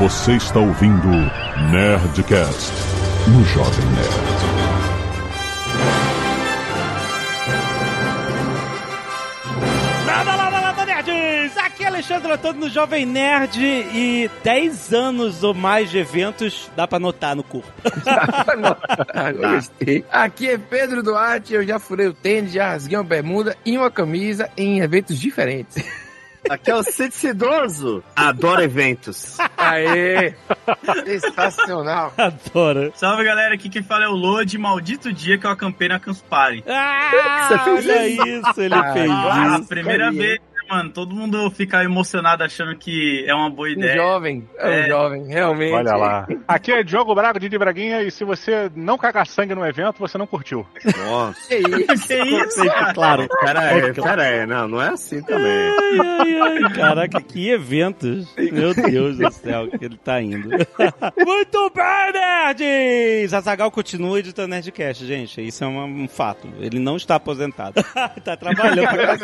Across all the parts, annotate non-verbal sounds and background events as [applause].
Você está ouvindo Nerdcast no Jovem Nerd. Lada, lada, lada, nerds! Aqui é Alexandre Antônio no Jovem Nerd e 10 anos ou mais de eventos dá pra notar no corpo. [laughs] Gostei. Aqui é Pedro Duarte, eu já furei o tênis, já rasguei uma bermuda e uma camisa em eventos diferentes. Aqui é o Cid Cidoso. Adoro eventos. Aê! Sensacional. Adoro. Salve galera, aqui quem fala é o Lodi, maldito dia que eu acampei na Campus Party. Ah, Você fez olha isso? isso, ele Ah, fez Ah, isso. primeira carinha. vez, mano? Todo mundo fica emocionado achando que é uma boa Um ideia. jovem, é um É. jovem, realmente. Olha lá. Aqui é Diogo Braga, Didi Braguinha, e se você não cagar sangue no evento, você não curtiu. Nossa. Que isso? [laughs] Que isso, cara? Claro. Pera aí, pera aí. Não, não é assim também. Ai, ai, ai, caraca, que eventos. Meu Deus do céu, que ele tá indo. [laughs] Muito bem, nerds! Azagal continua editando Nerdcast, gente. Isso é um fato. Ele não está aposentado. [laughs] tá trabalhando pra.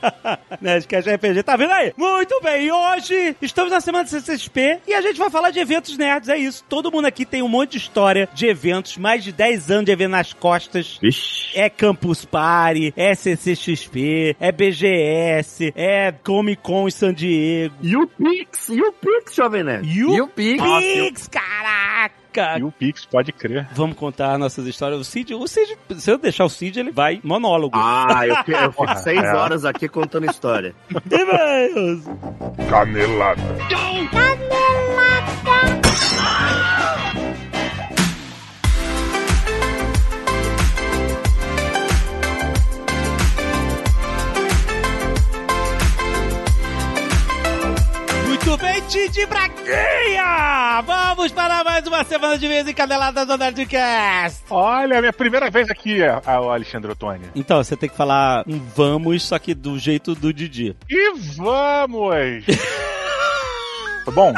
[laughs] Nerdcast RPG, tá vendo aí? Muito bem, e hoje estamos na semana de CCXP e a gente vai falar de eventos nerds, é isso. Todo mundo aqui tem um monte de história de eventos, mais de 10 anos de evento nas costas. Vixe. É Campus Party, é CCXP, é BGS, é Comic Con em San Diego. E o Pix? E o Pix, Jovem Nerd? E o Pix? Nossa, caraca! E o Pix, pode crer. Vamos contar nossas histórias. O Cid, o Cid, se eu deixar o Cid, ele vai monólogo. Ah, eu, fi- eu fico seis é. horas aqui contando história. E-mails. Canelada. Muito bem, Didi Braguinha! Vamos para mais uma semana de vez encadelada do Nerdcast! Olha, minha primeira vez aqui, o Alexandre Ottoni. Então, você tem que falar um vamos, só que do jeito do Didi. E vamos! Tá [laughs] bom?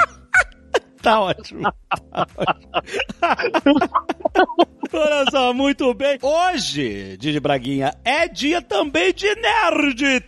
Tá ótimo. Olha só, muito bem. Hoje, Didi Braguinha, é dia também de Nerdtech.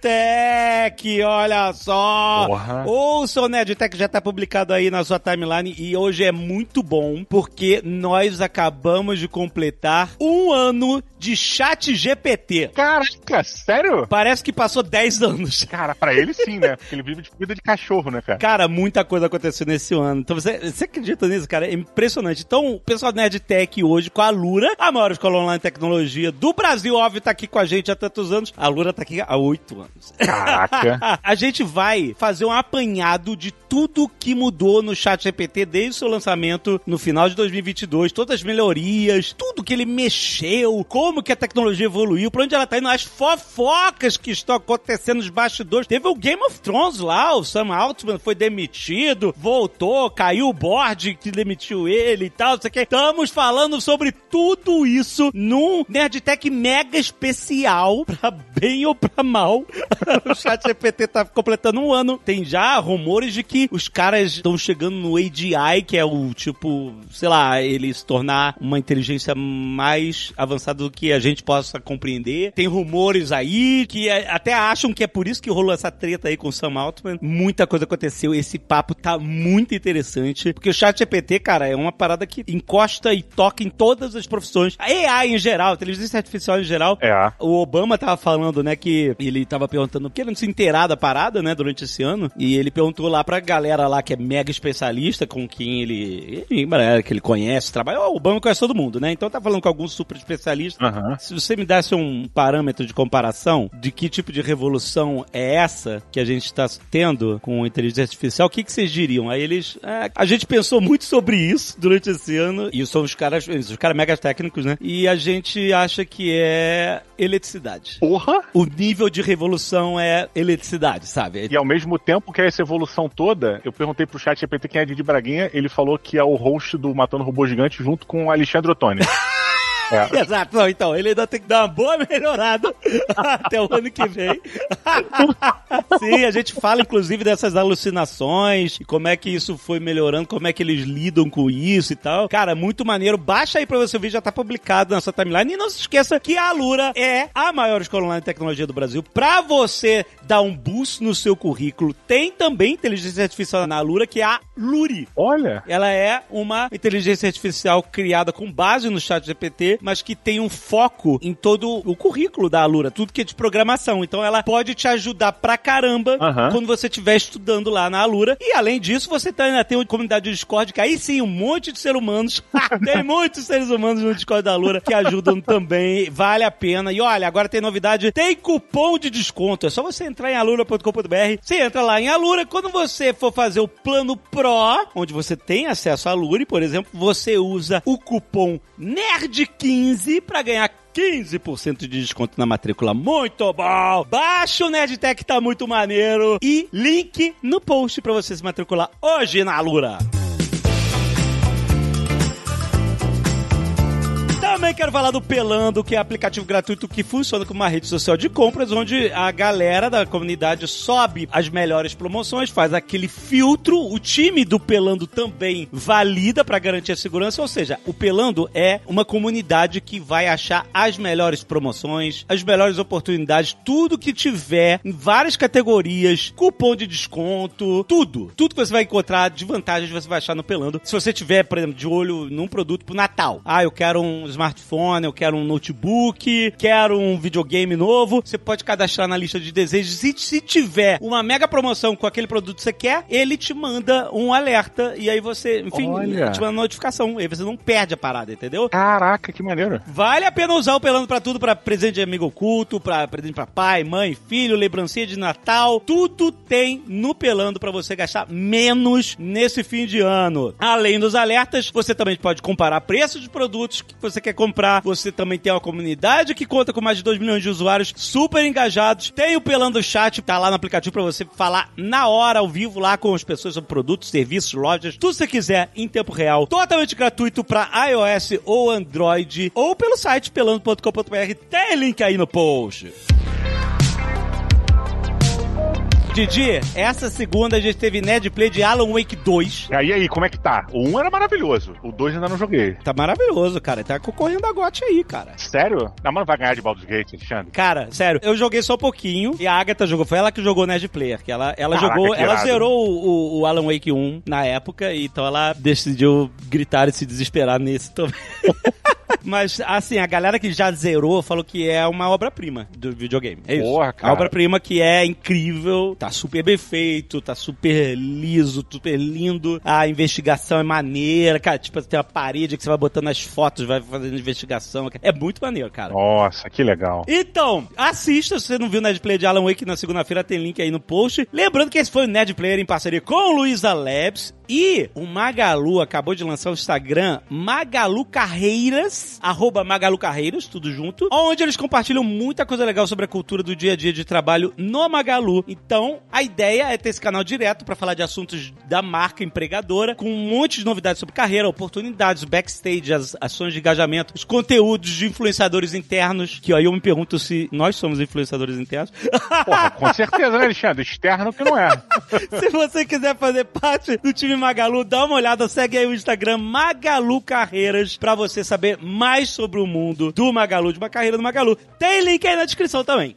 Olha só. Porra. O seu Nerdtech já tá publicado aí na sua timeline e hoje é muito bom porque nós acabamos de completar um ano de chat GPT. Caraca, sério? Parece que passou 10 anos. Cara, pra ele sim, né? Porque ele vive de vida de cachorro, né, cara? Cara, muita coisa aconteceu nesse ano. Então você, você acredita nisso, cara? É impressionante. Então, o pessoal da Nerdtech hoje com a Lura, a maior escola online de tecnologia do Brasil, óbvio, tá aqui com a gente há tantos anos. A Lura tá aqui há oito anos. Caraca. [laughs] a gente vai fazer um apanhado de tudo que mudou no chat GPT desde o seu lançamento no final de 2022, todas as melhorias, tudo que ele mexeu, como que a tecnologia evoluiu, pra onde ela tá indo, as fofocas que estão acontecendo nos bastidores. Teve o Game of Thrones lá, o Sam Altman foi demitido, voltou, caiu o board que demitiu ele e tal, não sei o que. Estamos falando sobre tudo isso num Nerdtech mega especial, [laughs] pra bem ou pra mal. [laughs] o chat GPT tá completando um ano. Tem já rumores de que os caras estão chegando no AGI, que é o tipo, sei lá, ele se tornar uma inteligência mais avançada do que a gente possa compreender. Tem rumores aí que é- até acham que é por isso que rolou essa treta aí com o Sam Altman. Muita coisa aconteceu. Esse papo tá muito interessante. Porque o chat GPT, cara, é uma parada que encosta e toca em todas as profissões. A AI em geral, inteligência artificial em geral. É. O Obama tava falando, né, que ele tava perguntando porque ele não se inteirar da parada, né, durante esse ano. E ele perguntou lá pra galera lá que é mega especialista, com quem ele. ele galera que ele conhece, trabalha. O Obama conhece todo mundo, né? Então tá falando com alguns super especialistas. Aham. Se você me desse um parâmetro de comparação de que tipo de revolução é essa que a gente está tendo com inteligência artificial, o que, que vocês diriam? Aí eles. é, a gente pensou muito sobre isso durante esse ano, e são os caras, os caras mega técnicos, né? E a gente acha que é eletricidade. Porra! O nível de revolução é eletricidade, sabe? E ao mesmo tempo que é essa evolução toda, eu perguntei pro chat GPT quem é Didi Braguinha, ele falou que é o host do Matando Robô Gigante junto com o Alexandre Ottoni. [laughs] É. Exato, não, então, ele ainda tem que dar uma boa melhorada [laughs] até o ano que vem. [laughs] Sim, a gente fala inclusive dessas alucinações e como é que isso foi melhorando, como é que eles lidam com isso e tal. Cara, muito maneiro. Baixa aí pra você ver, já tá publicado na sua timeline. E não se esqueça que a Alura é a maior escola online de tecnologia do Brasil. Pra você dar um boost no seu currículo, tem também inteligência artificial na Alura, que é a Luri. Olha. Ela é uma inteligência artificial criada com base no chat GPT, mas que tem um foco em todo o currículo da Alura, tudo que é de programação. Então ela pode te ajudar pra caramba quando você estiver estudando lá na Alura. E além disso, você tá- ainda tem uma comunidade do Discord, que aí sim, um monte de seres humanos. [laughs] tem muitos seres humanos no Discord da Alura que ajudam também. Vale a pena. E olha, agora tem novidade: tem cupom de desconto. É só você entrar em alura.com.br. Você entra lá em Alura. Quando você for fazer o plano Pro, onde você tem acesso à Alura, por exemplo, você usa o cupom NERD15 pra ganhar 15% de desconto na matrícula. Muito bom! Baixa o Nerdtech, tá muito maneiro. E link no post pra você se matricular hoje na Alura. Também quero falar do Pelando, que é aplicativo gratuito que funciona como uma rede social de compras, onde a galera da comunidade sobe as melhores promoções, faz aquele filtro. O time do Pelando também valida para garantir a segurança, ou seja, o Pelando é uma comunidade que vai achar as melhores promoções, as melhores oportunidades, tudo que tiver em várias categorias, cupom de desconto, tudo. Tudo que você vai encontrar de vantagens você vai achar no Pelando. Se você tiver, por exemplo, de olho num produto pro Natal. Ah, eu quero um smartphone, eu quero um notebook, quero um videogame novo. Você pode cadastrar na lista de desejos e se tiver uma mega promoção com aquele produto que você quer, ele te manda um alerta e aí você, enfim, Olha. te manda notificação. Aí você não perde a parada, entendeu? Caraca, que maneiro. Vale a pena usar o Pelando pra tudo, pra presente de amigo oculto, pra presente pra pai, mãe, filho, lembrancinha de Natal. Tudo tem no Pelando pra você gastar menos nesse fim de ano. Além dos alertas, você também pode comparar preços de produtos que você quer comprar. Você também tem uma comunidade que conta com mais de 2 milhões de usuários super engajados. Tem o Pelando Chat, tá lá no aplicativo pra você falar na hora, ao vivo, lá com as pessoas sobre produtos, serviços, lojas, tudo que você quiser em tempo real. Totalmente gratuito pra iOS ou Android, ou pelo site pelando.com.br. Tem link aí no post. Didi, essa segunda a gente teve Nerd Play de Alan Wake 2. E aí, aí, como é que tá? O 1 era maravilhoso. O 2 ainda não joguei. Tá maravilhoso, cara. Tá concorrendo a GOT aí, cara. Sério? Não, mas não vai ganhar de Baldur's Gate, Alexandre. Cara, sério, eu joguei só um pouquinho e a Agatha jogou. Foi ela que jogou Nerd Player. Que ela, ela Caraca, jogou, ela irado. zerou o, o- Alan Wake 1 na época, então ela decidiu gritar e se desesperar nesse também. [laughs] Mas, assim, a galera que já zerou falou que é uma obra-prima do videogame. É isso. Porra, cara. A obra-prima que é incrível, tá super bem feito, tá super liso, super lindo. A investigação é maneira, cara. Tipo, tem uma parede que você vai botando as fotos, vai fazendo investigação. É muito maneiro, cara. Nossa, que legal. Então, assista, se você não viu o Nerd Player de Alan Wake na segunda-feira, tem link aí no post. Lembrando que esse foi o Nerd Player em parceria com o Luiza Labs. E o Magalu acabou de lançar o Instagram Magalu Carreiras, arroba Magalu Carreiras, tudo junto, onde eles compartilham muita coisa legal sobre a cultura do dia a dia de trabalho no Magalu. Então, a ideia é ter esse canal direto para falar de assuntos da marca empregadora, com um monte de novidades sobre carreira, oportunidades, backstage, as ações de engajamento, os conteúdos de influenciadores internos, que aí eu me pergunto se nós somos influenciadores internos. Porra, com certeza, né, Alexandre? Externo que não é. [laughs] Se você quiser fazer parte do time Magalu, dá uma olhada, segue aí o Instagram Magalu Carreiras pra você saber mais sobre o mundo do Magalu, de uma carreira do Magalu. Tem link aí na descrição também.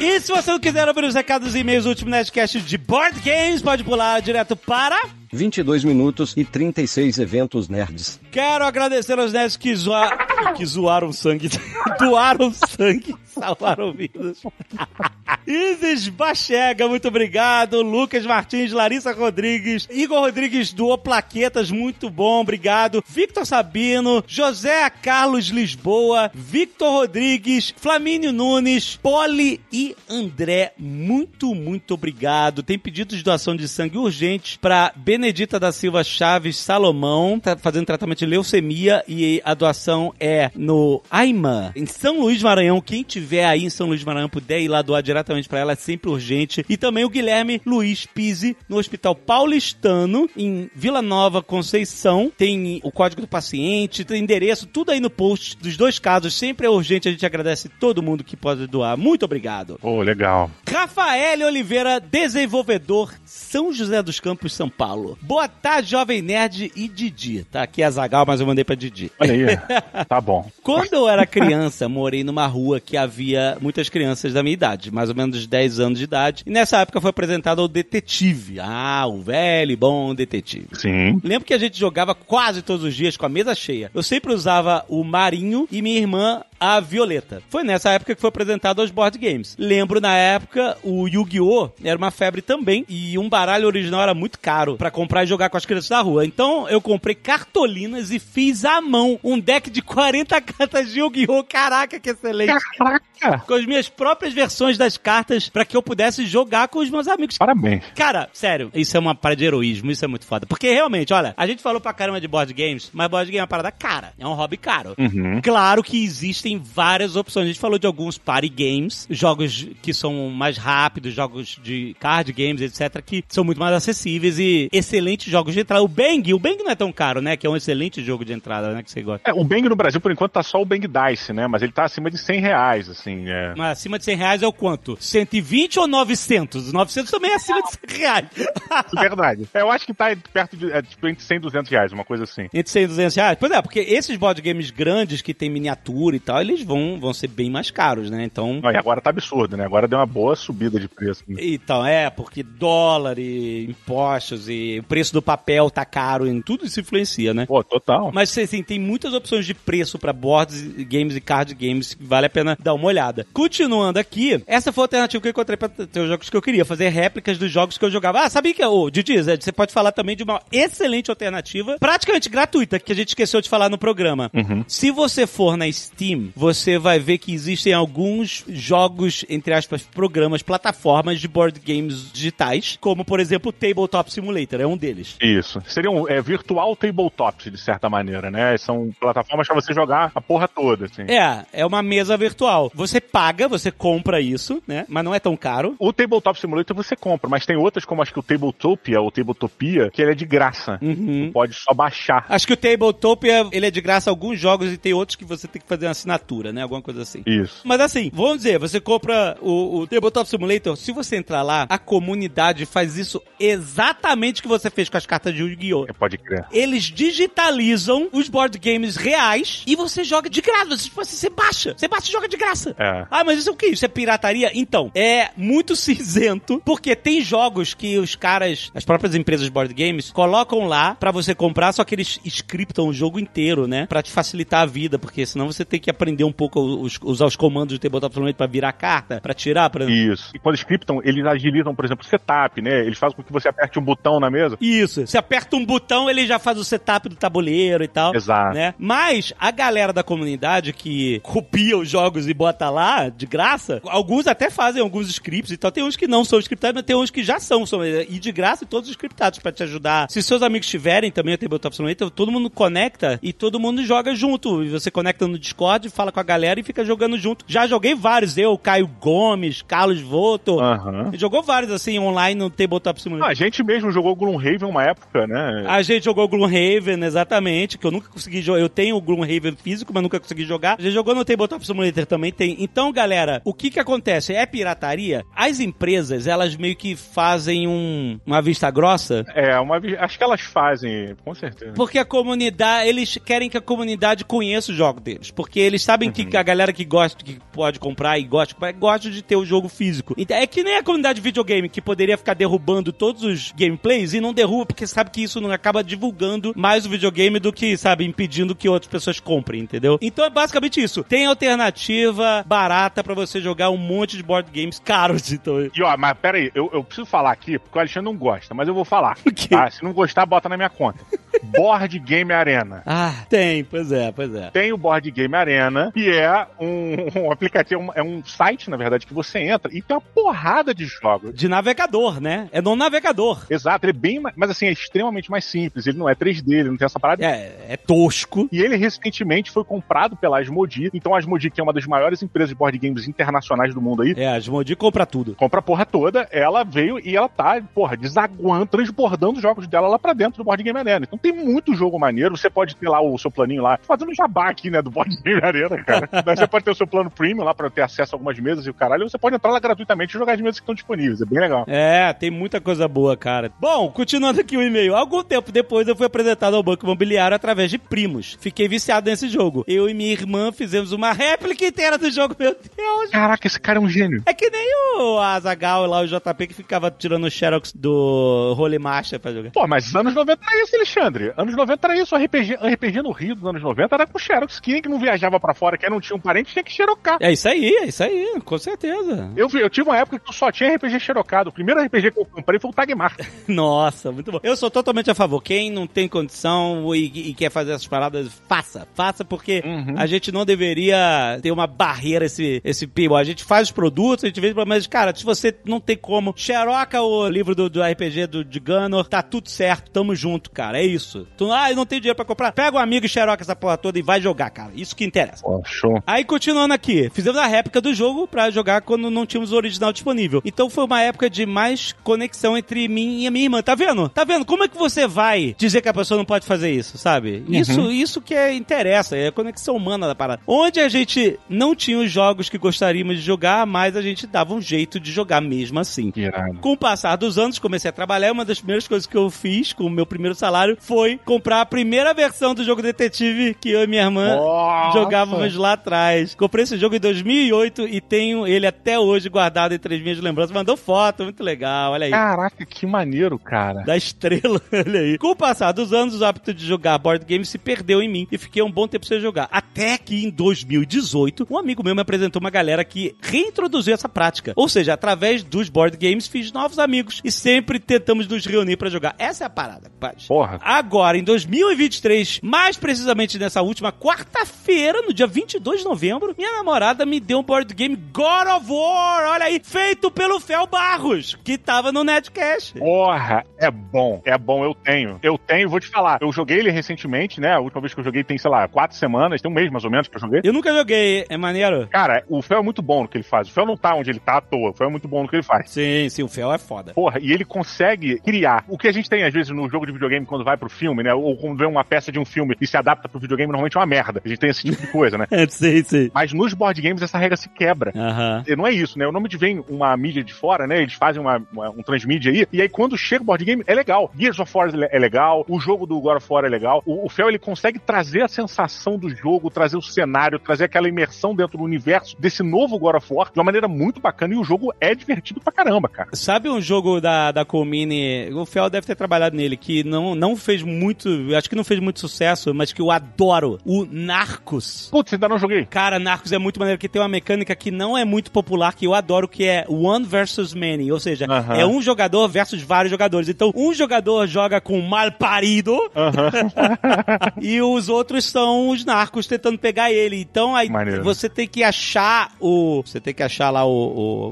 E se você não quiser ouvir os recados e e-mails do último Nerdcast de Board Games, pode pular direto para... 22 minutos e 36 eventos nerds. Quero agradecer aos nerds que, zoa... que zoaram sangue, [laughs] doaram sangue, salvaram vidas. [laughs] Isis Bachega, muito obrigado. Lucas Martins, Larissa Rodrigues, Igor Rodrigues doou plaquetas, muito bom, obrigado. Victor Sabino, José Carlos Lisboa, Victor Rodrigues, Flamínio Nunes, Poli e André, muito, muito obrigado. Tem pedidos de doação de sangue urgentes para Benedita da Silva Chaves Salomão, tá fazendo tratamento de leucemia e a doação é no AIMA, em São Luís Maranhão. Quem tiver tiver aí em São Luís do Maranhão, puder ir lá doar diretamente pra ela, é sempre urgente. E também o Guilherme Luiz Pise, no Hospital Paulistano, em Vila Nova, Conceição. Tem o código do paciente, tem endereço, tudo aí no post dos dois casos. Sempre é urgente, a gente agradece todo mundo que pode doar. Muito obrigado. Pô, legal. Rafael Oliveira, desenvolvedor, São José dos Campos, São Paulo. Boa tarde, Jovem Nerd e Didi. Tá aqui a Zagal, mas eu mandei pra Didi. Olha aí. [laughs] tá bom. Quando eu era criança, morei numa rua que havia muitas crianças da minha idade, mais ou menos 10 anos de idade. E nessa época foi apresentado o detetive. Ah, o velho e bom detetive. Sim. Lembro que a gente jogava quase todos os dias com a mesa cheia. Eu sempre usava o Marinho e minha irmã a Violeta. Foi nessa época que foi apresentado aos board games. Lembro na época o Yu-Gi-Oh! era uma febre também e um baralho original era muito caro pra comprar e jogar com as crianças da rua. Então eu comprei cartolinas e fiz à mão um deck de 40 [laughs] cartas de Yu-Gi-Oh! Caraca, que excelente! Caraca. Com as minhas próprias versões das cartas pra que eu pudesse jogar com os meus amigos. Parabéns. Cara, sério, isso é uma parada de heroísmo, isso é muito foda. Porque realmente, olha, a gente falou pra caramba de board games, mas board game é uma parada cara. É um hobby caro. Uhum. Claro que existem várias opções. A gente falou de alguns party games, jogos que são mais rápidos, jogos de card games, etc., que são muito mais acessíveis e excelentes jogos de entrada. O Bang, o Bang não é tão caro, né? Que é um excelente jogo de entrada, né? Que você gosta. É, o Bang no Brasil, por enquanto, tá só o Bang Dice, né? Mas ele tá acima de 100 reais, assim. É. Mas acima de 100 reais é o quanto? 120 ou 900? 900 também é acima de 100 reais. [laughs] Verdade. É, eu acho que tá perto de é, tipo, entre 100 e 200 reais, uma coisa assim. Entre 100 e 200 reais? Pois é, porque esses board games grandes que tem miniatura e tal, eles vão, vão ser bem mais caros, né? Então. Não, e agora tá absurdo, né? Agora deu uma boa subida de preço. né? Então, é, porque dólar e impostos e o preço do papel tá caro e tudo isso influencia, né? Pô, total. Mas assim, tem muitas opções de preço pra boards games e card games que vale a pena dar uma olhada. Continuando aqui, essa foi a alternativa que eu encontrei pra ter os jogos que eu queria, fazer réplicas dos jogos que eu jogava. Ah, sabia que, ô, Didi, Zé, você pode falar também de uma excelente alternativa, praticamente gratuita, que a gente esqueceu de falar no programa. Uhum. Se você for na Steam, você vai ver que existem alguns jogos, entre aspas, programas, plataformas de board games digitais, como, por exemplo, o Tabletop Simulator, é um deles. Isso. Seriam é, virtual tabletops, de certa maneira, né? São plataformas pra você jogar a porra toda, assim. É, é uma mesa virtual. Você paga, você compra isso, né? Mas não é tão caro. O Tabletop Simulator você compra, mas tem outras, como acho que o Tabletopia ou Tabletopia, que ele é de graça. Uhum. Pode só baixar. Acho que o Tabletopia, ele é de graça alguns jogos e tem outros que você tem que fazer uma assinatura, né? Alguma coisa assim. Isso. Mas assim, vamos dizer, você compra o, o Tabletop Simulator, se você entrar lá, a comunidade faz isso exatamente que você fez com as cartas de Yu-Gi-Oh! É, Pode crer. Eles digitalizam os board games reais e você joga de graça. Você, tipo assim, você baixa. Você baixa e joga de graça. É. Ah, mas isso é o quê? Isso é pirataria? Então, é muito [laughs] cinzento, porque tem jogos que os caras, as próprias empresas de board games, colocam lá pra você comprar, só que eles scriptam o jogo inteiro, né? Pra te facilitar a vida, porque senão você tem que aprender um pouco os- usar os comandos do Tabletop Simulator pra virar carta, pra tirar, pra... Isso. E quando scriptam, eles agilizam, por exemplo, o setup, né? Eles fazem com que você aperte um botão na mesa. Isso. Você aperta um botão, ele já faz o setup do tabuleiro e tal. Exato. Né? Mas a galera da comunidade que copia os jogos e bota lá de graça, alguns até fazem alguns scripts e tal. Tem uns que não são scriptados, mas tem uns que já são. são e de graça todos scriptados pra te ajudar. Se seus amigos tiverem também o Tabletop Simulator, todo mundo conecta e todo mundo joga junto. E você conecta no Discord, fala com a galera e fica jogando junto. Já joguei vários. Eu, Caio Gomes, Carlos Voto. Aham. Jogou vários assim online no Tabletop Simulator. Ah, a gente mesmo jogou Gloomhaven uma época, né? A gente jogou Gloomhaven, exatamente, que eu nunca consegui jogar. Eu tenho o Gloomhaven físico, mas nunca consegui jogar. A gente jogou no Tabletop Simulator também tem. Então, galera, o que que acontece? É pirataria? As empresas, elas meio que fazem um, uma vista grossa É, uma acho que elas fazem, com certeza. porque a comunidade, eles querem que a comunidade conheça o jogo deles. Porque eles sabem que a galera que gosta, que pode comprar e gosta, gosta de ter o jogo físico. Então, é que nem a comunidade de videogame que poderia ficar derrubando todos os gameplays e não derruba, porque sabe que isso não acaba divulgando mais o videogame do que, sabe, impedindo que outras pessoas comprem, entendeu? Então é basicamente isso. Tem alternativa barata pra você jogar um monte de board games caros, [laughs] então. E ó, mas pera aí, eu, eu preciso falar aqui, porque o Alexandre não gosta, mas eu vou falar. [laughs] Tá? Se não gostar, bota na minha conta. [laughs] Board Game Arena. Ah, tem, pois é, pois é. Tem o Board Game Arena, que é um, um aplicativo, é um site, na verdade, que você entra e tem uma porrada de jogos. De navegador, né? É no navegador. Exato, ele é bem, mais- mas assim, é extremamente mais simples. Ele não é 3D, ele não tem essa parada. É, é tosco. E ele recentemente foi comprado pela Asmodee. Então a Asmodee, que é uma das maiores empresas de board games internacionais do mundo aí, É, a Asmodee compra tudo. compra a porra toda, ela veio e ela tá, porra, desaguando, transbordando os jogos dela lá pra dentro do Board Game Arena. Então tem muito jogo maneiro, você pode ter lá o seu planinho lá, fazendo jabá aqui, né, do Board Game Arena, cara. [laughs] Daí você pode ter o seu plano premium lá pra ter acesso a algumas mesas e o caralho, você pode entrar lá gratuitamente e jogar as mesas que estão disponíveis, é bem legal. É, tem muita coisa boa, cara. Bom, continuando aqui o e-mail. Algum tempo depois eu fui apresentado ao Banco Imobiliário através de primos. Fiquei viciado nesse jogo. Eu e minha irmã fizemos uma réplica inteira do jogo, meu Deus. Caraca, esse cara é um gênio. É que nem o Azagal lá, o JP, que ficava tirando o Xerox do Holy Marcha pra jogar. Pô, mas anos 90 era isso, Alexandre. Anos 90 era isso. RPG, RPG no Rio dos anos 90 era com Xerox. Quem que não viajava pra fora, quem não tinha um parente, tinha que xerocar. É isso aí, é isso aí, com certeza. Eu, eu tive uma época que só tinha RPG xerocado. O primeiro RPG que eu comprei foi o Tagmar. [laughs] Nossa, muito bom. Eu sou totalmente a favor. Quem não tem condição e, e quer fazer essas paradas, faça. Faça porque Uhum. a gente não deveria ter uma barreira esse, esse pinball. A gente faz os produtos, a gente vende, mas, cara, se você não tem como, xeroca o livro do, do RPG do, de Gunner, tá tudo certo, tamo junto, cara. É isso. Tu, ah, eu não tenho dinheiro pra comprar. Pega um amigo e xeroca essa porra toda e vai jogar, cara. Isso que interessa. Pô, show. Aí, continuando aqui, fizemos a réplica do jogo pra jogar quando não tínhamos o original disponível. Então foi uma época de mais conexão entre mim e a minha irmã. Tá vendo? Tá vendo? Como é que você vai dizer que a pessoa não pode fazer isso, sabe? Isso, isso que é, interessa, é a conexão humana da parada. Onde a gente não tinha os jogos que gostaríamos de jogar, mas a gente dava um jeito de jogar mesmo assim. Irado. Com o passar dos anos, comecei a trabalhar. Uma das primeiras coisas que eu fiz com o meu primeiro salário foi comprar a primeira versão do jogo detetive que eu e minha irmã Nossa. Jogávamos lá atrás. Comprei esse jogo em 2008 e tenho ele até hoje guardado entre as minhas lembranças. Mandou foto, muito legal, olha aí. Caraca, que maneiro, cara. Da estrela, [laughs] olha aí. Com o passar dos anos, o hábito de jogar board game se perdeu em mim e fiquei um bom tempo sem jogar. Até que em 2018, um amigo meu me apresentou uma galera que reintroduziu essa prática. Ou seja, através dos board games fiz novos amigos e sempre tentamos nos reunir pra jogar. Essa é a parada, Paz. Porra. Agora, em 2023, mais precisamente nessa última quarta-feira, no dia 22 de novembro, minha namorada me deu um board game God of War, olha aí, feito pelo Fel Barros, que tava no Netcast. Porra, é bom, é bom, eu tenho. Eu tenho, vou te falar. Eu joguei ele recentemente, né? A última vez que eu joguei tem, sei lá, quatro semanas, tem um mês mais ou menos que eu joguei. Eu nunca joguei, é maneiro? Cara, o Fel é muito bom no que ele faz. O Fel não tá onde ele tá à toa. O Fel é muito bom no que ele faz. Sim, sim, o Fel é foda. Porra, e ele consegue criar. O que a gente tem, às vezes, no jogo de videogame, quando vai pro filme, né? Ou quando vê uma peça de um filme e se adapta pro videogame, normalmente é uma merda. A gente tem esse tipo de coisa, né? É, sim, sim. Mas nos board games essa regra se quebra. Aham. E Não é isso, né? O nome de vem uma mídia de fora, né? Eles fazem uma, uma- um transmídia aí, e aí quando chega o board game, é legal. Gears of War é legal, o jogo do God of War é legal. O, o Fel, ele consegue trazer a sensação do jogo, trazer o cenário, trazer aquela imersão dentro do universo desse novo God of War de uma maneira muito bacana, e o jogo é divertido pra caramba, cara. Sabe um jogo da, da Comini, o Fel deve ter trabalhado nele, que não, não fez muito, acho que não fez muito sucesso, mas que eu adoro, o Narcos. Putz, ainda não joguei. Cara, Narcos é muito maneiro, porque tem uma mecânica que não é muito popular, que eu adoro, que é one versus many. Ou seja, Aham. é um jogador versus vários jogadores. Então, um jogador joga com mal parido [laughs] e os outros são os narcos tentando pegar ele. Então, aí Maneiro. você tem que achar o. Você tem que achar lá o,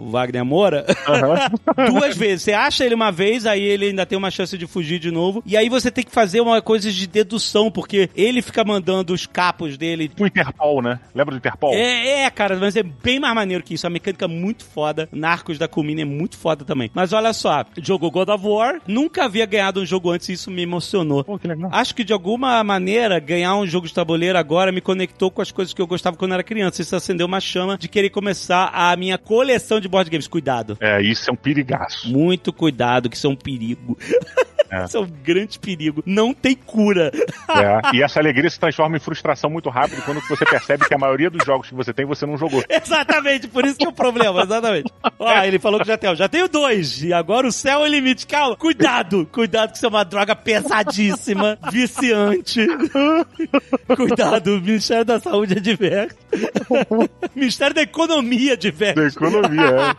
o Wagner Moura [laughs] duas vezes. Você acha ele uma vez, aí ele ainda tem uma chance de fugir de novo. E aí você tem que fazer uma coisa de dedução, porque ele fica mandando os capos dele O Interpol, né? Lembra do Interpol? é, é, cara, mas é bem mais maneiro que isso. A mecânica é muito foda. Narcos da Kumine é muito foda também. Mas olha só, jogou God of War, nunca havia ganhado um jogo antes e isso me emocionou. Pô, que legal. Acho que de alguma maneira ganhar um jogo de tabuleiro agora me conectou com as coisas que eu gostava quando era criança. Isso acendeu uma chama de querer começar a minha coleção de board games. Cuidado. É, isso é um perigaço. Muito cuidado, que isso é um perigo. [laughs] É. isso é um grande perigo. Não tem cura. É, e essa alegria se transforma em frustração muito rápido quando você percebe que a maioria dos jogos que você tem, você não jogou. Exatamente, por isso que é o problema, exatamente. Ó, ele falou que já tem, ó, já tenho dois, e agora o céu é o limite. Calma, cuidado, cuidado que isso é uma droga pesadíssima, [laughs] viciante. cuidado, o Ministério da Saúde adverte. [laughs] Ministério da Economia adverte. Da economia,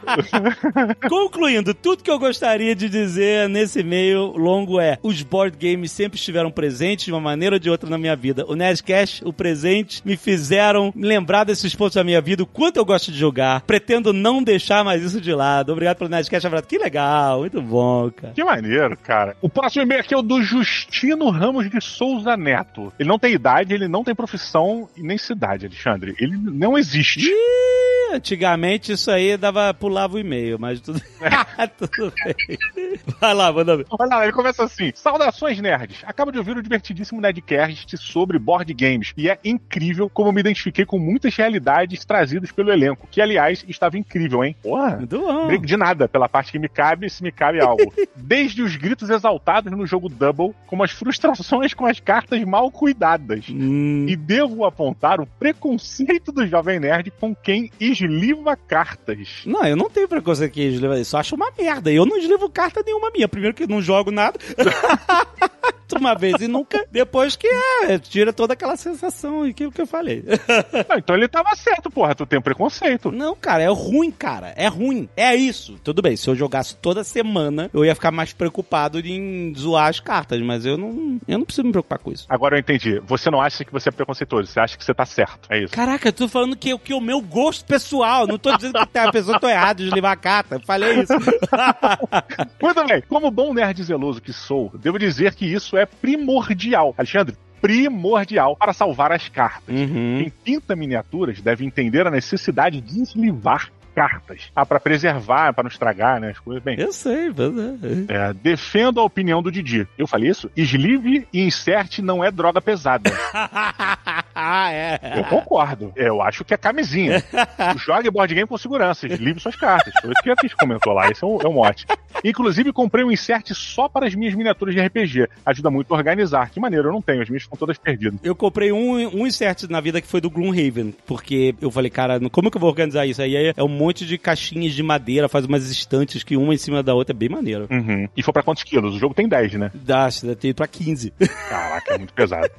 é. [laughs] Concluindo, tudo que eu gostaria de dizer nesse longo longo é: os board games sempre estiveram presentes de uma maneira ou de outra na minha vida. O Nerdcast, o presente, me fizeram lembrar desses pontos da minha vida, o quanto eu gosto de jogar. Pretendo não deixar mais isso de lado. Obrigado pelo Nerdcast, abraço. Que legal, muito bom, cara. Que maneiro, cara. O próximo e-mail aqui é o do Justino Ramos de Souza Neto. Ele não tem idade, ele não tem profissão e nem cidade, Alexandre. Ele não existe. Ih, antigamente isso aí dava, pulava o e-mail, mas tudo, [laughs] [laughs] tudo bem. Vai lá, manda ver. Olha lá, ele começa assim: Saudações, nerds. Acabo de ouvir o divertidíssimo Nerdcast sobre board games. E é incrível como eu me identifiquei com muitas realidades trazidas pelo elenco. Que, aliás, estava incrível, hein? Porra. Muito bom. De nada pela parte que me cabe, se me cabe algo. [laughs] Desde os gritos exaltados no jogo Double, como as frustrações com as cartas mal cuidadas. Hum, E devo apontar o preconceito do Jovem Nerd com quem esliva cartas. Não, eu não tenho preconceito que desliva isso. Eu acho uma merda. Eu não deslivo carta nenhuma minha. Primeiro que não jogo nada. [laughs] uma vez e nunca. Depois que é, tira toda aquela sensação que, que eu falei. [laughs] Não, então ele tava certo, porra. Tu tem um preconceito. Não, cara, é ruim, cara. É ruim. É isso. Tudo bem, se eu jogasse toda semana, eu ia ficar mais preocupado em zoar as cartas, mas eu não, eu não preciso me preocupar com isso. Agora eu entendi. Você não acha que você é preconceituoso, você acha que você tá certo. É isso. Caraca, eu tô falando que, que o meu gosto pessoal, não tô dizendo que a pessoa tá errada de levar a carta. Eu falei isso. [laughs] Muito bem. Como bom nerd zeloso que sou, devo dizer que isso é primordial. Alexandre, primordial para salvar as cartas. Uhum. Quem pinta miniaturas deve entender a necessidade de eslivar cartas. Ah, para preservar, para não estragar, né, as coisas. Bem, Eu sei, mas é. é, defendo a opinião do Didi. Eu falei isso? Sleeve e insert não é droga pesada. [laughs] ah, é. Eu concordo. Eu acho que é camisinha. [laughs] Jogue board game com segurança. Sleeve suas cartas. Foi isso que a Cris comentou lá. Esse é um, é um mote. Inclusive, comprei um insert só para as minhas miniaturas de RPG. Ajuda muito a organizar. Que maneiro, eu não tenho. As minhas ficam todas perdidas. Eu comprei um, um insert na vida que foi do Gloomhaven, porque eu falei, cara, como que eu vou organizar isso? Aí é um monte de caixinhas de madeira, faz umas estantes que uma em cima da outra, é bem maneiro. Uhum. E foi para quantos quilos? O jogo tem 10, né? Dá, deve ter ido pra 15. Caraca, é muito pesado.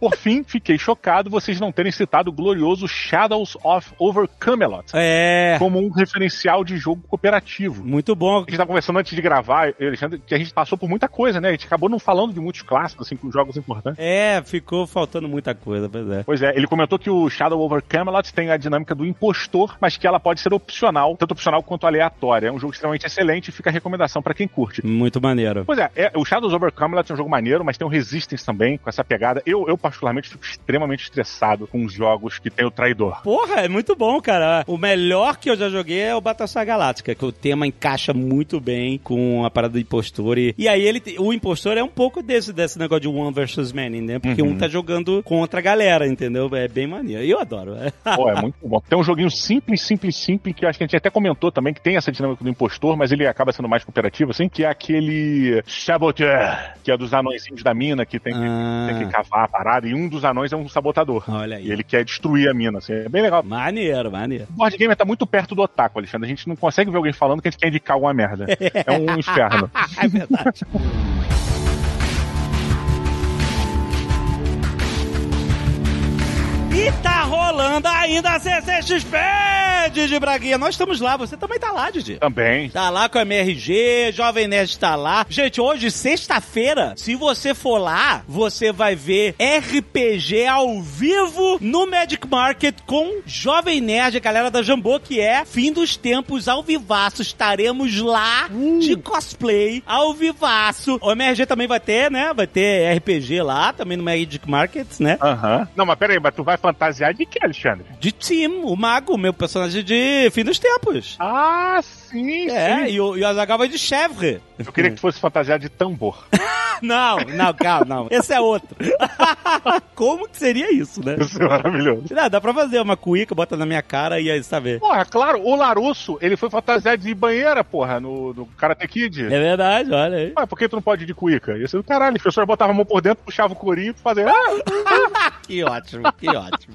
Por fim, fiquei chocado vocês não terem citado o glorioso Shadows of Over Camelot É, como um referencial de jogo cooperativo. muito bom. A gente tava conversando antes de gravar, Alexandre, que a gente passou por muita coisa, né? A gente acabou não falando de muitos clássicos, assim, com jogos importantes. É, ficou faltando muita coisa, pois é. Pois é, ele comentou que o Shadow Over Camelot tem a dinâmica do impostor, mas que ela pode ser opcional, tanto opcional quanto aleatória. É um jogo extremamente excelente e fica a recomendação pra quem curte. Muito maneiro. Pois é, é, o Shadows Over Camelot é um jogo maneiro, mas tem o Resistance também, com essa pegada. Eu, eu particularmente, fico extremamente estressado com os jogos que tem o traidor. Porra, é muito bom, cara. O melhor que eu já joguei é o Battlestar Galáctica, que o tema encaixa muito bem com a parada do impostor. E, e aí ele, o impostor é um pouco desse, desse negócio de one versus many, né? Porque Uhum. um tá jogando contra a galera, entendeu? É bem maneiro. E eu adoro. é. Pô, é muito bom. Tem um joguinho simples, simples, simples, que eu acho que a gente até comentou também, que tem essa dinâmica do impostor, mas ele acaba sendo mais cooperativo, assim, que é aquele Saboteur, que é dos anõezinhos da mina, que tem que, Ah. tem que cavar a parada, e um dos anões é um sabotador. Olha aí. E ele quer destruir a mina, assim, é bem legal. Maneiro, maneiro. O board game tá muito perto do otaku, Alexandre. A gente não consegue ver alguém falando que a gente quer indicar alguma merda. [laughs] É um inferno. é verdade. [laughs] E tá rolando ainda a CCXP, Didi Braguinha. Nós estamos lá, você também tá lá, Didi. Também. Tá lá com a MRG, Jovem Nerd tá lá. Gente, hoje, sexta-feira, se você for lá, você vai ver RPG ao vivo no Magic Market com Jovem Nerd, a galera da Jambô, que é fim dos tempos ao vivaço. Estaremos lá de cosplay ao vivaço. O MRG também vai ter, né? Vai ter RPG lá, também no Magic Market, né? Aham. Não, mas peraí, mas tu vai fantasiar de que, Alexandre? De Tim, o mago, meu personagem de fim dos tempos. Ah, sim, É, sim. e o, e o Azaghal vai de chèvre. Eu queria que tu fosse fantasiar de tambor. [laughs] Não, não, calma, não. Esse é outro. [laughs] Como que seria isso, né? Isso é maravilhoso. Não, dá pra fazer uma cuíca, bota na minha cara e aí, sabe? Porra, claro, o Larusso, ele foi fantasiado de banheira, porra, no, no Karate Kid. É verdade, olha aí. Ué, por que tu não pode ir de cuíca? Ia ser do caralho. As pessoas botavam a mão por dentro, puxavam o corinho pra fazer. Ah, [laughs] que ótimo, que ótimo.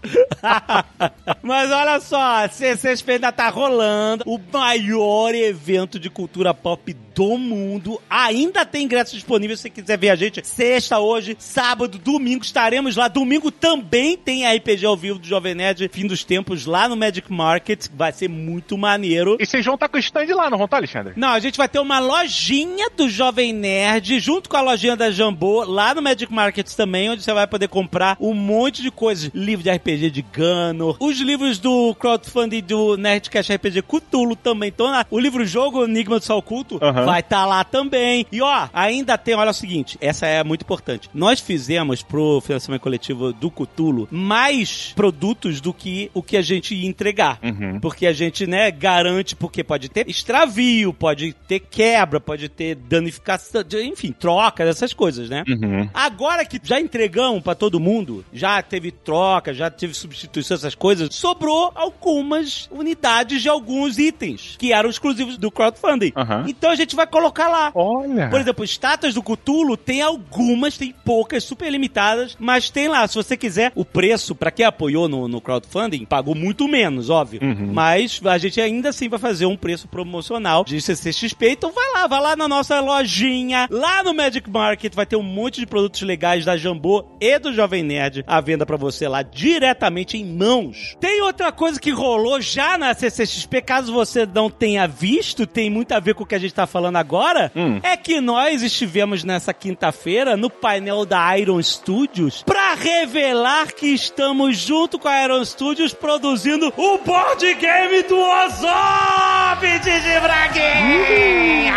Mas olha só, a CCXP ainda tá rolando. O maior evento de cultura pop do mundo. Ainda tem ingressos disponíveis se você quiser ver a gente. Sexta hoje, sábado, domingo estaremos lá. Domingo também tem RPG ao vivo do Jovem Nerd, fim dos tempos, lá no Magic Market. Vai ser muito maneiro. E vocês vão estar com o stand lá, não vão estar, Alexandre? Não, a gente vai ter uma lojinha do Jovem Nerd, junto com a lojinha da Jambô, lá no Magic Market também, onde você vai poder comprar um monte de coisas. Livro de RPG de Gunner, os livros do crowdfunding do Nerdcast RPG Cthulhu também estão lá. O livro-jogo Enigma do Sol Culto Aham. vai estar lá também. E ó, ainda tem, olha o seguinte, essa é muito importante. Nós fizemos pro financiamento coletivo do Cthulhu mais produtos do que o que a gente ia entregar. Uhum. Porque a gente, né, garante, porque pode ter extravio, pode ter quebra, pode ter danificação, enfim, troca, essas coisas, né? Uhum. Agora que já entregamos pra todo mundo, já teve troca, já teve substituição, essas coisas, sobrou algumas unidades de alguns itens que eram exclusivos do crowdfunding. Aham. Então a gente vai colocar lá. Olha. Por exemplo, estátuas do Cthulhu tem algumas, tem poucas, super limitadas, mas tem lá. Se você quiser, o preço, pra quem apoiou no, no crowdfunding, pagou muito menos, óbvio. Uhum. Mas a gente ainda assim vai fazer um preço promocional de CCXP. Então vai lá, vai lá na nossa lojinha, lá no Magic Market, vai ter um monte de produtos legais da Jambô e do Jovem Nerd à venda pra você lá diretamente em mãos. Tem outra coisa que rolou já na CCXP, caso você não tenha visto, tem muito a ver com o que a gente tá falando agora, Hum. é que nós estivemos nessa quinta-feira no painel da Iron Studios pra revelar que estamos junto com a Iron Studios produzindo o board game do Ozob de Braguinha!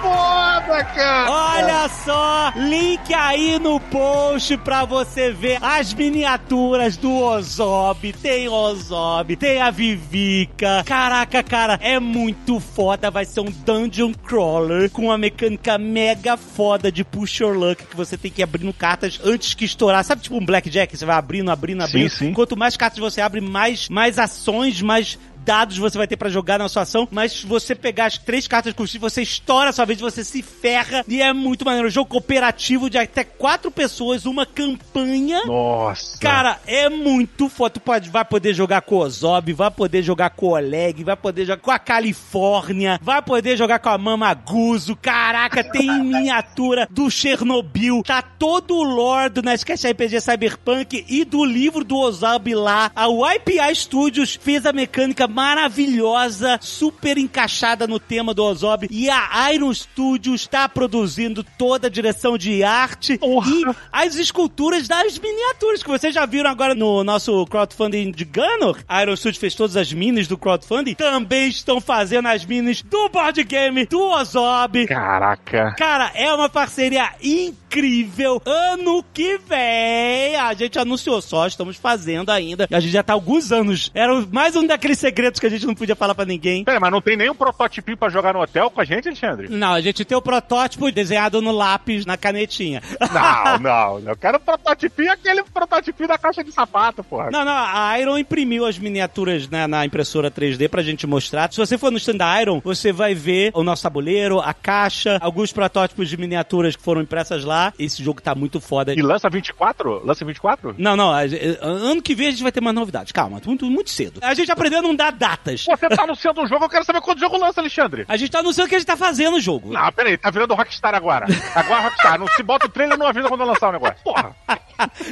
Foda, cara. Olha só, link aí no post pra você ver as miniaturas do Ozob. Tem Ozob, tem a Vivica. Caraca, cara, é muito foda. Vai ser um dungeon crawler com uma mecânica mega foda de push your luck que você tem que ir abrindo cartas antes que estourar. Sabe tipo um blackjack? Você vai abrindo, abrindo, abrindo. sim. Quanto mais cartas você abre, mais, mais ações, mais dados você vai ter pra jogar na sua ação, mas se você pegar as três cartas combustível, você estoura a sua vez, você se ferra e é muito maneiro. Um jogo cooperativo de até quatro pessoas, uma campanha. Nossa. Cara, é muito foda. Tu pode, vai poder jogar com o Ozob, vai poder jogar com o Oleg, vai poder jogar com a Califórnia, vai poder jogar com a Mama Guzo. Caraca, tem [laughs] miniatura do Chernobyl. Tá todo o lore do Nerdcast RPG Cyberpunk e do livro do Ozob lá. A YPI Studios fez a mecânica maravilhosa, super encaixada no tema do Ozob. E a Iron Studios tá produzindo toda a direção de arte Porra. e as esculturas das miniaturas que vocês já viram agora no nosso crowdfunding de Gunner. A Iron Studios fez todas as minis do crowdfunding. Também estão fazendo as minis do board game do Ozob. Caraca. Cara, é uma parceria incrível. Ano que vem, a gente anunciou só, estamos fazendo ainda. A gente já tá há alguns anos. Era mais um daqueles segredos que a gente não podia falar pra ninguém. Pera, mas não tem nenhum prototipinho pra jogar no hotel com a gente, Alexandre? Não, a gente tem o protótipo desenhado no lápis, na canetinha. Não, [laughs] não. Eu quero prototipinho aquele prototipinho da caixa de sapato, porra. Não, não, a Iron imprimiu as miniaturas né, na impressora 3D pra gente mostrar. Se você for no stand da Iron, você vai ver o nosso tabuleiro, a caixa, alguns protótipos de miniaturas que foram impressas lá. Esse jogo tá muito foda. E lança 24? Lança 24? Não, não, ano que vem a gente vai ter mais novidades. Calma, muito, muito cedo. A gente aprendeu a não dar datas. Você tá anunciando um jogo, eu quero saber quando o jogo lança, Alexandre. A gente tá anunciando o que a gente tá fazendo o jogo. Não, peraí, tá virando Rockstar agora. Agora é Rockstar. Não se bota o trailer não avisa quando lançar o negócio. Porra. [laughs]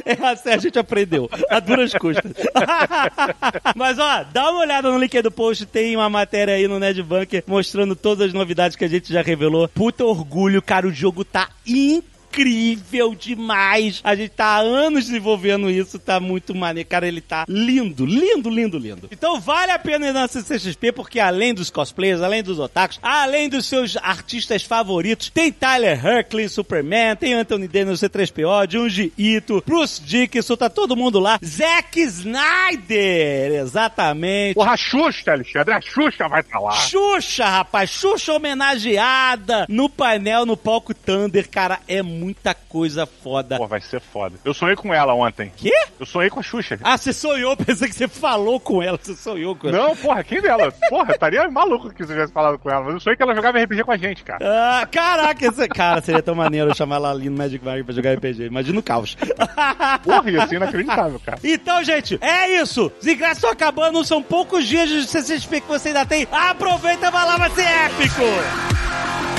É assim a gente aprendeu, a duras custas. [laughs] Mas ó, dá uma olhada no link aí do post, tem uma matéria aí no Ned Bunker mostrando todas as novidades que a gente já revelou. Puta orgulho, cara, o jogo tá incrível demais. A gente tá há anos desenvolvendo isso, tá muito maneiro. Cara, ele tá lindo, lindo, lindo, lindo. Então vale a pena ir na CCXP, porque além dos cosplayers, além dos otakus, além dos seus artistas favoritos, tem Tyler Hercley, Superman, tem Anthony Daniels, C3PO, Junji Ito, Bruce Dickinson, tá todo mundo lá. Zack Snyder, exatamente. Porra, Xuxa, Alexandre. A Xuxa vai pra lá. Xuxa, rapaz, Xuxa homenageada no painel, no palco Thunder, cara, é muito muita coisa foda. Pô, vai ser foda. Eu sonhei com ela ontem. Quê? Eu sonhei com a Xuxa. Ah, você sonhou, [laughs] pensei que você falou com ela, você sonhou com ela. Não, porra, quem dela? Porra, estaria maluco que você tivesse falado com ela. Mas eu sonhei que ela jogava RPG com a gente, cara. Ah, caraca, esse... cara, seria tão maneiro eu chamar ela ali no Magic Bag pra jogar RPG. Imagina o caos. [laughs] Porra, ia ser inacreditável, cara. Então, gente, é isso. Os ingressos estão acabando, são poucos dias de CCXP que você ainda tem. Aproveita, vai lá, vai ser épico!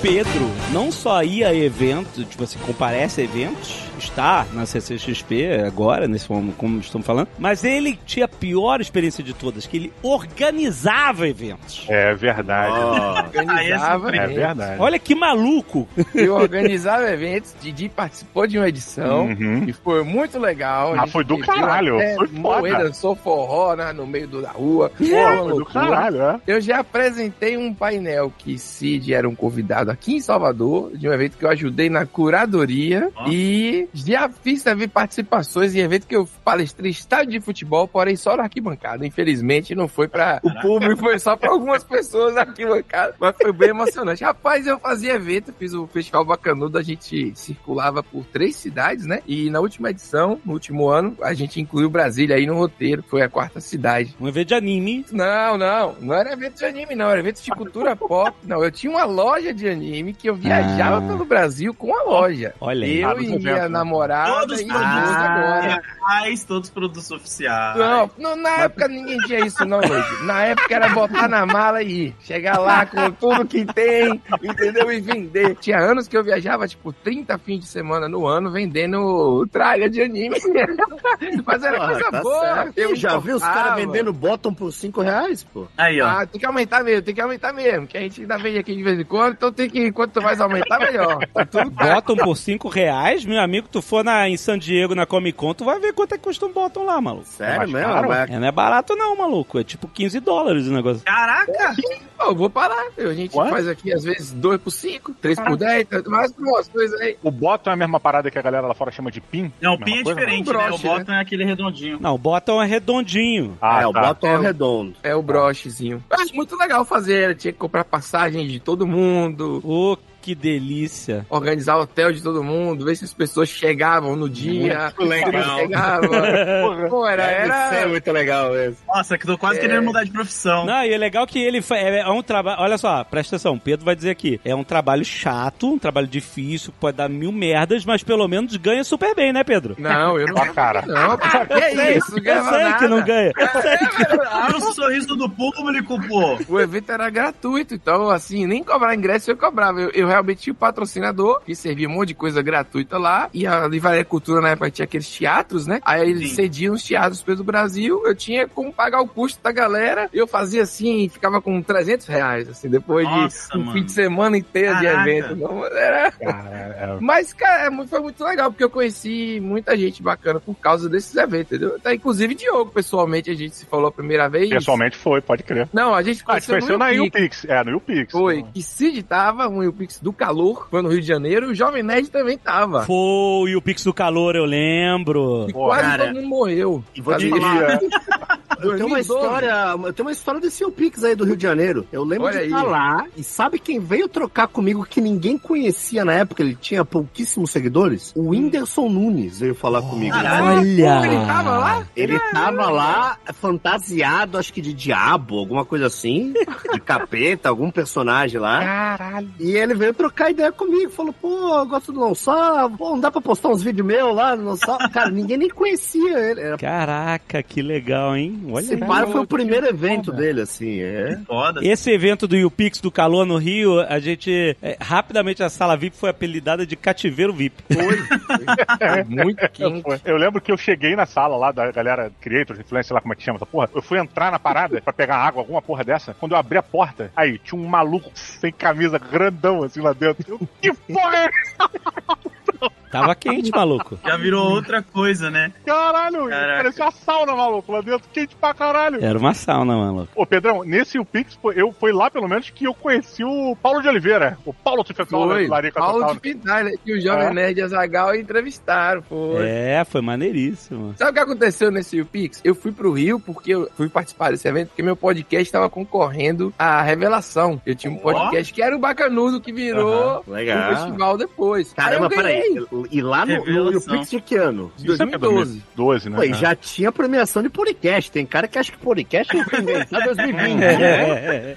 Pedro não só ia a eventos, tipo assim, comparece a eventos, está na CCXP agora, nesse momento, como estamos falando, mas ele tinha a pior experiência de todas, que ele organizava eventos. É verdade. [laughs] Organizava É verdade. Olha que maluco! Eu organizava eventos, Didi participou de uma edição Uhum. e foi muito legal. Ah, foi do caralho, foi foda. moer, dançou forró né, no meio da rua. Pô, foi do caralho, é. Eu já apresentei um painel que Cid era um convidado aqui em Salvador, de um evento que eu ajudei na curadoria. Ó. E já fiz também participações em evento que eu palestrei estádio de futebol, porém só na arquibancada. Infelizmente não foi para o público, foi só para algumas pessoas na arquibancada. Mas foi bem emocionante. Rapaz, eu fazia evento, fiz o Festival Bacanudo, a gente circulava por três cidades, né? E na última edição, no último ano, a gente incluiu Brasília aí no roteiro. Foi a quarta cidade. Um evento de anime. Não, não. Não era evento de anime, não. Era evento de cultura pop. Não, eu tinha uma loja de anime que eu viajava Ah. pelo Brasil com a loja. Olha. Eu minha né? Namorada Todos e produtos agora. oficiais, todos produtos oficiais. Não, não, na época ninguém tinha isso, não, Luigi. Na época era botar na mala e ir. Chegar lá com tudo que tem, entendeu? E vender. Tinha anos que eu viajava, tipo, 30 fins de semana no ano vendendo tralha de anime. [laughs] Mas era Porra, coisa tá boa. certo. Eu já viu os caras vendendo bottom por 5 reais, pô? Aí, ó. Ah, tem que aumentar mesmo, tem que aumentar mesmo. Que a gente ainda vende aqui de vez em quando, então tem que, quanto mais aumentar, melhor. Tá tudo. Bottom por 5 reais, meu amigo, tu for na, em San Diego na Comic Con, tu vai ver quanto é que custa um bottom lá, maluco. Sério mais mesmo? É, não é barato não, maluco. É tipo 15 dólares o negócio. Caraca! Pô, eu vou parar. A gente Quanto? faz aqui, às vezes, 2 por 5, 3 por 10, mais umas coisas aí. O bottom é a mesma parada que a galera lá fora chama de pin? Não, o pin é coisa? diferente, Um né? O broche, bottom é aquele redondinho. Não, o bottom é redondinho. Ah, é, o tá. bottom é É o- redondo. É o brochezinho. Eu Acho muito legal fazer. Tinha que comprar passagem de todo mundo, Ô, que delícia. organizar o hotel de todo mundo, ver se as pessoas chegavam no dia. Muito se não legal. chegava. [laughs] Pô, era, era, muito legal mesmo. Nossa, que eu tô quase É. querendo mudar de profissão. Não, e é legal que ele fa- é, é um trabalho. Olha só, presta atenção, Pedro vai dizer aqui. É um trabalho chato, um trabalho difícil, pode dar mil merdas, mas pelo menos ganha super bem, né, Pedro? Não, eu [laughs] não. Ó, cara. Não, pô, que [laughs] é isso? Não Eu sei que não nada. ganha. Eu sei que Olha o sorriso do público, pô. O evento era gratuito, então, assim, nem cobrar ingresso eu cobrava. Eu, eu realmente tinha um patrocinador que servia um monte de coisa gratuita lá. E a Livraria Cultura, na época, tinha aqueles teatros, né? Aí eles Sim. cediam os teatros pelo Brasil. Eu tinha como pagar o custo da galera. Eu fazia assim, ficava com 300 reais, assim, depois Nossa, de um mano. fim de semana inteiro de Caraca. evento. Não, era... Cara, Mas, cara, é foi muito legal, porque eu conheci muita gente bacana por causa desses eventos, entendeu? Até, inclusive, Diogo, pessoalmente, a gente se falou a primeira vez. Pessoalmente foi, pode crer. Não, a gente Ah, a gente conheceu na no YouPix. YouPix. É, no YouPix. Foi, que Cid tava, um YouPix do calor, foi no Rio de Janeiro, e o Jovem Nerd também tava. Foi o Pix do Calor, eu lembro. E Pô, quase cara, todo mundo morreu. E vou te falar, [laughs] Eu tenho uma história, eu tenho uma história desse seu Pix aí do Rio de Janeiro. Eu lembro Olha de estar lá e sabe quem veio trocar comigo que ninguém conhecia na época, ele tinha pouquíssimos seguidores? O Whindersson Nunes veio falar comigo. Caralho. Olha! Ele tava lá? Ele tava lá fantasiado, acho que de diabo, alguma coisa assim, de capeta, algum personagem lá. Caralho. E ele veio trocar ideia comigo, falou, pô, eu gosto do Lançal, pô, não dá pra postar uns vídeos meus lá no Lançal? [laughs] Cara, ninguém nem conhecia ele. Era... Caraca, que legal, hein? Olha Esse pai foi o primeiro foda. evento dele, assim, é. Foda. Esse evento do YouPix do Calor no Rio, a gente. é, rapidamente a sala VIP foi apelidada de Cativeiro VIP. Foi muito quente. Foi. Eu lembro que eu cheguei na sala lá da galera Creators, Influencer, sei lá como é que chama essa porra. Eu fui entrar na parada pra pegar água, alguma porra dessa. Quando eu abri a porta, aí tinha um maluco sem camisa grandão assim lá dentro. Eu, que porra é? Tava quente, maluco. Já virou outra coisa, né? Caralho, Caraca. parecia uma sauna, maluco, lá dentro, quente pra caralho. Era uma sauna, maluco. Ô, Pedrão, nesse UPix, pô, eu foi lá, pelo menos, que eu conheci o Paulo de Oliveira. O Paulo Tifetol, né, Larica Paulo Total. de Pintar, né, que o Jovem É. Nerd e a Zagal entrevistaram, foi. É, foi maneiríssimo. Sabe o que aconteceu nesse UPix? Eu fui pro Rio porque eu fui participar desse evento porque meu podcast estava concorrendo à Revelação. Eu tinha um podcast que era o Bacanudo que virou Legal. um festival depois. Caramba, Aí eu ganhei. peraí. E lá no, no Revelação. Pix de que ano? De 2012. 2012, né? Pô, já tinha premiação de podcast. Tem cara que acha que podcast é inventado em 2020. É,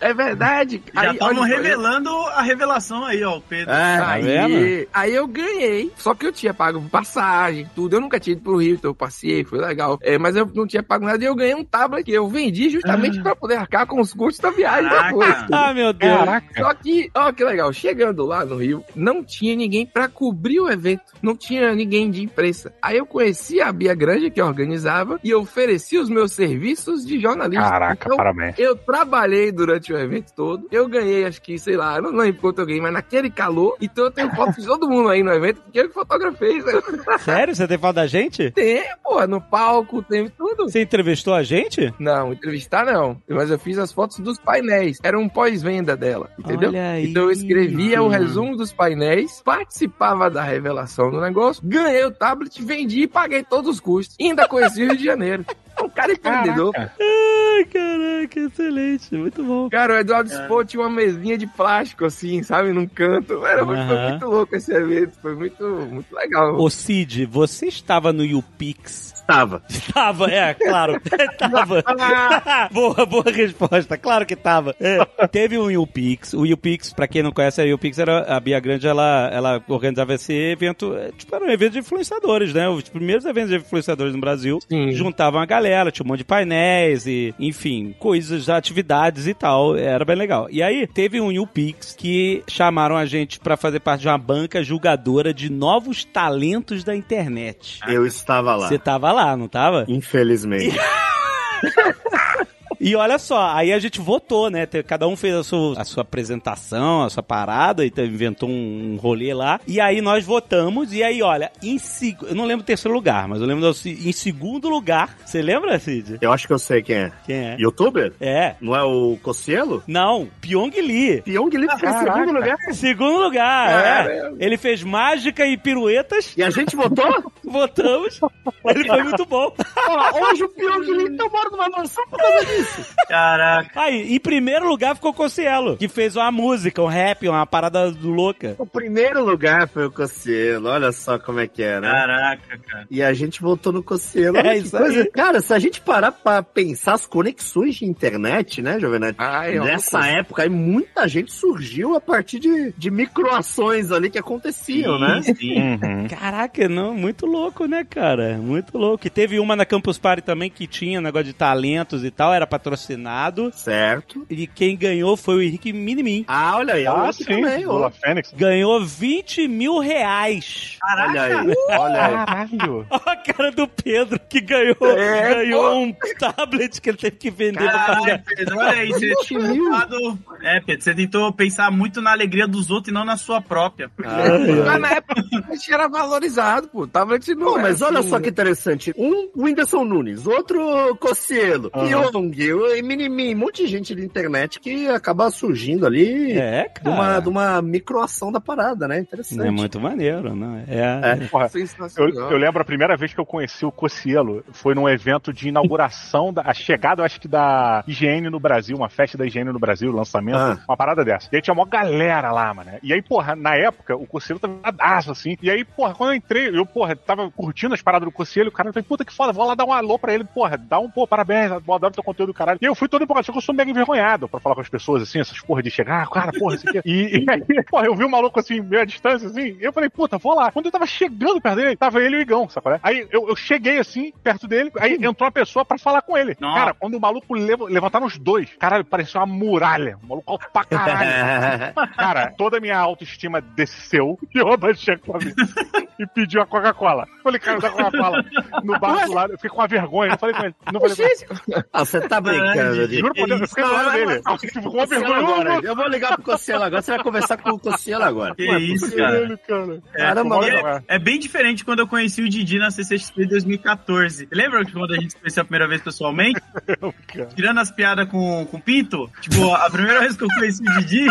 É verdade. Já olha, revelando a revelação aí, ó, o Pedro. É, Aí, aí eu ganhei. Só que eu tinha pago passagem, tudo. Eu nunca tinha ido pro Rio, então eu passei, foi legal. É, mas eu não tinha pago nada e eu ganhei um tablet que eu vendi justamente pra poder arcar com os custos da viagem depois. Ah, meu Deus. Caraca. Só que, ó, que legal, chegando lá no Rio, não tinha ninguém pra cobrir o evento, não tinha ninguém de imprensa. Aí eu conheci a Bia Grande, que organizava, e ofereci os meus serviços de jornalista. Caraca, Então, parabéns. eu trabalhei durante o evento todo. Eu ganhei, acho que, sei lá, não lembro quanto eu ganhei, mas naquele calor. Então eu tenho fotos de todo mundo aí no evento, porque eu que fotografei. [laughs] Sério? Você tem foto da gente? Tem, pô, no palco, tem tudo. Você entrevistou a gente? Não, entrevistar não. Mas eu fiz as fotos dos painéis. Era um pós-venda dela, entendeu? Olha. Então eu escrevia o resumo dos painéis, participava da revelação do negócio, ganhei o tablet, vendi e paguei todos os custos. E ainda conheci o Rio de Janeiro. É um cara empreendedor. Ai, caraca, excelente. Muito bom. Cara, o Eduardo Spoh tinha uma mesinha de plástico, assim, sabe, num canto. Era, foi Aham. muito louco esse evento, foi muito, muito legal. Ô Cid, você estava no YouPix? Estava. Tava, é, claro. [laughs] tava. [laughs] boa, boa resposta. Claro que tava. É. Teve um YouPix. O YouPix, pra quem não conhece, a YouPix era a Bia Grande, ela, ela organizava esse evento, é, tipo, era um evento de influenciadores, né? Os primeiros eventos de influenciadores no Brasil. Sim. Juntavam a galera, tinha um monte de painéis e, enfim, coisas, atividades e tal. Era bem legal. E aí, teve um YouPix que chamaram a gente pra fazer parte de uma banca julgadora de novos talentos da internet. Eu estava lá. Você tava lá, não tava? Infelizmente. [laughs] E olha só, aí a gente votou, né? Cada um fez a sua, a sua apresentação, a sua parada, e inventou um, um rolê lá. E aí nós votamos, e aí, olha, em seg... eu não lembro o terceiro lugar, mas eu lembro do, se- em segundo lugar. Você lembra, Cid? Eu acho que eu sei quem é. Quem é? Youtuber? É. Não é o Cossielo? Não, Pyong Lee. Pyong Lee ficou em segundo lugar. Segundo lugar, é. Caramba. Ele fez mágica e piruetas, E a gente votou? [laughs] votamos. Ele foi muito bom. Ó, hoje o Pyong Lee tá mora numa mansão por causa disso. Caraca. Aí, em primeiro lugar ficou Cossielo, que fez uma música, um rap, uma parada do louca. O primeiro lugar foi o Cossielo. Olha só como é que é, né? Caraca, cara. E a gente votou no Cossielo. É isso coisa. aí. Cara, se a gente parar pra pensar as conexões de internet, né, uma Nessa época aí, muita gente surgiu a partir de, de microações ali que aconteciam, né? sim. [laughs] Uhum. Caraca, não, muito louco, né, cara? Muito louco. E teve uma na Campus Party também que tinha negócio de talentos e tal, era patrocinado. Certo. E quem ganhou foi o Henrique Minimin. Ah, olha aí, Ah, outro sim, também, Lula. Fênix. Ganhou 20 mil reais. Olha aí, olha aí. Caralho. [laughs] Olha a cara do Pedro que ganhou, É, ganhou um tablet que ele teve que vender pra Caralho, pagar. Pedro, olha aí, você 20 tinha mil. tentado... É, Pedro, você tentou pensar muito na alegria dos outros e não na sua própria. Mas na época a gente era valorizado, pô. Tablet não Pô, mas olha assim, só que interessante. Um Whindersson Nunes, outro Cossielo, Aham. Pyong, o Minimin, um monte de gente da internet que acaba surgindo ali É, de, uma, cara. de uma microação da parada, né? Interessante. É muito maneiro, não é? É. Porra, Eu, eu lembro a primeira vez que eu conheci o Cossielo foi num evento de inauguração, da, a chegada, eu acho que da IGN no Brasil, uma festa da IGN no Brasil, lançamento, Ah. uma parada dessa. E aí tinha uma galera lá, mano. E aí, porra, na época, o Cossielo tava nadaço, assim. E aí, porra, quando eu entrei, eu, porra, tava curtindo as paradas do Cossielo, e o cara falou, puta que foda, vou lá dar um alô pra ele, porra, dá um, pô, parabéns, eu adoro teu conteúdo, caralho. E eu fui todo empolgado, só que eu sou mega envergonhado pra falar com as pessoas, assim, essas porra de chegar, ah, cara, porra, isso aqui. E, [laughs] e aí, porra, eu vi um maluco assim, meio à distância, assim, e eu falei, puta, vou lá. Quando eu tava chegando perto dele, tava ele e o Igão, sabe qual é? Aí eu, eu cheguei assim, perto dele, aí entrou uma pessoa pra falar com ele. Nossa. Cara, quando o maluco lev levantaram os dois, caralho, parecia uma muralha. Um maluco alto pra caralho. [laughs] Cara, toda a minha autoestima desceu e eu abaixei a cabeça e pedi uma Coca-Cola. falei, cara, da Coca-Cola no bar do lado. Eu fiquei com uma vergonha. Não falei com ele. Não falei com. Ah, você tá brincando. Juro por Deus, eu fiquei do lado dele. Com uma Cossielo vergonha. agora. Eu vou ligar pro Cossielo agora. Você vai conversar com o Cossielo agora. Que Ué, isso, cara. Caralho, cara. Caramba, É, E é, é bem diferente quando eu conheci o Didi na CCXP em 2014. Lembra que quando a gente se conheceu a primeira vez pessoalmente? [laughs] Tirando as piadas com, com o Pinto, tipo, a primeira vez que eu conheci o Didi,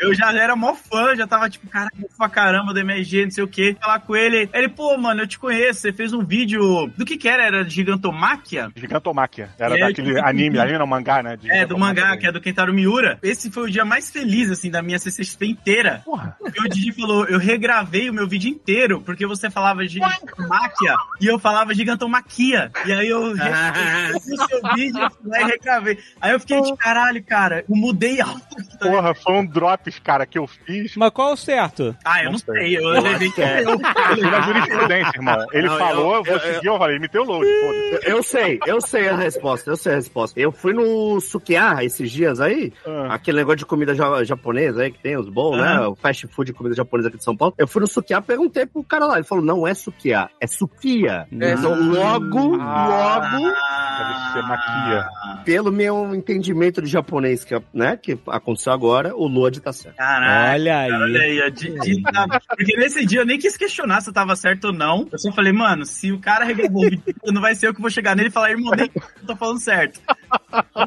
eu já era mó fã, já tava tipo, cara, pra caramba do MRG, não sei o que. Falar com ele, ele, pô, mano, eu te conheço, você fez um vídeo. Do que que era? Era de Gigantomáquia? Gigantomáquia. Era É, daquele tipo, anime, anime não, mangá, né? de É, do mangá, também. que é do Kentaro Miura. Esse foi o dia mais feliz, assim, da minha CCXP inteira. Porra. Porque o Didi falou, eu regravei o meu vídeo inteiro, porque você falava gigantomáquia e eu falava gigantomaquia. E aí eu refiz o seu vídeo eu fui lá e regravei. Aí eu fiquei de caralho, cara, eu mudei algo. Porra, foi um drops, cara, que eu fiz. Mas qual é o certo? Ah, eu não Não sei. sei, eu levei que é. Na jurisprudência, irmão. Ele Não, falou, eu, eu- vou eu- seguir, eu falei, me deu load, foda-se. Eu sei, eu sei a resposta, eu sei a resposta. Eu fui no Sukiá esses dias aí, Ah. aquele negócio de comida ja- japonesa aí que tem, os bons, né? Aham. O fast food de comida japonesa aqui de São Paulo. Eu fui no Sukiá, perguntei pro cara lá, ele falou, não é Sukiá, é Sukiya. É, Então, logo, Ah. logo, Deve ser maquia. pelo meu entendimento de japonês, que, né, que aconteceu agora, o load tá certo. Caralho. Olha aí. Olha aí, a Didi tava... Porque nesse dia eu nem quis questionar se eu tava certo ou não. Eu só falei, mano, se o cara regravou o vídeo, [laughs] não vai ser eu que vou chegar nele e falar, irmão, nem eu tô falando certo. [laughs]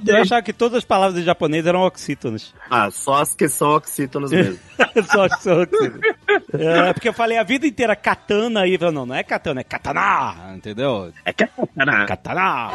Eu achava que todas as palavras em japonês eram oxítonas. Ah, só as que são oxítonos mesmo. [laughs] Só as que são oxítonas. É, porque eu falei a vida inteira katana e não, não é katana, é katana, entendeu? É é cara. Katana.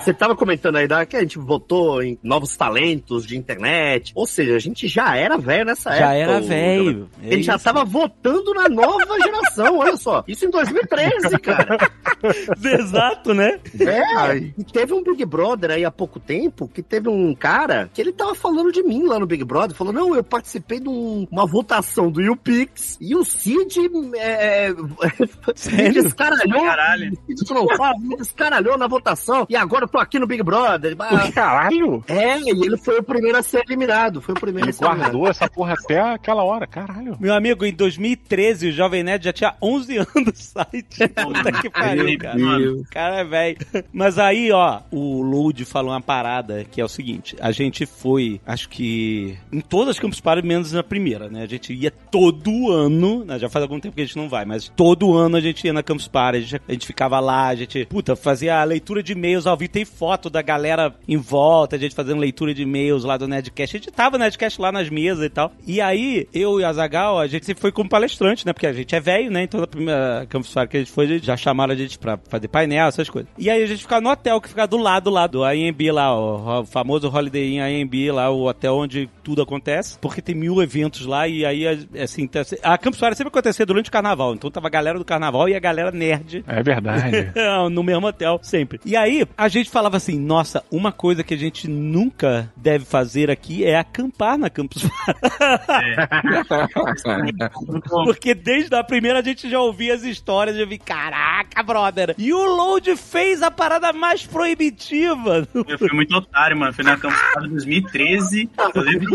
Você tava comentando aí da, que a gente votou em novos talentos de internet. Ou seja, a gente já era velho nessa época. Já era velho. É Ele já isso. tava votando na nova geração, olha só. Isso em 2013, cara. [laughs] Exato, né? É, [laughs] e teve um Big Brother aí há pouco tempo que teve um cara que ele tava falando de mim lá no Big Brother. Falou: Não, eu participei de um- uma votação do YouPix e o Cid é, [laughs] me descaralhou. Caralho. Me descaralhou na votação e agora tô aqui no Big Brother. Caralho! É, e ele foi o primeiro a ser eliminado. Foi o primeiro Ele a ser eliminado. guardou essa porra até aquela hora, caralho. Meu amigo, em 2013 o Jovem Nerd já tinha 11 anos no [laughs] site. Puta que pariu, cara. O cara é velho. Mas aí, ó, o Load falou uma parada que é o seguinte: a gente foi, acho que em todas as Campus Party, menos na primeira, né? A gente ia todo ano, né? já faz algum tempo que a gente não vai, mas todo ano a gente ia na Campus Party, a gente, a gente ficava lá, a gente, puta, fazia a leitura de e-mails ao vivo, tem foto da galera em volta, a gente fazendo leitura de e-mails lá do Nerdcast. A gente tava no Nerdcast lá nas mesas e tal. E aí, eu e a Zagal, a gente sempre foi como palestrante, né? Porque a gente é velho, né? Então, na primeira Campus Party que a gente foi, já chamaram a gente pra fazer painel, essas coisas. E aí a gente ficava no hotel, que fica do lado lá do AMB lá, o, o famoso Holiday Inn AMB lá, o hotel onde tudo acontece, porque tem mil eventos lá e aí, assim, tá- a Campus Party sempre acontecia durante o carnaval. Então tava a galera do carnaval e a galera nerd É verdade. [laughs] no mesmo hotel, sempre. E aí, a gente falava assim, nossa, uma coisa que a gente nunca deve fazer aqui é acampar na Campus [laughs] Porque desde a primeira a gente já ouvia as histórias, já vi, caraca, brother. E o Load fez a parada mais proibitiva. eu fui muito otário, mano. Fui na campanha de 2013. Eu lembro.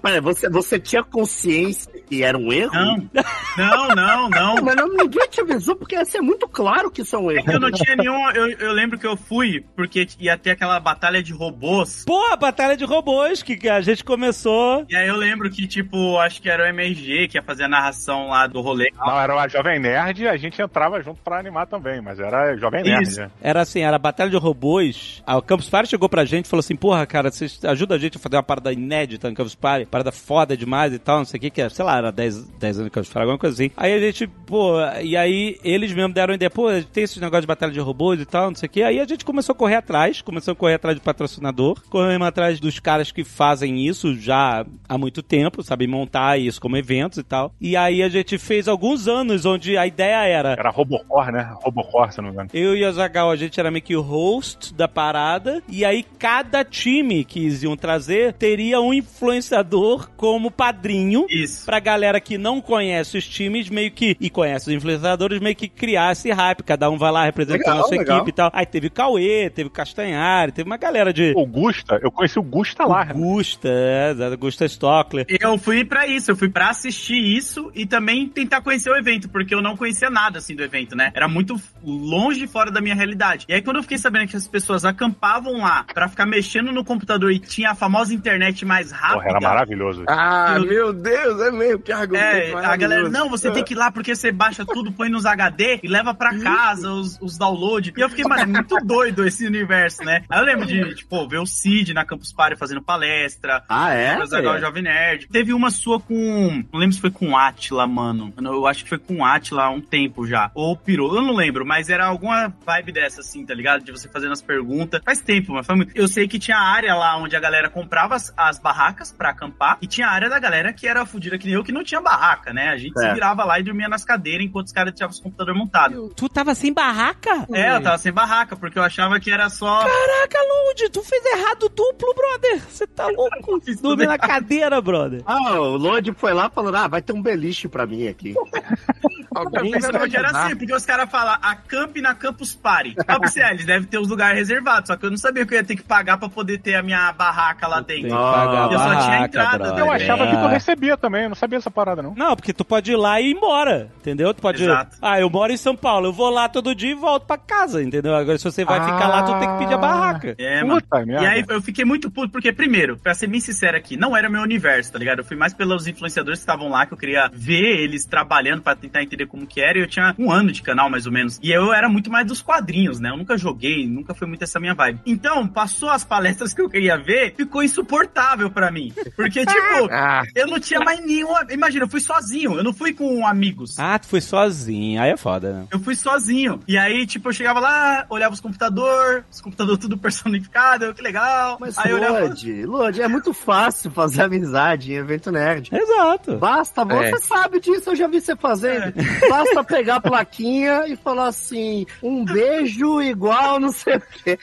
Pera, você, você tinha consciência que era um erro? Não, não, não, não. [laughs] Mas não, ninguém te avisou, porque assim, é muito claro que isso é um erro. Eu não tinha nenhum. Eu, eu lembro que eu fui porque ia ter aquela batalha de robôs. Pô, a batalha de robôs que a gente começou. E aí eu lembro que, tipo, acho que era o MRG que ia fazer a narração lá do rolê. Não, era a Jovem Nerd a gente entrava junto pra animar também, mas era Jovem Nerd. Isso. né? Era assim, era a batalha de robôs. A Campus Party chegou pra gente e falou assim: Porra, cara, vocês ajudam a gente a fazer uma parada inédita no Campus Party, parada foda demais e tal, não sei o que, que é, sei lá, era 10, 10 anos de Campus Party, alguma coisa assim. Aí a gente, pô, e aí eles mesmo deram ideia, pô, tem esses negócios de batalha de robôs e tal, não sei o que. Aí a gente começou a correr atrás, começou a correr atrás de patrocinador, corremos atrás dos caras que fazem isso já há muito tempo, sabem montar isso como eventos e tal. E aí a gente fez alguns anos onde a ideia era Era Robocor, né? Robocor, se não me engano. eu e o Azagal, a gente era meio que o host da parada. E aí, cada time que eles iam trazer teria um influenciador como padrinho Isso. pra galera que não conhece os times meio que, e conhece os influenciadores, meio que criar esse hype. Cada um vai lá representando Legal, a sua legal. equipe e tal. Aí teve o Cauê, teve o Castanhari, teve uma galera de. O Gusta, eu conheci o Gusta lá. né? Gusta, é, Gusta Stockler. Eu fui pra isso, eu fui pra assistir isso e também tentar conhecer o evento, porque eu não conhecia nada assim do evento, né? Era muito longe fora da minha realidade. E aí quando eu fiquei sabendo que as pessoas acampavam lá pra ficar mexendo no computador e tinha a famosa internet mais rápida. Porra, era maravilhoso. Ah, Eu- meu Deus, é mesmo, que argumento É, a galera, não, você tem que ir lá porque você baixa tudo, põe nos HD e leva pra casa os, os downloads. E eu fiquei, mano, é muito doido esse universo, né? Aí eu lembro de, tipo, ver o Cid na Campus Party fazendo palestra, Ah, é? o Zagal Jovem Nerd. Teve uma sua com. Não lembro se foi com o Atila, mano. Eu acho que foi com o Atila há um tempo já. Ou pirou, eu não lembro, mas era alguma vibe dessa, assim, tá ligado? De você fazendo as perguntas. Faz tempo, mas foi muito. Eu sei que tinha a área lá onde a galera comprava as, as barracas pra acampar. E tinha a área da galera que era fudida que nem eu, que não tinha barraca, né? A gente se É. virava lá e dormia nas cadeiras enquanto os caras deixavam os computadores montados. Tu tava sem barraca? É, eu tava sem barraca, porque eu achava que era só. Caraca, Lud, tu fez errado duplo, brother. Você tá louco? Dormir na cadeira, brother. Ah, o Lodi foi lá falando, ah, vai ter um beliche pra mim aqui. [laughs] Vai pensava que era assim, porque os caras falam acampe na Campus Party. [laughs] Ah, eles devem ter os lugares reservados, só que eu não sabia que eu ia ter que pagar pra poder ter a minha barraca lá Tem que dentro. pagar a Eu só tinha entrada, brother. Eu achava que tu É. recebia também, eu não sabia essa parada, não. Não, porque tu pode ir lá e ir embora, entendeu? Tu pode. Exato. Ah, eu moro em São Paulo, eu vou lá todo dia e volto pra casa, entendeu? Agora, se você vai Ah. ficar lá, tu tem que pedir a barraca. É, mano. Puta. E aí eu fiquei muito puto, porque, primeiro, pra ser bem sincero aqui, não era meu universo, tá ligado? Eu fui mais pelos influenciadores que estavam lá, que eu queria ver eles trabalhando pra tentar entender como que era, e eu tinha um ano de canal, mais ou menos. E eu era muito mais dos quadrinhos, né? Eu nunca joguei, nunca foi muito essa minha vibe. Então, passou as palestras [laughs] que eu queria ver, ficou insuportável pra mim. Porque, [laughs] tipo, Ah, eu não tinha mais nenhum. Imagina, eu fui sozinho, eu não fui com amigos. Ah, tu foi sozinho. Aí é foda, né? Eu fui sozinho. E aí, tipo, eu chegava lá, olhava os computadores, os computadores tudo personificado, que legal. Mas, aí eu olhava. Lodi, Lodi, é muito fácil fazer amizade em evento nerd. Exato. Basta, você É. sabe disso, eu já vi você fazendo. Basta pegar a plaquinha e falar assim, um beijo igual não sei o quê.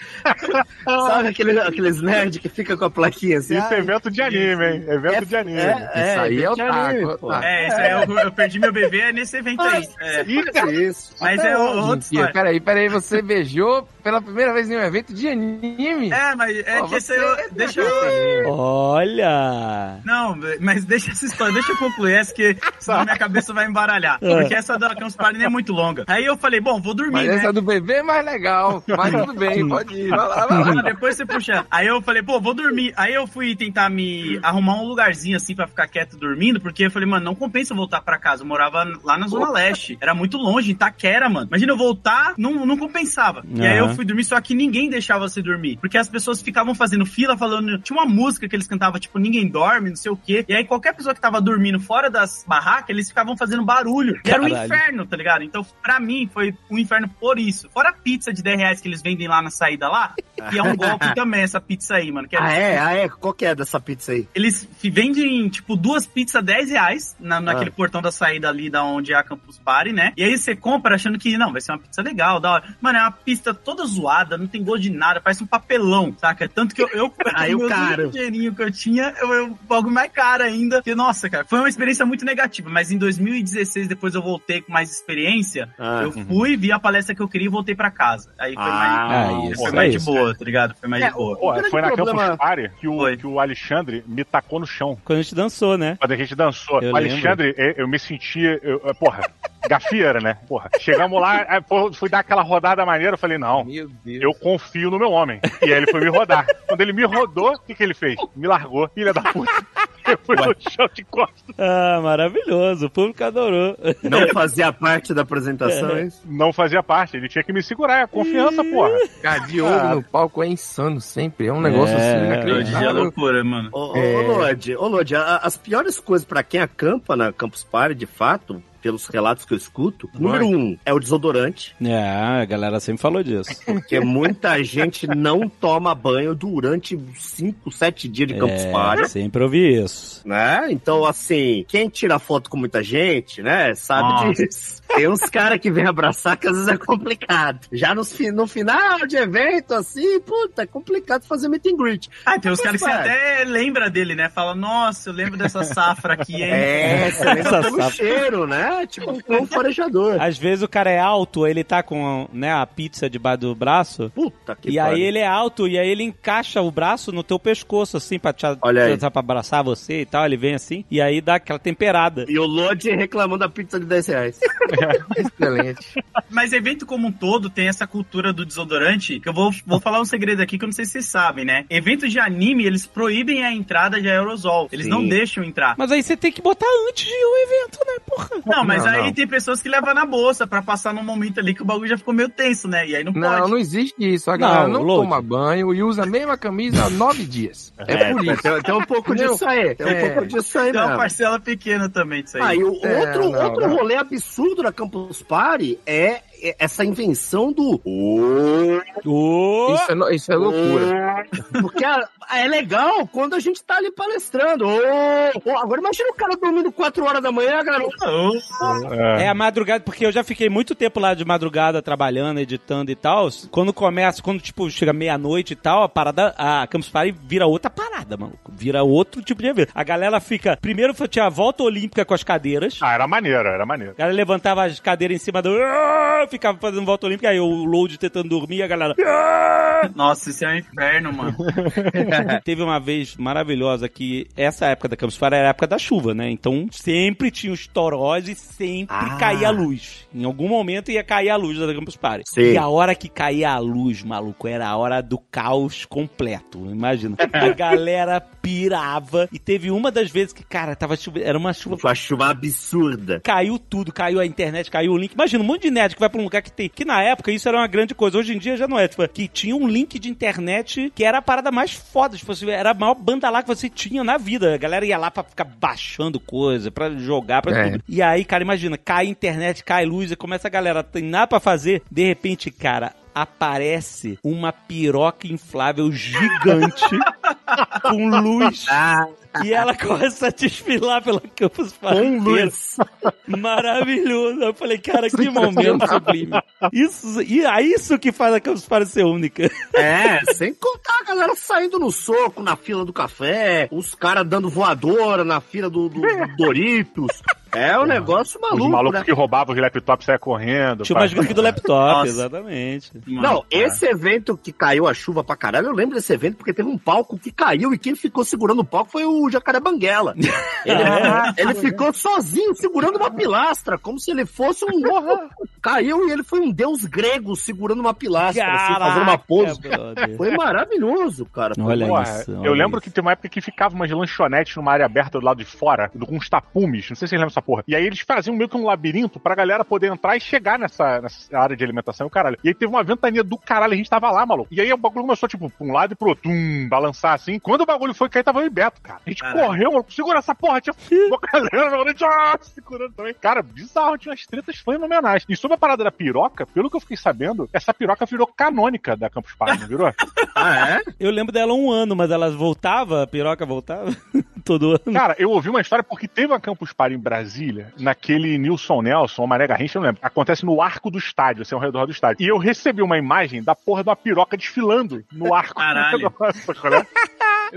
sabe aquele, aqueles nerds que fica com a plaquinha assim? Isso é "Ai, evento de anime, hein? Evento de anime. É, é, Isso aí é pô. otaku. É, isso aí eu, eu perdi meu bebê nesse evento aí. É. Faz isso. Mas é história. peraí, peraí, você beijou pela primeira vez em um evento de anime? É, mas é Pô, que esse eu. é Deixa eu. Olha. Não, mas deixa essa história, deixa eu concluir essa, que senão minha cabeça vai embaralhar. Porque essa da Campus Party nem é muito longa. Aí eu falei, bom, vou dormir, Mas né? essa do bebê é mais legal. Mas tudo bem, pode ir. Vai lá, vai lá. Depois você puxa. Aí eu falei, pô, vou dormir. Aí eu fui tentar me arrumar um lugarzinho assim pra ficar quieto dormindo, porque eu falei, mano, não compensa eu voltar pra casa. Eu morava lá na Zona Leste. Era muito longe, em Itaquera, mano. Imagina eu voltar, não, não compensava. E aí eu fui dormir, só que ninguém deixava você dormir. Porque as pessoas ficavam fazendo fila, falando. Tinha uma música que eles cantavam, tipo, ninguém dorme, não sei o quê. E aí qualquer pessoa que tava dormindo fora das barracas, eles ficavam fazendo barulho. E era um Caralho. inferno, tá ligado? Então, pra mim, foi um inferno por isso. Fora a pizza de 10 reais que eles vendem lá na saída lá, que é um [laughs] golpe também, essa pizza aí, mano. É- Ah, é? Ah, é? Qual que é dessa pizza aí? Eles vendem, tipo, duas pizzas 10 reais na, naquele Ah. portão da saída ali da onde é a Campus Party, né? E aí você compra achando que, não, vai ser uma pizza legal, da hora. Mano, é uma pizza toda zoada, não tem gosto de nada, parece um papelão, saca? Tanto que eu, eu [laughs] Aí o caro. únicos dinheirinho que eu tinha, eu, eu mais caro ainda. Que, nossa, cara, foi uma experiência muito negativa, mas em 2016, depois eu voltei com mais experiência, Ah, eu fui, vi a palestra que eu queria e voltei pra casa. Aí foi Ah, mais, isso, foi é mais de isso. boa, tá ligado? Foi mais É, de boa. Pô, foi na problema- Campus Party que o, Foi. que o Alexandre me tacou no chão. Quando a gente dançou, né? Quando a gente dançou. Eu o Alexandre, eu, eu me sentia. eu- porra, gafieira, né? Porra. Chegamos lá, fui dar aquela rodada maneira, eu falei, não. Meu Deus. Eu confio no meu homem. E aí ele foi me rodar. Quando ele me rodou, o que, que ele fez? Me largou, filha da puta. Fui no chão de costas. Ah, maravilhoso. O público adorou. Não fazia parte da apresentação, é isso? Não fazia parte, ele tinha que me segurar. É confiança, porra. Cara, Diogo Ah. no palco é insano sempre. É um negócio É, assim é inacreditável. loucura, mano. Ô, ô, É. ô, Lodi, ô, Lodi, a- as piores coisas pra quem acampa na Campus Party, de fato, pelos relatos que eu escuto, número um é o desodorante, É, a galera sempre falou disso. [laughs] porque muita gente não toma banho durante 5, 7 dias de Campus É, Party. sempre ouvi isso. Né? Então, assim, quem tira foto com muita gente, né, sabe Nossa. disso. Tem uns caras que vêm abraçar que às vezes é complicado. Já fi- no final de evento, assim, puta, é complicado fazer meet and greet. Ah, tem uns caras que você até lembra dele, né? Fala, nossa, eu lembro dessa safra aqui, hein? É, você lembra safra. cheiro, né? Tipo um farejador. Às vezes o cara é alto, ele tá com né, a pizza debaixo do braço. Puta que e aí pariu. ele é alto e aí ele encaixa o braço no teu pescoço, assim, pra, te, Olha aí. pra abraçar você e tal. Ele vem assim, e aí dá aquela temperada. E o Lodi reclamando da pizza de 10 reais. [laughs] [laughs] Excelente. Mas evento como um todo tem essa cultura do desodorante, que eu vou, vou falar um segredo aqui que eu não sei se vocês sabem, né? Eventos de anime, eles proíbem a entrada de aerosol. Eles Sim. não deixam entrar. Mas aí você tem que botar antes de o evento, né, porra? Não, mas Não, aí não. tem pessoas que levam na bolsa pra passar num momento ali que o bagulho já ficou meio tenso, né? E aí não, Não, pode. não existe isso. A galera Não, não, toma banho e usa a mesma camisa há nove dias. É, por isso. Tem, tem um pouco disso aí. Tem um É. pouco disso aí Tem uma mesmo. parcela pequena também disso aí. Ah, e o É, outro, não, outro não. rolê absurdo Campus Party é essa invenção do. Ô! Isso é, isso é loucura. Porque a- é legal quando a gente tá ali palestrando. Ô, agora imagina o cara dormindo 4 horas da manhã, garoto. É a madrugada, porque eu já fiquei muito tempo lá de madrugada trabalhando, editando e tal. Quando começa, quando tipo chega meia-noite e tal, a parada, a Campus Party vira outra parada, maluco. Vira outro tipo de evento. A galera fica. Primeiro foi- tinha a volta olímpica com as cadeiras. Ah, era maneiro, era maneiro. A galera levantava as cadeiras em cima do. Ficava fazendo volta olímpica, aí o load tentando dormir, e a galera. "Ah!" Nossa, isso é um inferno, mano. [laughs] Teve uma vez maravilhosa que essa época da Campus Party era a época da chuva, né? Então sempre tinha os torós e sempre Ah. caía a luz. Em algum momento ia cair a luz da Campus Party. Sim. E a hora que caía a luz, maluco, era a hora do caos completo. Imagina. [laughs] A galera pirava. E teve uma das vezes que, cara, tava chuva, era uma chuva Foi uma chuva absurda. caiu tudo, caiu a internet, caiu o link. Imagina, um monte de nerd que vai pra um lugar que tem. Que na época isso era uma grande coisa. Hoje em dia já não é. Tipo, que tinha um link de internet que era a parada mais foda. Tipo, era a maior banda lá que você tinha na vida. A galera ia lá pra ficar baixando coisa, pra jogar, pra É. tudo. E aí, cara, imagina, cai a internet, cai luz, e começa a galera, tem nada pra fazer. De repente, cara. Aparece uma piroca inflável gigante [laughs] com luz Ah, e ela começa a desfilar pela Campus com luz. Maravilhoso. Eu falei, cara, que momento sublime. Isso, e é isso que faz a Campus Party ser única. É, sem contar a galera saindo no soco na fila do café, os caras dando voadora na fila do, do- do Doritos. É um negócio Os maluco, malucos né? que roubavam os laptops saia correndo. Tinha umas gangues do laptop, Nossa. exatamente. Não, esse evento que caiu a chuva pra caralho, eu lembro desse evento porque teve um palco que caiu e quem ficou segurando o palco foi o Jacaré Banguela. [laughs] Ele, ele ficou sozinho segurando uma pilastra, como se ele fosse um. Caiu e ele foi um deus grego segurando uma pilastra, assim, fazendo uma pose. brother. Foi maravilhoso, cara. Olha Porra, isso. eu olha lembro isso. que tem uma época que ficava umas lanchonetes numa área aberta do lado de fora, com uns tapumes, não sei se vocês lembram dessa porra. E aí eles faziam meio que um labirinto pra galera poder entrar e chegar nessa, nessa área de alimentação, e o caralho. E aí teve uma ventania do caralho, a gente tava lá, maluco. E aí o bagulho começou, tipo, pra um lado e pro outro, tum, balançar assim. Quando o bagulho foi cair, tava eu e Beto, cara. A gente Caralho. correu, maluco, segura essa porra, tinha uma galera, a gente, ah, segurando também. Cara, bizarro, tinha umas tretas fenomenais. E sobre a parada da piroca, pelo que eu fiquei sabendo, essa piroca virou canônica da Campus Party, não virou? [laughs] Ah, é? Eu lembro dela um ano, mas ela voltava, a piroca voltava [laughs] todo ano. Cara, eu ouvi uma história porque teve uma Campus Party em Brasília, naquele Nilson Nelson, ou Mané Garrincha, eu não lembro. Acontece no arco do estádio, assim, ao redor do estádio. E eu recebi uma imagem da porra de uma piroca desfilando no arco. Caralho. [laughs] Eu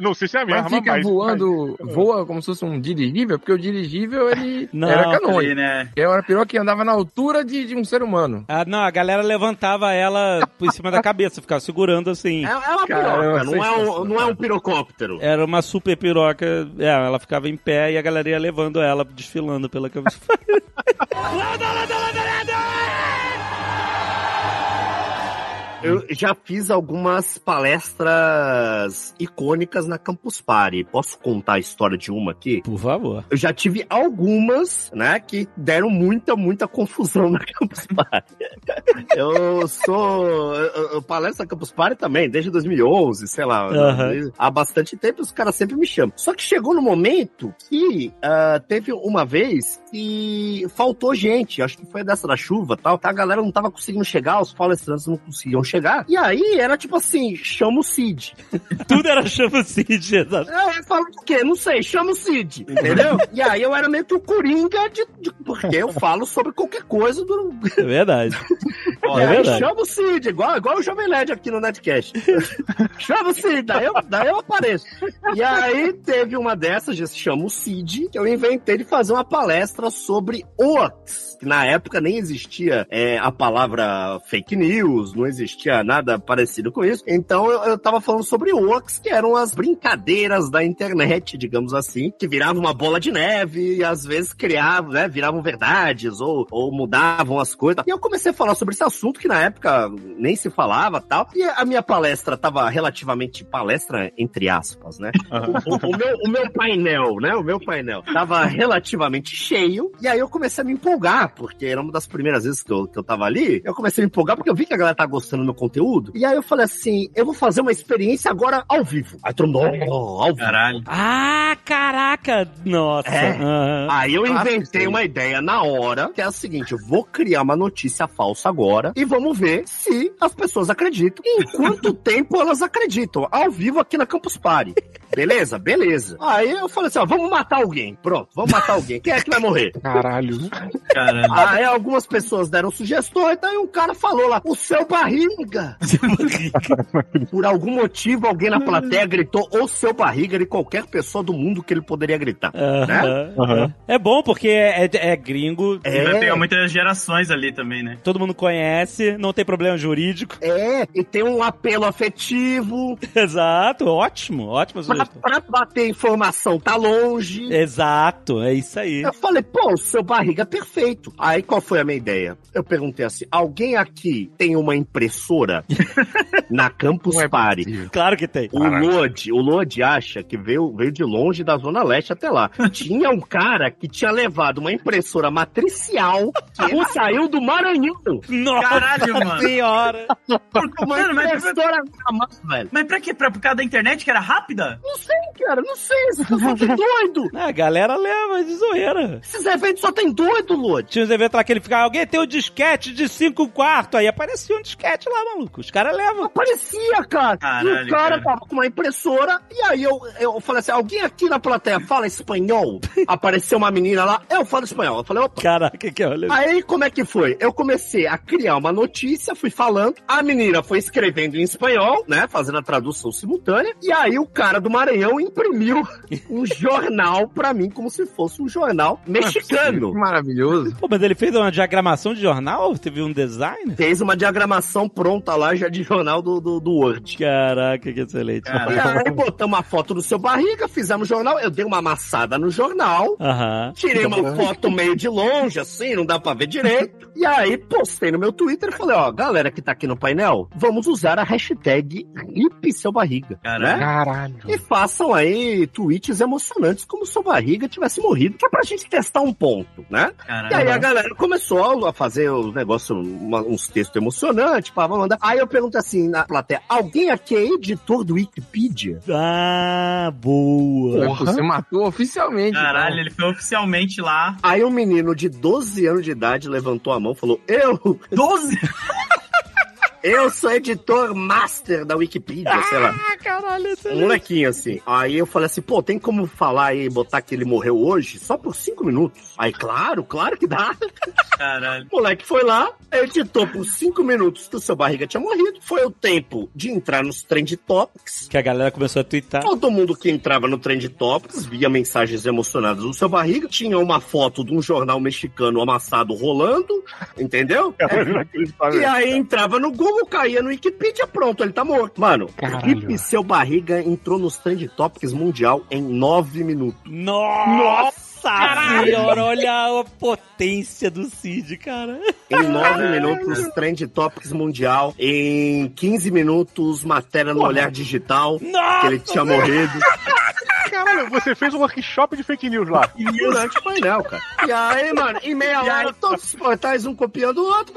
não sei se é a mesma, Mas fica mas... voando, voa como se fosse um dirigível, porque o dirigível ele Não, era canônico. né? Era uma piroca que andava na altura de, de um ser humano. Ah, não, a galera levantava ela por cima da cabeça, ficava segurando assim. É, é uma Caramba, piroca, não é, um, não é um pirocóptero. Era uma super piroca. É, ela ficava em pé e a galera ia levando ela, desfilando pela Party. [laughs] Eu já fiz algumas palestras icônicas na Campus Party. Posso contar a história de uma aqui? Por favor. Eu já tive algumas, né, que deram muita, muita confusão na Campus Party. [laughs] eu sou... Eu, eu palestro na Campus Party também, desde 2011, sei lá. Aham. Há bastante tempo os caras sempre me chamam. Só que chegou no momento que ah, teve uma vez que faltou gente. Acho que foi dessa da chuva tal. A galera não tava conseguindo chegar, os palestrantes não conseguiam chegar. Chegar. E aí era tipo assim, chama o Cid. [laughs] Tudo era chama o Cid, exato. É, eu falo o quê? Não sei, chama o Cid, entendeu? e aí eu era meio que o Coringa de, de- porque eu falo sobre qualquer coisa do. É verdade. [laughs] E É aí verdade. Chama o Cid, igual, igual o Jovem Nerd aqui no Netcast. [laughs] chama o Cid, daí eu, daí eu apareço. E aí teve uma dessas, já se chama o Cid, que eu inventei de fazer uma palestra sobre Oax. Que na época nem existia é, a palavra fake news, não existia nada parecido com isso. Então eu, eu tava falando sobre Oax, que eram as brincadeiras da internet, digamos assim, que viravam uma bola de neve e às vezes criavam, né, viravam verdades ou, ou mudavam as coisas. E eu comecei a falar sobre esse assunto que na época nem se falava tal. E a minha palestra tava relativamente palestra entre aspas, né? [laughs] o, o meu, o meu painel, né? O meu painel tava relativamente cheio. E aí eu comecei a me empolgar, porque era uma das primeiras vezes que eu, que eu tava ali. Eu comecei a me empolgar porque eu vi que a galera tá gostando do meu conteúdo. E aí eu falei assim: eu vou fazer uma experiência agora ao vivo. Aí todo mundo, "Oh, ao vivo. Caralho. Ah, caraca! Nossa. É. Aham. Aí eu inventei aí. uma ideia na hora, que é a seguinte: eu vou criar uma notícia falsa agora e vamos ver se as pessoas acreditam. Em quanto [laughs] tempo elas acreditam? Ao vivo aqui na Campus Party. Beleza? Beleza. Aí eu falei assim: ó, vamos matar alguém. Pronto, vamos matar alguém. Quem é que vai morrer? Caralho. Caralho. Aí algumas pessoas deram sugestões, daí um cara falou lá, o seu barriga. [laughs] [laughs] Por algum motivo, alguém na plateia gritou o seu barriga de qualquer pessoa do mundo que ele poderia gritar. Né? Aham. É bom porque é, é- é gringo, E vai É. pegar muitas gerações ali também, né? todo mundo conhece, não tem problema jurídico. É, e tem um apelo afetivo. [laughs] Exato, ótimo, ótima Pra, pra bater informação tá longe. Exato, é isso aí. Eu falei, pô, o seu barriga é perfeito. Aí qual foi a minha ideia? Eu perguntei assim: alguém aqui tem uma impressora [laughs] na Campus é Party? possível. Claro que tem. O Lodi, o Lodi acha que veio, veio de longe da Zona Leste até lá. [laughs] Tinha um cara que tinha levado uma impressora matricial que saiu do Maranhão. Nossa Caralho, mano. senhora. Uma Mano, mas- impressora mão, velho. Mas pra quê? Pra, por causa da internet que era rápida? Não sei, cara, não sei. Pessoal tá doido. [laughs] Ah, A galera leva de zoeira. Esses eventos só tem doido, Lodi. Tinha uns eventos lá que ele ficava, alguém tem um disquete de 5 quartos. Aí aparecia um disquete lá, maluco. Os caras levam. Aparecia, cara. e Caralho, o cara, cara. tava com uma impressora. E aí eu, eu falei assim: alguém aqui na plateia fala espanhol? [laughs] Apareceu uma menina lá, eu falo espanhol. Eu falei, opa. Caraca, que olha. Aí, como é que foi? Eu comecei a criar uma notícia, fui falando, a menina foi escrevendo em espanhol, né, fazendo a tradução simultânea, e aí o cara do Maranhão imprimiu [laughs] um jornal pra mim, como se fosse um jornal mexicano. Que maravilhoso. Pô, mas ele fez uma diagramação de jornal? Teve um design? Fez uma diagramação pronta lá, já de jornal do, do, do Word. Caraca, que excelente. Cara. E aí botamos a foto do seu barriga, fizemos jornal, eu dei uma amassada no jornal. Tirei uma foto meio de longe, assim, não dá pra ver direito. [laughs] E aí, postei no meu Twitter e falei, ó, galera que tá aqui no painel, vamos usar a hashtag RIP seu barriga, Caralho. né? Caralho. E façam aí tweets emocionantes como se seu barriga tivesse morrido, que é pra gente testar um ponto, né? E aí Caralho. a galera começou a fazer os negócios, uma- uns textos emocionantes, pá, Aí eu pergunto assim na plateia, alguém aqui é editor do Wikipedia? Ah, boa. Você matou oficialmente. Caralho, então. ele foi oficialmente lá. Aí um menino de 12 anos de idade levantou a mão e falou, eu 12? [laughs] Eu sou editor master da Wikipedia, sei lá. Ah, caralho, Um excelente. molequinho assim. Aí eu falei assim, pô, tem como falar aí, botar que ele morreu hoje só por cinco minutos? Aí, claro, claro que dá. [laughs] Caralho. O moleque foi lá, editou por cinco minutos que o seu barriga tinha morrido. Foi o tempo de entrar nos Trend Topics. Que a galera começou a twittar. Todo mundo que entrava no Trend Topics via mensagens emocionadas do seu barriga. Tinha uma foto de um jornal mexicano amassado rolando, entendeu? E aí entrava no Google, caía no Wikipedia, pronto, ele tá morto. Mano, Caralho. Hip Seu Barriga entrou nos Trend Topics mundial em nove minutos. Nossa senhora, olha a potência do Cid, cara. Em nove minutos, Trend Topics mundial. Em 15 minutos, matéria no Olhar Digital, que ele Nossa! tinha morrido. [laughs] Caralho, você fez um workshop de fake news lá. Durante o painel, cara. E aí, mano, em meia E hora, aí? todos os portais, um copiando o outro,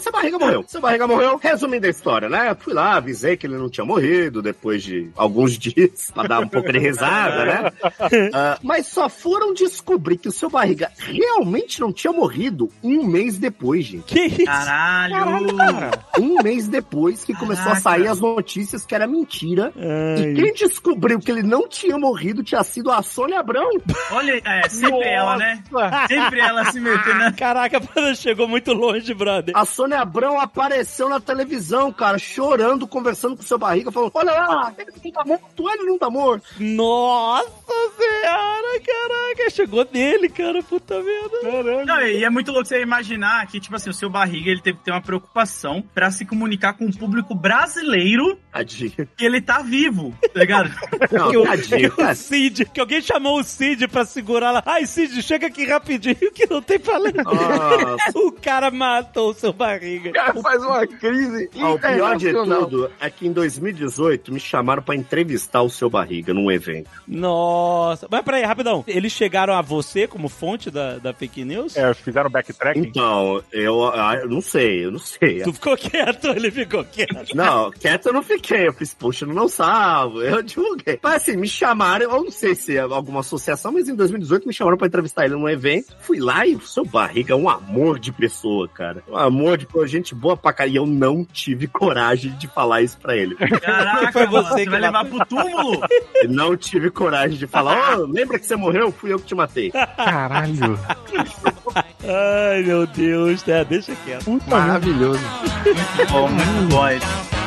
seu barriga morreu. Seu barriga morreu. Resumindo a história, né? Fui lá, avisei que ele não tinha morrido depois de alguns [laughs] dias, pra dar um pouco de risada, né? [laughs] Ah, mas só foram descobrir que o seu barriga realmente não tinha morrido um mês depois, gente. Que isso? Caralho! Um mês depois que começou a Caraca. sair as notícias que era mentira. E Ai. quem descobriu que ele não tinha morrido tinha sido a Sônia Abrão. Olha, é, sempre ela, né? Sempre ela se metendo na... Caraca, [laughs] mano, chegou muito longe, brother. A Sônia Abrão apareceu na televisão, cara, chorando, conversando com o seu barriga, falando: Olha lá, ele não tá morto, ele não tá morto. Nossa senhora, caraca, chegou nele, cara, puta merda. Não, e é muito louco você imaginar que, tipo assim, o seu barriga ele teve que ter uma preocupação pra se comunicar com o público brasileiro Tadinho. que ele tá vivo, tá ligado? [laughs] Não, Que o, tadinho. que o Cid, que alguém chamou o Cid pra segurar lá. Ai, Cid, chega aqui rapidinho que não tem pra ler. Nossa. [laughs] O cara matou o seu barriga. O cara faz uma crise. Ah, o pior de tudo é que em 2018 me chamaram pra entrevistar o seu barriga num evento. Nossa. Mas peraí, rapidão. Eles chegaram a você como fonte da, da fake news? É, fizeram backtracking. Então, eu, ah, eu não sei, eu não sei. Tu ficou quieto, [laughs] ele ficou quieto. Não, quieto eu não fiquei. Eu fiz, poxa, eu não salvo. Eu divulguei. Mas assim, me chamaram, eu não sei se é alguma associação, mas em 2018 me chamaram pra entrevistar ele num evento. Fui lá e o seu barriga é um amor de pessoa, cara. Um amor de pessoa, gente boa pra cá. E eu não tive coragem de falar isso pra ele. Foi Caraca, você mano, você que vai levar pro túmulo? Não tive coragem de falar, ô, lembra que você morreu? Fui eu que te matei. Caralho. Ai, meu Deus. É, deixa quieto. Maravilhoso. Muito bom, muito bom.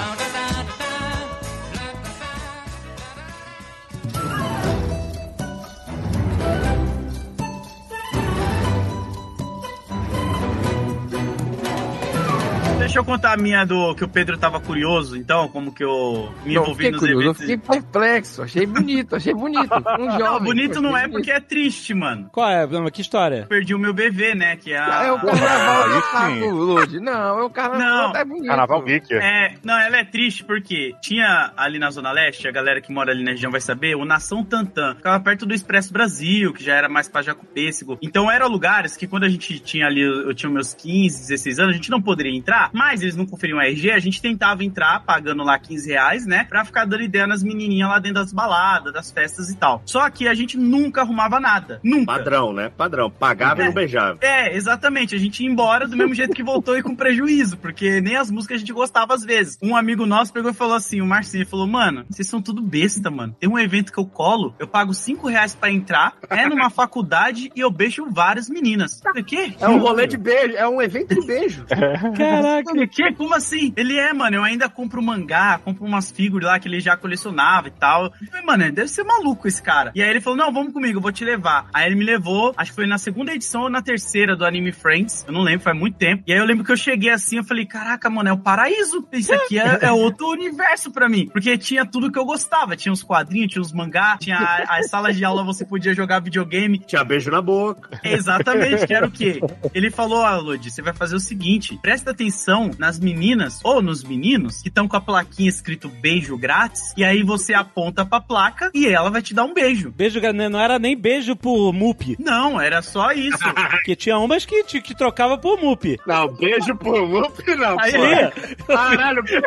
Deixa eu contar a minha do que o Pedro tava curioso, então, como que eu me Não, envolvi nos curioso, eu eventos. fiquei perplexo. Achei bonito, achei bonito. [laughs] Um jovem. Não, bonito não é achei porque é triste, mano. Qual é? Não, Que história? Perdi o meu bebê, né? Que é a... É o carnaval aí do Lud. Não, é o carnaval Não. tá bonito. Carnaval Geek. É, não, ela é triste porque tinha ali na Zona Leste, a galera que mora ali na região vai saber, o Nação Tantan. Ficava perto do Expresso Brasil, que já era mais pra Jacupêssego. Então eram lugares que quando a gente tinha ali, eu tinha meus 15, 16 anos, a gente não poderia entrar, mas eles não conferiam a RG, a gente tentava entrar pagando lá 15 reais, né? Pra ficar dando ideia nas menininhas lá dentro das baladas, das festas e tal. Só que a gente nunca arrumava nada. Nunca. Padrão, né? Padrão. Pagava e não beijava. É, exatamente. A gente ia embora do mesmo jeito que voltou e com prejuízo, porque nem as músicas a gente gostava às vezes. Um amigo nosso pegou e falou assim: o Marcinho falou, mano, vocês são tudo besta, mano. Tem um evento que eu colo, eu pago 5 reais pra entrar, é numa [laughs] faculdade e eu beijo várias meninas. O quê? É um rolê de beijo, é um evento de beijo. [laughs] Caraca. Falei, que? Como assim? Ele é, mano, eu ainda compro mangá, compro umas figuras lá que ele já colecionava e tal. Eu falei, mano, deve ser maluco esse cara. E aí ele falou, não, vamos comigo, eu vou te levar. Aí ele me levou, acho que foi na segunda edição ou na terceira do Anime Friends, eu não lembro, faz muito tempo. E aí eu lembro que eu cheguei assim, eu falei, caraca, mano, é o paraíso. Isso aqui é, é outro universo pra mim. Porque tinha tudo que eu gostava. Tinha uns quadrinhos, tinha uns mangá, tinha a- as salas de aula, você podia jogar videogame. Tinha beijo na boca. Exatamente, que era o quê? Ele falou, ah, Lud, você vai fazer o seguinte, presta atenção nas meninas ou nos meninos que estão com a plaquinha escrito beijo grátis, e aí você aponta pra placa e ela vai te dar um beijo. Beijo, né, não era nem beijo por MUP. Não, era só isso. [laughs] Porque tinha umas que, te- que trocava por MUP. Não, beijo por Whoop, não. Aí, pô. Tinha, Caralho, tinha.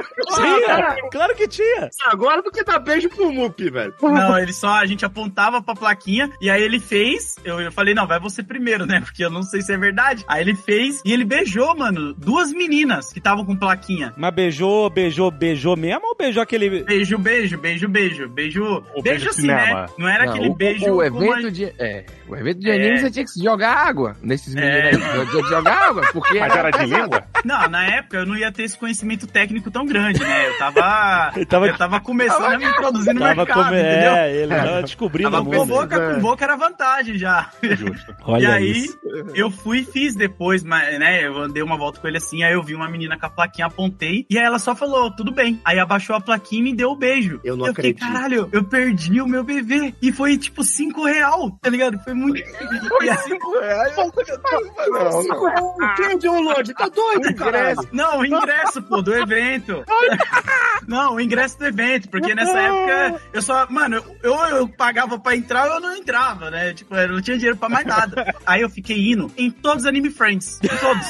Claro que tinha. agora do que dá beijo pro Mup, velho. Não, ele só, a gente apontava pra plaquinha, e aí ele fez, eu, eu falei, não, vai você primeiro, né, porque eu não sei se é verdade. Aí ele fez, e ele beijou, mano, duas meninas que estavam com plaquinha. Mas beijou, beijou, beijou mesmo ou beijou aquele. Beijo, beijo, beijo, beijo, beijo. O beijo assim, né? Não era Não, aquele o, beijo. o a- evento de é, o evento de É. anime você tinha que jogar água nesses É. meninos aí. Jogar água, porque Mas era de língua? Não, na época eu não ia ter esse conhecimento técnico tão grande, né? Eu tava. [laughs] Ele tava- eu tava começando a me introduzir no Tava mercado, come- entendeu? É, ele tava descobrindo Tava Com mundo. boca com boca era vantagem já. Justo. Olha e aí, isso. eu fui e fiz depois, mas, né? Eu andei uma volta com ele assim, aí eu vi uma menina com a plaquinha, apontei, e aí ela só falou, tudo bem. Aí abaixou a plaquinha e me deu o beijo. Eu não eu fiquei, acredito. caralho, eu perdi o meu bebê. E foi tipo 5 real, tá ligado? Foi muito. Foi 5 reais. [laughs] Não, não. Quem deu o Lorde? Tá doido? Ingresso. Não, o ingresso, pô, do evento. [laughs] Não, o ingresso do evento, porque nessa época eu só, mano, eu, eu, eu pagava pra entrar ou eu não entrava, né? Tipo, eu não tinha dinheiro pra mais nada. Aí eu fiquei indo em todos os Anime Friends. Em todos.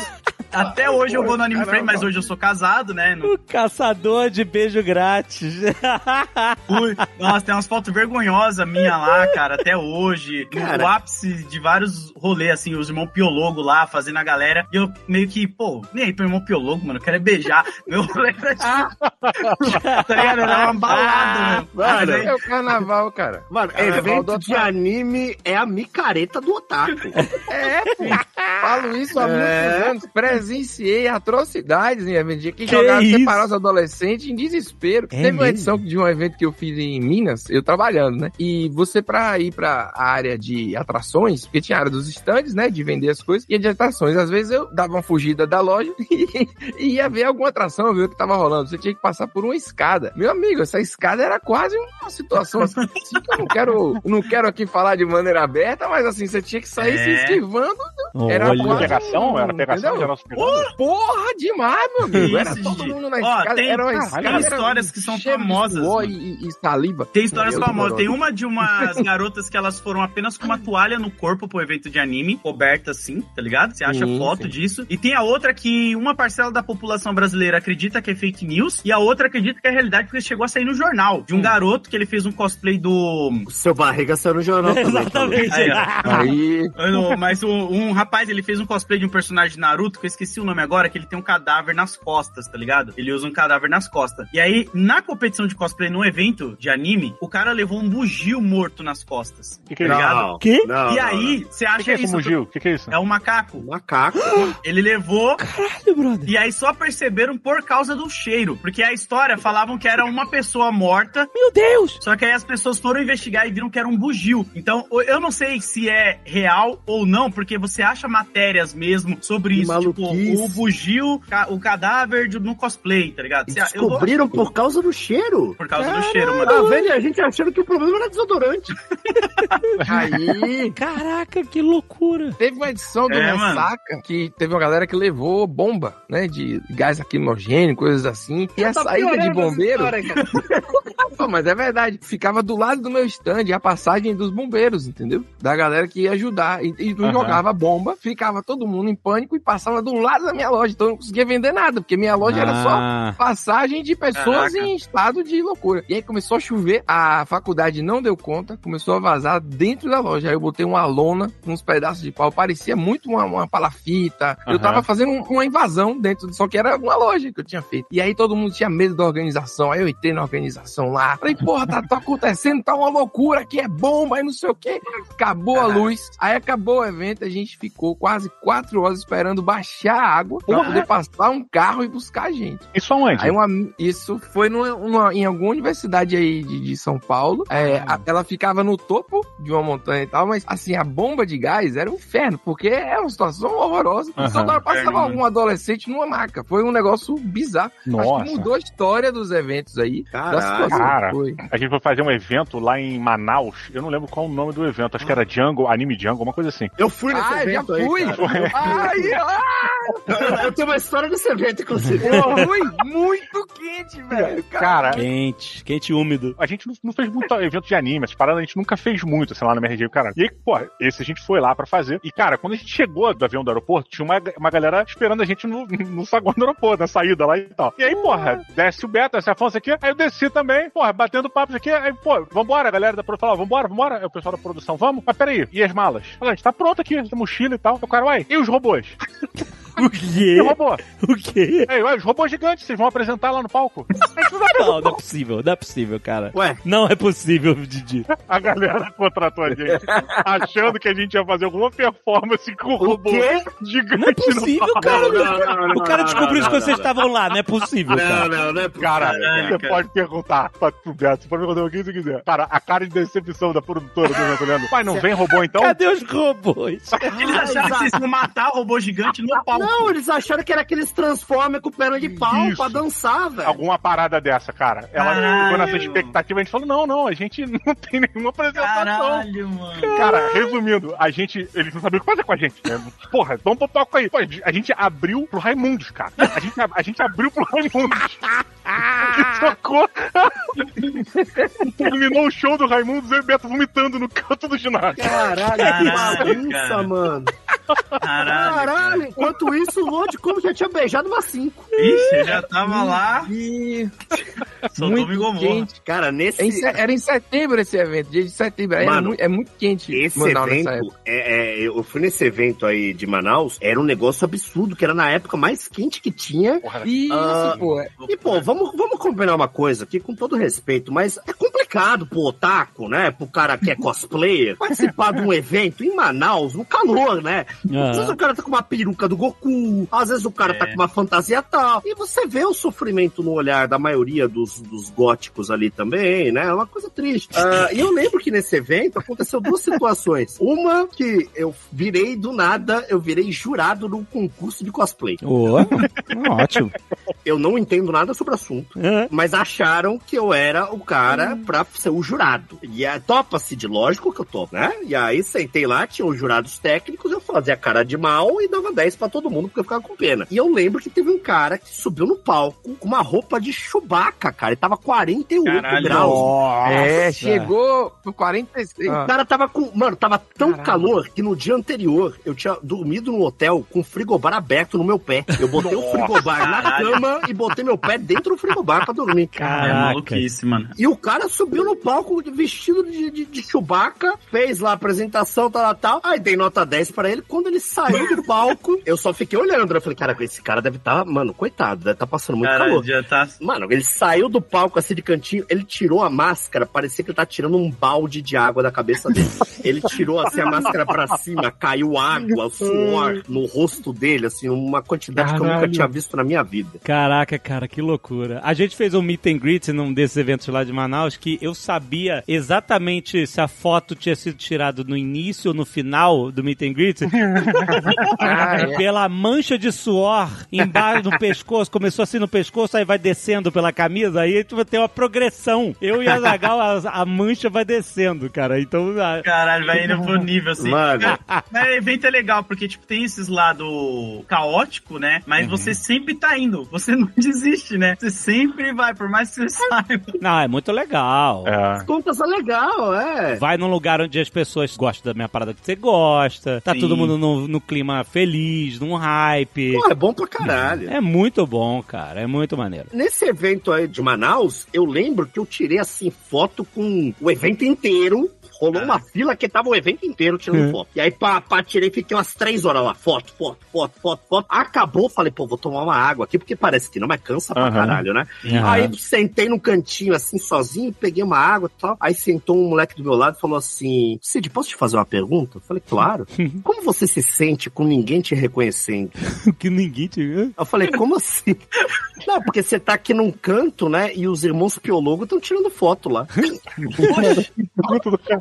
Até hoje eu vou no Anime Friends, mas hoje eu sou casado, né? No- O caçador de beijo grátis. [laughs] Fui. Nossa, tem umas fotos vergonhosas minha lá, cara, até hoje. Cara. No ápice de vários rolês, assim, os irmãos Piologo lá, fazendo a galera. E eu meio que, pô, nem aí pro irmão Piologo, mano, eu quero é beijar. [laughs] Meu rolê era tipo, [laughs] tá ligado? Era uma balada, mano. Mas aí- É o carnaval, cara. Mano, Carnaval evento do de anime é a micareta do otaku. É, pô. Falo isso há É. muitos anos. Presenciei atrocidades em evento que, Que jogaram separar os adolescentes em desespero. É Teve uma mesmo? edição de um evento que eu fiz em Minas, eu trabalhando, né? E você, pra ir pra área de atrações, porque tinha a área dos estandes, né? De vender as coisas, e a de atrações. Às vezes eu dava uma fugida da loja [laughs] e, e ia ver alguma atração, ver o que tava rolando. Você tinha que passar por uma escada. Meu amigo, essa escada era quase uma situação assim, que eu não quero, não quero aqui falar de maneira aberta, mas assim, você tinha que sair se É. esquivando Era Olha. quase- Pegação? Era pegação? Entendeu? Era pegação? Porra, demais, meu amigo. Era Isso, todo Didi. mundo na Ó, escada. tem- era uma tem escada, era histórias que são famosas. E, e saliva. Tem histórias Meu famosas. Tem uma de umas [laughs] garotas que elas foram apenas com uma toalha no corpo pro evento de anime, coberta assim, tá ligado? Você acha Sim, foto sim. disso. E tem a outra que uma parcela da população brasileira acredita que é fake news e a outra acredita que é realidade porque chegou a sair no jornal. De um garoto que ele fez um cosplay do. O seu barriga saiu no jornal [laughs] também. Exatamente. Aí. Aí, não- Mas um, um rapaz, ele fez um cosplay de um personagem de Naruto, que eu esqueci o nome agora, que ele tem um cadáver nas costas, tá ligado? Ele usa um cadáver nas costas. E aí, na competição de cosplay, num evento de anime, o cara levou um bugio morto nas costas. O que, que é Tá ligado? Não, Quê? não, e não, aí, você O que, acha que é isso, isso? Mugil? O que, que é isso? É um macaco. não. Macaco. [gasps] Ele levou Caralho, brother. e aí só perceberam por causa do cheiro. Porque a história falavam que era uma pessoa morta, Meu Deus! só que aí as pessoas foram investigar e viram que era um bugio. Então, eu não sei se é real ou não, porque você acha matérias mesmo sobre Que isso. Tipo, maluquice. o bugio, o cadáver de- no cosplay, tá ligado? Eu vou- Descobriram por causa do cheiro. por causa do cheiro, mano. Vendo? E a gente achando que o problema era desodorante. [laughs] aí. Caraca, que loucura. Teve uma edição do É, mano. Ressaca que teve uma galera que levou bomba, né? De gás lacrimogêneo, coisas assim. E a Tá saída de bombeiro. história. [laughs] Pô, mas é verdade. Ficava do lado do meu stand a passagem dos bombeiros, entendeu? Da galera que ia ajudar. E, e Aham. jogava bomba, ficava todo mundo em pânico e passava do lado da minha loja. Então eu não conseguia vender nada, porque minha loja era só Ah, passagem de pessoas Caraca. em estado de loucura. E aí começou a chover, a faculdade não deu conta, começou a vazar dentro da loja. Aí eu botei uma lona, uns pedaços de pau, parecia muito uma, uma palafita. Eu Aham. tava fazendo um- uma invasão dentro, só que era uma loja que eu tinha feito. E aí todo mundo tinha medo da organização. Aí eu entrei na organização lá. Falei, porra, tá, tá acontecendo, tá uma loucura aqui, é bomba, aí não sei o quê. Acabou a luz. Aí acabou o evento, a gente ficou quase quatro horas esperando baixar a água pra Porra. poder passar um carro e buscar a gente. Isso aonde? Aí uma, isso foi numa, numa- em alguma universidade aí de, de São Paulo. É, a- ela ficava no topo de uma montanha e tal, mas assim, a bomba de gás era um inferno, porque é uma situação horrorosa. Toda hora passava algum adolescente numa maca. Foi um negócio bizarro. Acho Nossa. que mudou a história dos eventos aí. situação Cara. foi. A gente foi fazer um evento lá em Manaus. Eu não lembro qual o nome do evento. Acho que era Django, Anime Django, uma coisa assim. Eu fui nesse Ah, já evento aí. fui! cara. [laughs] Ai, Eu, eu tenho uma história desse evento, inclusive. eu fui muito quente, velho. Cara, quente, quente e úmido. a gente não, não fez muito evento de anime, essas paradas a gente nunca fez muito, assim, lá no MRG, cara. E aí, pô, esse a gente foi lá pra fazer. E, cara, quando a gente chegou do avião do aeroporto, tinha uma, uma galera esperando a gente no, no saguão do aeroporto, na saída lá e tal. E aí, porra, desce o Beto, desce a Afonso aqui, aí eu desci também, porra, batendo papo aqui, aí, pô, vambora, a galera da produção falou, vambora, vambora, aí o pessoal da produção, vamos? Mas peraí, e as malas? Fala, a gente tá pronto aqui, a mochila e tal. O cara, uai, e os robôs? [laughs] O quê? E o robô? O quê? Aí, uai, os robôs gigantes, vocês vão apresentar lá no palco? [laughs] Não, não é possível, não é possível, cara. Ué, Não é possível, Didi. A galera contratou a gente, achando que a gente ia fazer alguma performance com o robô quê? gigante Não é possível, no palco. cara. Não, não, não, O cara não, descobriu não, isso não, quando vocês não. estavam lá, não é possível, Não, cara. não, não é Cara, Caraca. você pode perguntar pra pro Beto, você pode perguntar o que você quiser. Cara, a cara de decepção da produtora do evento olhando. Pai, não vem robô então? Cadê os robôs? [laughs] Eles acharam que vocês iam matar o robô gigante no palco. Não, eles acharam que era aqueles Transformers com perna de pau Isso. pra dançar, velho. Alguma parada dessa, cara. Ela Caralho. ficou nessa expectativa, a gente falou, não, não, a gente [laughs] não tem nenhuma apresentação. Caralho, mano. Cara, resumindo, a gente. Eles não sabiam o que fazer com a gente, né? Porra, vamos pro palco aí. Pô, a gente abriu pro Raimundos, cara. A gente, a gente abriu pro Raimundos. [laughs] Socou. Terminou o show do Raimundos e o Beto vomitando no canto do ginásio. Caralho, que Caralho, bagunça, cara. mano. Caralho. Caralho, enquanto isso, o Lorde como já tinha beijado umas cinco. Ixi, já tava lá, E [laughs] soltou muito quente. Cara, nesse. Em se- Era em setembro esse evento, dia de setembro. Era Mano, muito- é muito quente. Esse Manaus nessa evento, época. é, é, eu fui nesse evento aí de Manaus, era um negócio absurdo, que era na época mais quente que tinha. Isso, Ah, pô. é- E, pô, vamos, vamos combinar uma coisa aqui, com todo respeito, mas é complicado pro otaku, né? Pro cara que é cosplayer, [laughs] participar de um evento em Manaus, no calor, né? Vezes o cara tá com uma peruca do Goku, às vezes o cara tá É. com uma fantasia tal. E você vê o sofrimento no olhar da maioria dos, dos góticos ali também, né? É uma coisa triste. Ah, e eu lembro que nesse evento aconteceu duas situações. Uma que eu virei do nada, eu virei jurado num concurso de cosplay. Ô, [laughs] ótimo. Eu não entendo nada sobre o assunto É. mas acharam que eu era o cara pra ser o jurado. E é, topa-se de lógico que eu topo, né? E aí sentei lá, tinha os jurados técnicos, eu fazia cara de mal e dava 10 pra todo mundo porque eu ficava com pena. E eu lembro que teve um cara que subiu no palco com uma roupa de Chewbacca, cara, e tava 48 Caralho. graus. É, chegou pro 46. O cara tava com. Mano, tava tão Caralho. calor que no dia anterior eu tinha dormido no hotel com o frigobar aberto no meu pé. Eu botei o frigobar na cama e botei meu pé dentro do frigobar pra dormir. É Caraca. maluquice, mano. E o cara subiu no palco vestido de, de, de Chewbacca, fez lá a apresentação, tal, tal, tal. Aí dei nota 10 pra ele. Quando ele saiu do palco, eu só fiquei olhando. Eu falei, cara, esse cara deve estar, mano, coitado, deve estar passando muito Cara, calor. já tá. Mano, ele saiu do palco assim de cantinho, ele tirou a máscara, parecia que ele tá tirando um balde de água da cabeça dele. Ele tirou assim a máscara pra cima, caiu água, suor no rosto dele, assim, uma quantidade que eu nunca Caralho. tinha visto na minha vida. Caraca, cara, que loucura. A gente fez um meet and greet num desses eventos lá de Manaus que eu sabia exatamente se a foto tinha sido tirada no início ou no final do meet and greet [laughs] Ah, é. pela mancha de suor embaixo do pescoço. Começou assim no pescoço, aí vai descendo pela camisa, aí tu vai ter uma progressão. Eu e a Zagal, a, a mancha vai descendo, cara. Então, a- Caralho, vai indo pro nível assim. Mano. Mas o evento é legal, porque, tipo, tem esses lado caótico, né? Mas você sempre tá indo. Você [laughs] não desiste, né? Você sempre vai, por mais que você saiba. não, é muito legal. É. Contas é legal, é. Vai num lugar onde as pessoas gostam da minha parada que você gosta. Tá Sim. todo mundo no, no clima feliz, num hype. Pô, é bom pra caralho. É muito bom, cara. É muito maneiro. Nesse evento aí de Manaus, eu lembro que eu tirei assim foto com o evento inteiro. Rolou Ah. uma fila que tava o evento inteiro tirando Uhum. foto. E aí, pá, pá, tirei, fiquei umas três horas lá. Foto, foto, foto, foto, foto. Acabou, falei, pô, vou tomar uma água aqui, porque parece que não, mas cansa pra Aham. caralho, né? Aham. Aí sentei num cantinho assim, sozinho, peguei uma água e tal. Aí sentou um moleque do meu lado e falou assim: Cid, posso te fazer uma pergunta? Eu falei, claro. [laughs] Como você se sente com ninguém te reconhecendo? [laughs] que ninguém te. Eu falei, como assim? [laughs] Não, porque você tá aqui num canto, né? E os irmãos piologos estão tirando foto lá.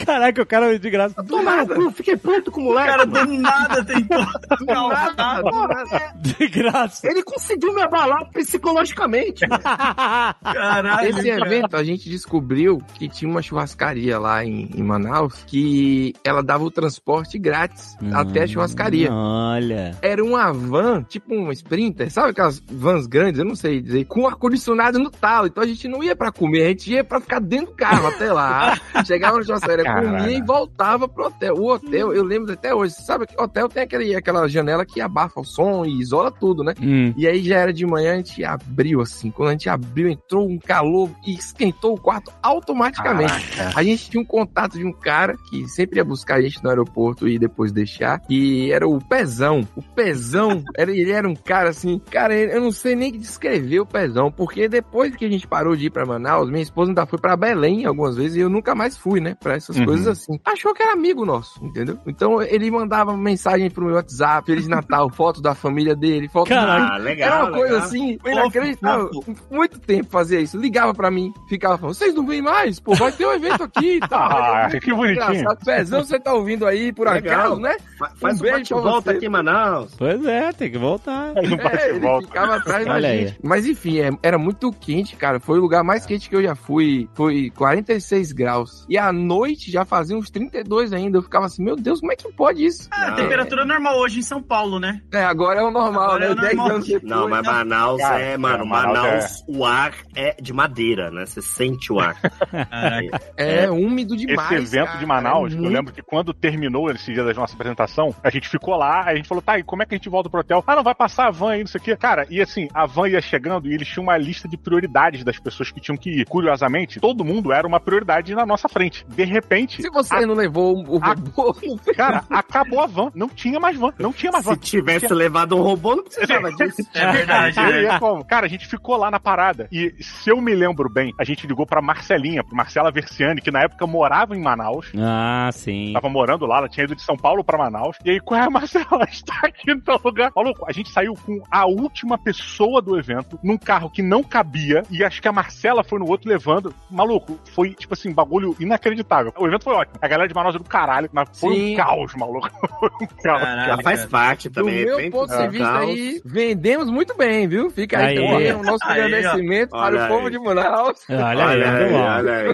Caraca, o cara de graça. Toma no cu, fiquei pronto com o O moleque. cara do nada tentou [laughs] Do [laughs] nada, calçar. porra, De graça. Ele conseguiu me abalar psicologicamente. [laughs] Caralho. Esse cara. evento a gente descobriu que tinha uma churrascaria lá em, em Manaus que ela dava o transporte grátis até a churrascaria. Olha. Era uma van, tipo um Sprinter, sabe aquelas vans grandes, eu não sei dizer, com ar-condicionado no talo. Então a gente não ia pra comer, a gente ia pra ficar dentro do carro até lá. Chegava na churrascaria, Caralho. comia e voltava pro hotel. O hotel, eu lembro até hoje, sabe que hotel tem aquele, aquela janela que abafa o som e isola tudo, né? Hum. E aí já era de manhã, a gente abriu assim. Quando a gente abriu, entrou um calor e esquentou o quarto automaticamente. A gente tinha um contato de um cara que sempre ia buscar a gente no aeroporto e depois deixar, que era o Pezão. O Pezão, [laughs] era, ele era um cara assim, cara, eu não sei nem descrever o pezão, porque depois que a gente parou de ir pra Manaus, minha esposa ainda foi pra Belém algumas vezes e eu nunca mais fui, né? Pra essas Uhum. coisas assim. Achou que era amigo nosso, entendeu? Então ele mandava mensagem pro meu WhatsApp, Feliz Natal, [laughs] foto da família dele, foto Caraca. Ah, legal. Era uma coisa legal. assim, Fofo, inacreditável. Muito tempo fazia isso. Ligava pra mim, ficava falando, vocês não vêm mais? Pô, vai ter um evento aqui e tal. [laughs] Ah, que bonitinho. Engraçado. Pezão, você tá ouvindo aí por Legal. acaso, né? Fa- Faz Um um beijo volta você. aqui em Manaus. Pois é, tem que voltar. É, ele volta. ficava atrás da gente. Mas enfim, é- era muito quente, cara. Foi o lugar mais quente que eu já fui. Foi 46 graus. E à noite já fazia uns 32 ainda. Eu ficava assim, meu Deus, como é que pode isso? Ah, a Não. temperatura normal hoje em São Paulo, né? É, agora é o normal, Agora é né? o 10 normal. anos depois. Não, mas Manaus Cara, é, mano, é, Manaus Manaus, o ar é de madeira, né? Você sente o ar. Caraca. É, úmido demais. Esse evento cara. de Manaus, É eu lembro que quando terminou esse dia da nossa apresentação, a gente ficou lá, a gente falou, tá, e como é que a gente volta pro hotel? Ah, não, vai passar a van aí, não sei o quê. Cara, e assim, a van ia chegando e eles tinham uma lista de prioridades das pessoas que tinham que ir. Curiosamente, todo mundo era uma prioridade na nossa frente. De repente, Se você não levou o a- robô, [laughs] cara, acabou a van. Não tinha mais van. Não tinha mais van. Se tivesse levado um robô, não precisava disso. É verdade, E aí, né? é como? Cara, a gente ficou lá na parada. E se eu me lembro bem, a gente ligou pra Marcelinha, pra Marcela Versiani, que na época morava em Manaus. Ah, sim. Tava morando lá, ela tinha ido de São Paulo pra Manaus. E aí, qual é a [laughs] Marcela? Está aqui no teu lugar. Maluco, a gente saiu com a última pessoa do evento, num carro que não cabia, e acho que a Marcela foi no outro levando. Maluco, foi, tipo assim, bagulho inacreditável. O evento foi ótimo. A galera de Manaus é do caralho, mas foi Sim. um caos, maluco. [laughs] Foi um caos. Caralho. Já faz parte do também. meu evento ponto de vista caos. aí, vendemos muito bem, viu? Fica aí, Aí. também o nosso Aí, agradecimento para o povo aí. de Manaus. [laughs] Olha, aí, Olha aí, bom. olha aí.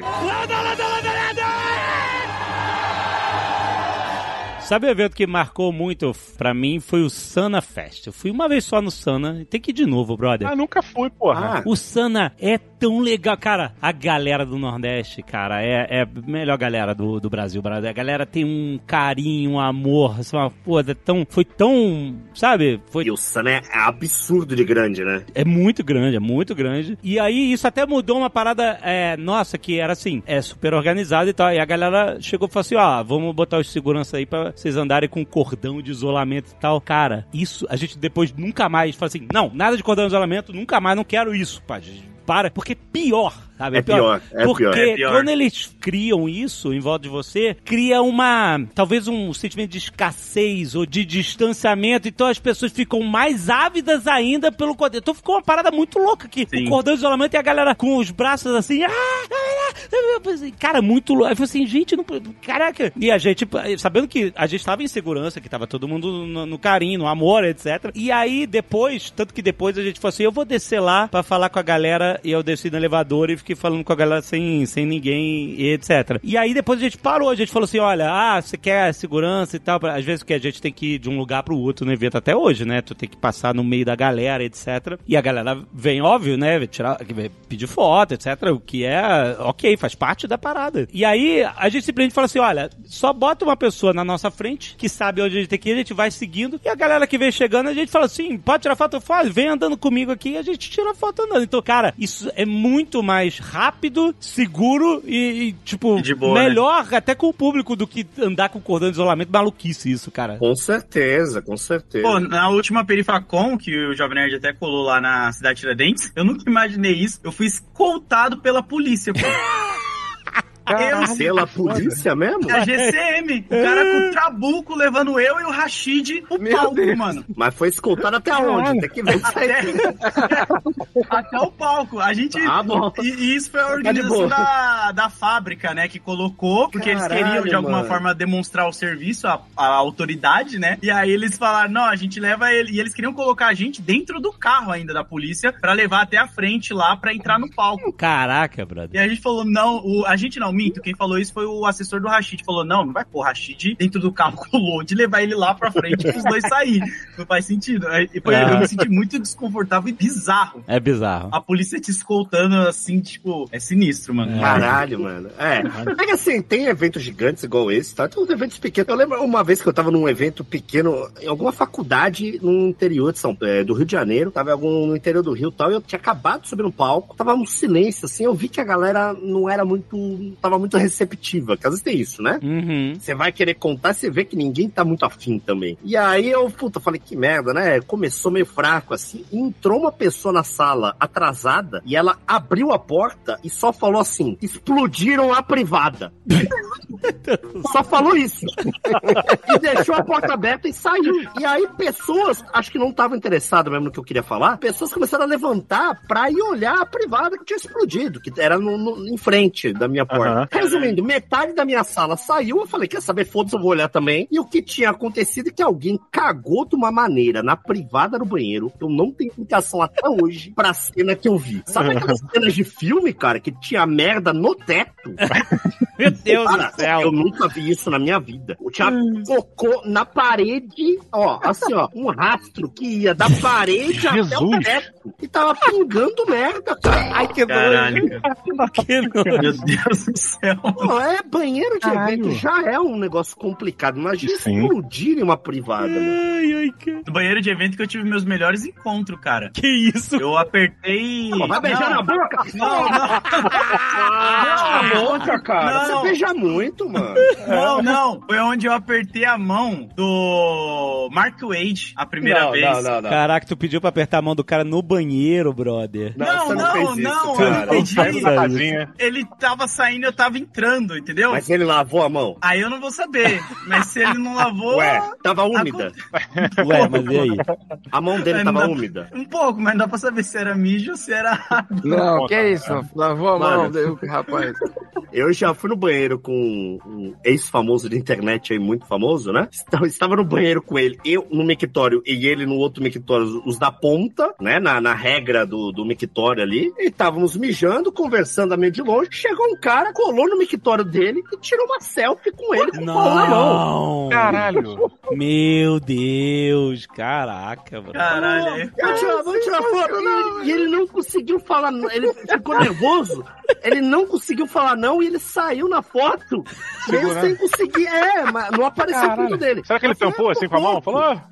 Sabe o evento que marcou muito pra mim? Foi o Sana Fest. Eu fui uma vez só no Sana. Tem que ir de novo, brother. Ah, nunca fui, porra. Ah, O Sana é tão legal, cara. A galera do Nordeste, cara, é, é a melhor galera do, do Brasil. A galera tem um carinho, um amor, assim, uma, é tão, foi tão, sabe? Foi e o Sun é absurdo de grande, né? é muito grande, é muito grande. E aí isso até mudou uma parada, é, nossa, que era assim, é super organizado e tal. E a galera chegou e falou assim, ó, vamos botar os segurança aí pra vocês andarem com cordão de isolamento e tal. Cara, isso, a gente depois nunca mais, fala assim, não, nada de cordão de isolamento, nunca mais, não quero isso, pá. Para, porque pior, sabe? É pior, é porque pior. É pior. quando eles criam isso em volta de você, cria uma, talvez um sentimento de escassez ou de distanciamento, então as pessoas ficam mais ávidas ainda pelo cordão. Então ficou uma parada muito louca aqui. Sim. O cordão de isolamento e a galera com os braços assim, ah, ah, ah, ah, cara, muito louco. Aí eu falei assim, gente, não, caraca. E a gente, sabendo que a gente tava em segurança, que tava todo mundo no, no carinho, no amor, etc. E aí depois, tanto que depois a gente falou assim, eu vou descer lá pra falar com a galera, e eu desci no elevador e fiquei falando com a galera sem, sem ninguém, e etc. E aí depois a gente parou, a gente falou assim, olha, ah, você quer segurança e tal, às vezes que a gente tem que ir de um lugar pro outro no evento até hoje, né? Tu tem que passar no meio da galera, etc. E a galera vem, óbvio, né? Tirar, pedir foto, etc. O que é ok, faz parte da parada. E aí a gente simplesmente fala assim: olha, só bota uma pessoa na nossa frente que sabe onde a gente tem que ir, a gente vai seguindo. E a galera que vem chegando, a gente fala assim: pode tirar foto? Eu falo, vem andando comigo aqui e a gente tira foto andando. Então, cara, isso é muito mais rápido, seguro e, e, tipo, E de boa, melhor até com o público do que andar com cordão de isolamento. Maluquice isso, cara. Com certeza, com certeza. Pô, na última Perifacon, que o Jovem Nerd até colou lá na cidade Tiradentes, eu nunca imaginei isso. Eu fui escoltado pela polícia, pô. [laughs] Eu, Pela polícia mesmo? a GCM, o cara com o trabuco levando eu e o Rashid pro Meu palco, Deus. mano. Mas foi escoltado até onde? Tem que ver isso aí. [laughs] Até o palco. A gente. Ah, bom. E, e isso foi a Tá organização da, da fábrica, né? Que colocou, porque eles Caralho, queriam de alguma mano. forma demonstrar o serviço, a, a autoridade, né? E aí eles falaram: não, a gente leva ele. E eles queriam colocar a gente dentro do carro ainda da polícia pra levar até a frente lá pra entrar no palco. Caraca, brother. E a gente falou, não, o, a gente não, minto, quem falou isso foi o assessor do Rashid. Falou, não, não vai pôr o Rashid dentro do carro com o load e levar ele lá pra frente pros dois sair. [laughs] Não faz sentido. E foi- Ah. Eu me senti muito desconfortável e bizarro. É bizarro. A polícia te escoltando assim, tipo, é sinistro, mano. Caralho, mano. É. É que assim, tem eventos gigantes igual esse, tá? Tem uns eventos pequenos. Eu lembro uma vez que eu tava num evento pequeno, em alguma faculdade no interior de São é, do Rio de Janeiro. Tava em algum no interior do Rio e tal. E eu tinha acabado de subir no palco. Tava um silêncio, assim. Eu vi que a galera não era muito tava muito receptiva, que às vezes tem isso, né? Uhum. Você vai querer contar, você vê que ninguém tá muito afim também. E aí eu, puta, falei, que merda, né? Começou meio fraco assim. Entrou uma pessoa na sala atrasada e ela abriu a porta e só falou assim: explodiram a privada. [laughs] só falou isso. e deixou a porta aberta e saiu. E aí pessoas, acho que não estavam interessadas mesmo no que eu queria falar, pessoas começaram a levantar pra ir olhar a privada que tinha explodido, que era no, no- em frente da minha porta. Aham. Resumindo, metade da minha sala saiu, eu falei, quer saber, foda-se, eu vou olhar também. E o que tinha acontecido é que alguém cagou de uma maneira na privada do banheiro, que eu não tenho explicação até hoje pra cena que eu vi. Sabe aquelas cenas de filme, cara, que tinha merda no teto? [laughs] Meu Deus Cara, do céu. eu nunca vi isso na minha vida. Eu tinha cocô na parede, ó, assim, ó, um rastro que ia da parede até o teto. E tava pingando merda, cara. Ai, que nojo. Que. Meu Deus do céu. Pô, é, banheiro de Caralho. evento já é um negócio complicado. Imagina Sim. explodir em uma privada, mano. Ai, ai, que... No banheiro de evento que eu tive meus melhores encontros, cara. que isso? Eu apertei. Pô, vai beijar Não, na boca? Não, não. Ah, Não, boca, cara. Não. Você beija muito, mano. Não, não. Foi onde eu apertei a mão do Mark Wade a primeira não, vez. não, não, não. Caraca, tu pediu pra apertar a mão do cara no banheiro, brother. Não, Não, não, não, não, cara. eu pedi. Saindo da casinha. Ele tava saindo, eu tava entrando, entendeu? Mas ele lavou a mão? Aí eu não vou saber. Mas se ele não lavou. Ué, tava úmida. [laughs] Ué, mas e aí? A mão dele Mas tava não- úmida. Um pouco, mas não dá pra saber se era mijo ou se era. Não, Conta, que é isso? cara. Lavou a mão, Mano. deu- rapaz. Eu já fui no banheiro com um ex-famoso de internet aí, muito famoso, né? Estava- Estava no banheiro com ele, eu no mictório e ele no outro mictório, os da ponta, né? Na, na regra do, do mictório ali. E estávamos mijando, conversando a meio de longe. Chegou um cara, colou no mictório dele e tirou uma selfie com ele com o pau na mão. Não. Caralho. Meu Deus. Caraca, bro. Caralho. Eu tirar, vou tirar foto. E, e ele não conseguiu falar, não. ele ficou nervoso. Ele não conseguiu falar não e ele saiu na foto. Mesmo sem conseguir. É, mas não apareceu Caralho. tudo dele. Será que ele tampou assim com a mão? Falou, ah,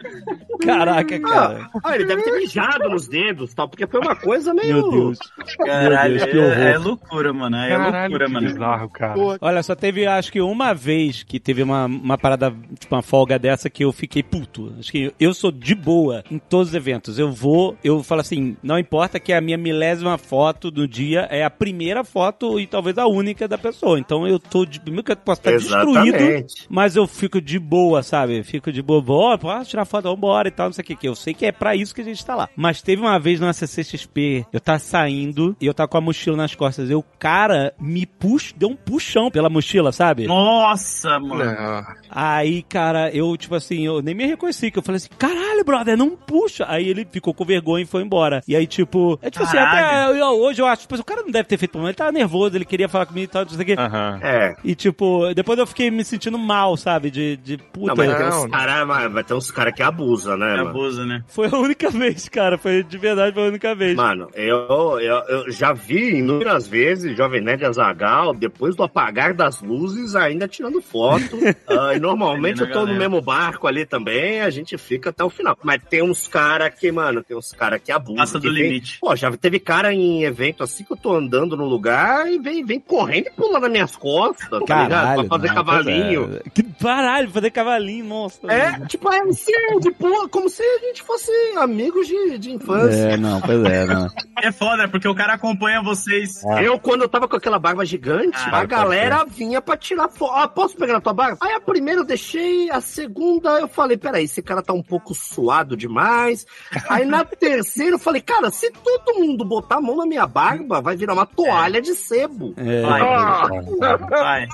Caraca, cara. Ah, ele deve ter mijado nos dedos, tal, porque foi uma coisa meio. Meu Deus. Caralho, Meu Deus, que horror. é, é loucura, mano. É caralho, loucura, mano. bizarro, cara. Olha, só teve, acho que uma vez que teve uma, uma parada, tipo, uma folga dessa que eu fiquei puto. Acho que eu sou de boa em todos os eventos. Eu vou, eu falo assim, não importa que a minha milésima foto do dia é a primeira foto e talvez a única da pessoa. Então eu tô de. Mesmo que eu posso estar destruído, Exatamente. mas eu fico de boa, sabe? Fico de boa. Ó, posso tirar foto, vambora e tal, não sei o que. que Eu sei que é pra isso que a gente tá lá. Mas teve uma vez na CCXP, eu tava saindo e eu tava com a mochila nas costas. E o cara me puxa, deu um puxão pela mochila, sabe? Nossa, mano. Não. Aí, cara, eu, tipo assim, eu nem me reconheci, que eu falei assim, caralho, brother, não puxa. Aí ele ficou com vergonha e foi embora. E aí, tipo, é tipo assim, até Caralho. eu- hoje eu acho, tipo, o cara não deve ter feito problema, tava nervoso, ele queria falar comigo e tal, não sei o quê. É. E tipo, depois eu fiquei me sentindo mal, sabe? De, de puta. Não, mas tem Não, uns caras vai ter uns cara que abusa, né, mano? abuso, né? Foi a única vez, cara. Foi de verdade, foi a única vez. Mano, eu, eu, eu já vi inúmeras vezes Jovem Nerd Azagal, depois do apagar das luzes, ainda tirando foto. [laughs] Ah, e normalmente eu tô no galera. mesmo barco ali também, a gente fica até o final. Mas tem uns cara que, mano, tem uns cara que abusam. Passa do que vem- limite. Pô, já teve cara em evento assim que eu tô andando no lugar e vem, vem correndo e pula nas minhas costas, tá ligado? Pra fazer não, cavalinho. é. Que caralho, fazer cavalinho, nossa. É, tipo, é assim, de pula, como se a gente fosse amigos de, de infância. É, não, pois é, não. [laughs] É foda, porque o cara acompanha vocês. Eu, quando eu tava com aquela barba gigante, Ah, a galera vinha pra tirar foto. Ah, posso pegar na tua barba? Aí a primeira eu deixei, a segunda eu falei, peraí, esse cara tá um pouco suado demais. Aí na [laughs] terceira eu falei, cara, se todo mundo botar a mão na minha barba, vai virar uma toalha de sebo. É, Vai, Ah, vai.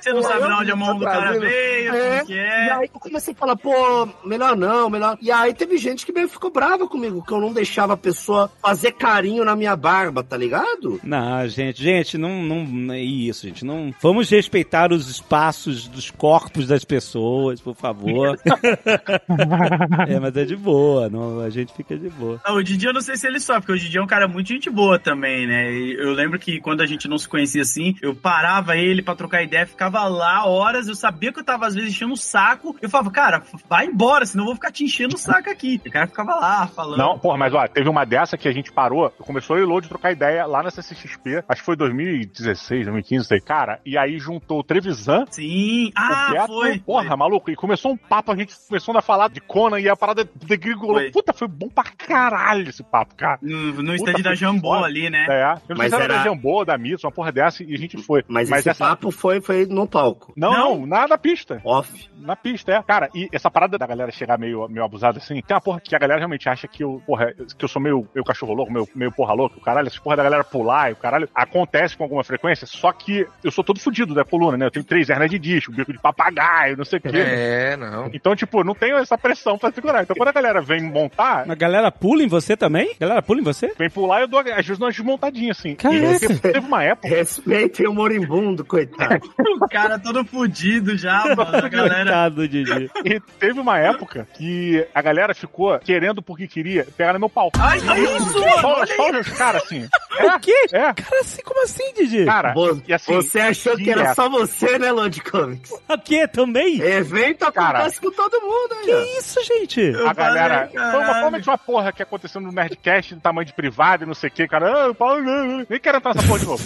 Você não sabe de onde a mão do cara veio, É, o que que E é. aí eu comecei a falar, pô, melhor não, melhor. E aí teve gente que meio ficou brava comigo, que eu não deixava a pessoa fazer carinho na minha barba, tá ligado? Não, gente, gente, não, não, não é isso, gente. Não, vamos respeitar os espaços dos corpos das pessoas, por favor. [laughs] é, mas é de boa, não, a gente fica de boa. Ah, o Didi eu não sei se ele sofre, porque o Didi é um cara muito gente boa também, né? E Eu lembro que quando a gente não se conhecia assim, eu parava ele pra trocar ideia, ficava lá horas, eu sabia que eu tava às vezes enchendo o saco. Eu falava, cara, vai embora, senão eu vou ficar te enchendo o saco aqui. E o cara ficava lá falando. Não, porra, mas ó, teve uma dessa que a gente parou, começou eu e o Load trocar ideia lá na CCXP, acho que foi 2016, 2015, sei, cara, e aí juntou o Trevisan, Sim, o ah, Beto, foi. porra, maluco, e começou um papo, a gente começou a falar de Conan e a parada degringolou. Foi. Puta, foi bom pra caralho esse papo, cara. No, no Puta, stand da foi Jambô ali, né? É, eu não Mas sei se era era- da Jambô, da Missa, uma porra dessa, e a gente foi. Mas, esse essa... papo foi, foi no palco. Não, Não. não, nada na pista. Off. Na pista, é. Cara, e essa parada da galera chegar meio, meio abusada assim, tem uma porra que a galera realmente acha que eu, porra, que eu sou meio, meio cachorro louco, meio, meio porra louco, o caralho, essa porra da galera pular e o caralho acontece com alguma frequência, só que eu sou todo fudido da coluna, né? Eu tenho três hernias de disco, bico de papagaio, não sei o quê. É, não. Então, tipo, não tenho essa pressão pra segurar. Então, quando a galera vem montar, A galera pula em você também? A galera pula em você? vem pular, eu dou, às vezes, uma desmontadinha, assim. Caraca. E teve, teve uma época. Respeitem o moribundo, coitado. O cara todo fudido já, mano. A galera. Coitado, Didi. E teve uma época que a galera ficou querendo porque queria pegar no meu pau. Ai, ai, isso, mano. Os caras assim. O quê? É, Cara, assim, como assim, Didi? cara. Vo- E assim, você achou que era só você, né, Lord Comics? O quê? Também? Evento Cara. acontece com todo mundo aí, ó. Que isso, gente? A galera. falei, Foi uma forma de uma porra que aconteceu no Nerdcast, do tamanho de privado e não sei o que, cara. Ah, o Paulo, nem quero entrar nessa porra de novo.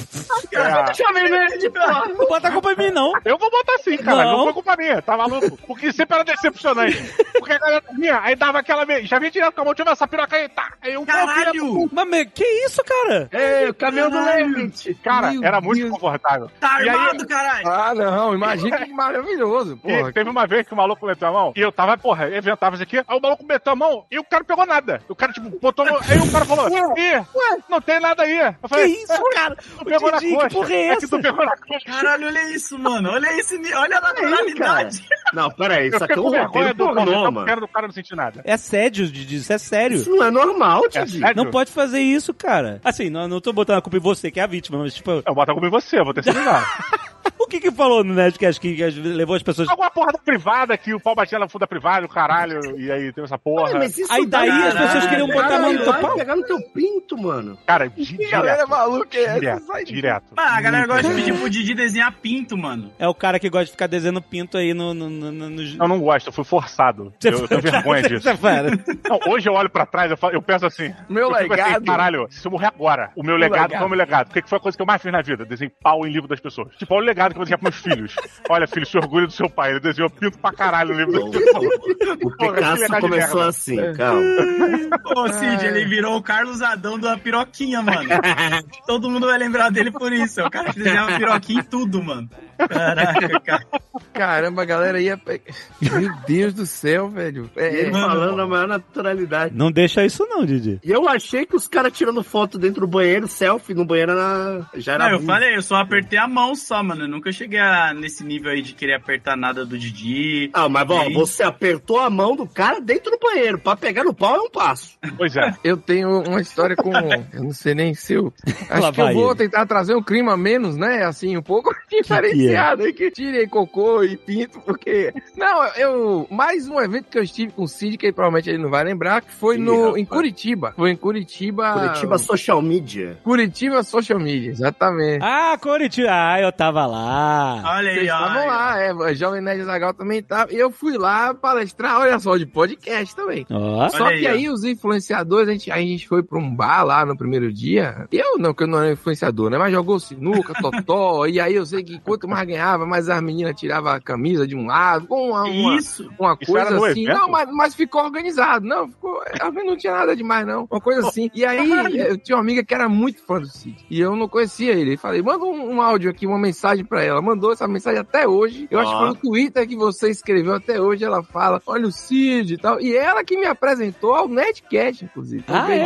É, Jovem Nerd, porra. Não bota a culpa em mim, não. eu vou botar sim, cara. Não. Não. foi culpa minha, tá maluco? Porque sempre era decepcionante. Porque a galera vinha, aí dava aquela. Já vinha direto com a mão, eu essa piroca aí, tá. Aí eu Caralho! Mas, que isso, cara? Ei, o caminhão do leite. Cara, Meu era muito Deus. confortável. Tá E aí- armado, caralho! Ah, não, imagina que maravilhoso, E porra. teve uma vez que o maluco meteu a mão e eu tava, porra, eventava isso aqui. Aí o maluco meteu a mão e o cara pegou nada. O cara, tipo, botou. a mão- Aí o cara falou: Ih, não tem nada aí. Eu Que falei: isso, cara? [laughs] Tu pegou na Didi, que coxa. porra é É que tu essa? pegou na coxa. Caralho, olha isso, mano. Olha esse, olha a naturalidade. [laughs] Não, peraí, Eu isso aqui é um roteiro pornô, mano. quero do cara não sentir nada. É sério, Didi, isso é sério. Isso não é normal, É Didi. sério? Não pode fazer isso, cara. Assim, não, não tô botando a culpa em você, que é a vítima, mas tipo, Eu boto a culpa em você, eu vou ter que. [laughs] o que que falou no Nerdcast que, que levou as pessoas... Alguma porra da privada que o pau batia na funda privada, o caralho, e aí teve essa porra. Olha, mas isso Aí daí dá- as pessoas queriam botar a mão no teu pau? pegar no teu pinto, mano. Cara, di- Que galera direto. maluca é essa? Direto, de- direto. Ah, a galera gosta de pedir pro Didi desenhar pinto, mano. É o cara que gosta de ficar desenhando pinto aí no... no, no, no, no... Eu não gosto, eu fui forçado. Eu, eu tenho vergonha disso. Você. Não, hoje eu olho pra trás, eu, falo- eu penso assim. Meu assim, legado. caralho, se eu morrer agora, o meu legado, legado. foi o meu legado. O que que foi a coisa que eu mais fiz na vida? Desenhei pau em livro das pessoas. Tipo, olha legado que eu vou deixar pros meus filhos. Olha, filho, se orgulho do seu pai. Ele desenhou pinto pra caralho no livro pessoas. O Porra, que Picasso de começou assim, calma. Ô, Cid, ele virou o Carlos Adão da piroquinha, mano. [laughs] Todo mundo vai lembrar dele por isso. É o cara que desenhava piroquinha em tudo, mano. Caraca, cara. Caramba, a galera ia. Meu Deus do céu, velho. É, ele mano. falando na maior naturalidade. Não deixa isso não, Didi. E eu achei que os caras tirando foto dentro do banheiro, selfie no banheiro era... já era Não, eu falei, eu só apertei a mão só, mano. Eu nunca cheguei a- nesse nível aí de querer apertar nada do Didi. Ah, mas bom, Sim. você apertou a mão do cara dentro do banheiro. Pra pegar no pau é um passo. Pois é. eu tenho uma história com. [laughs] Eu não sei nem se eu. Acho Lá que eu vou ele. tentar trazer um clima menos, né? Assim, um pouco [laughs] diferenciado. aí Que tirei cocô e pinto, porque. Não, eu. Mais um evento que eu estive com o Cid, que provavelmente ele não vai lembrar, que foi no, rapaz. em Curitiba. Foi em Curitiba. Curitiba Social Media. Curitiba Social Media, exatamente. Ah, Coritiba. Ah, eu tava lá. Olha aí, Vocês estavam lá, é, o Jovem Nerd Zagal também tava. E eu fui lá palestrar, olha só, de podcast também. Ó. Só Olha que aí, aí os influenciadores, a gente, aí a gente foi pra um bar lá no primeiro dia. Eu não, que eu não era influenciador, né? Mas jogou sinuca, [laughs] totó. e aí eu sei que quanto mais ganhava, mais as meninas tiravam a camisa de um lado. Com uma, uma, Isso. uma Isso coisa no assim. evento? Não, mas, mas ficou organizado. Não, ficou. mim Não tinha nada demais, não. Uma coisa assim. E aí, eu tinha uma amiga que era muito fã do Cid. E eu não conhecia ele. Falei, manda um, um áudio aqui, uma mensagem pra ela. Mandou essa mensagem até hoje. Eu acho que foi no Twitter que você escreveu até hoje. Ela fala, olha o Cid e tal. E ela que me apresentou ao Netcast, inclusive. Ah, é?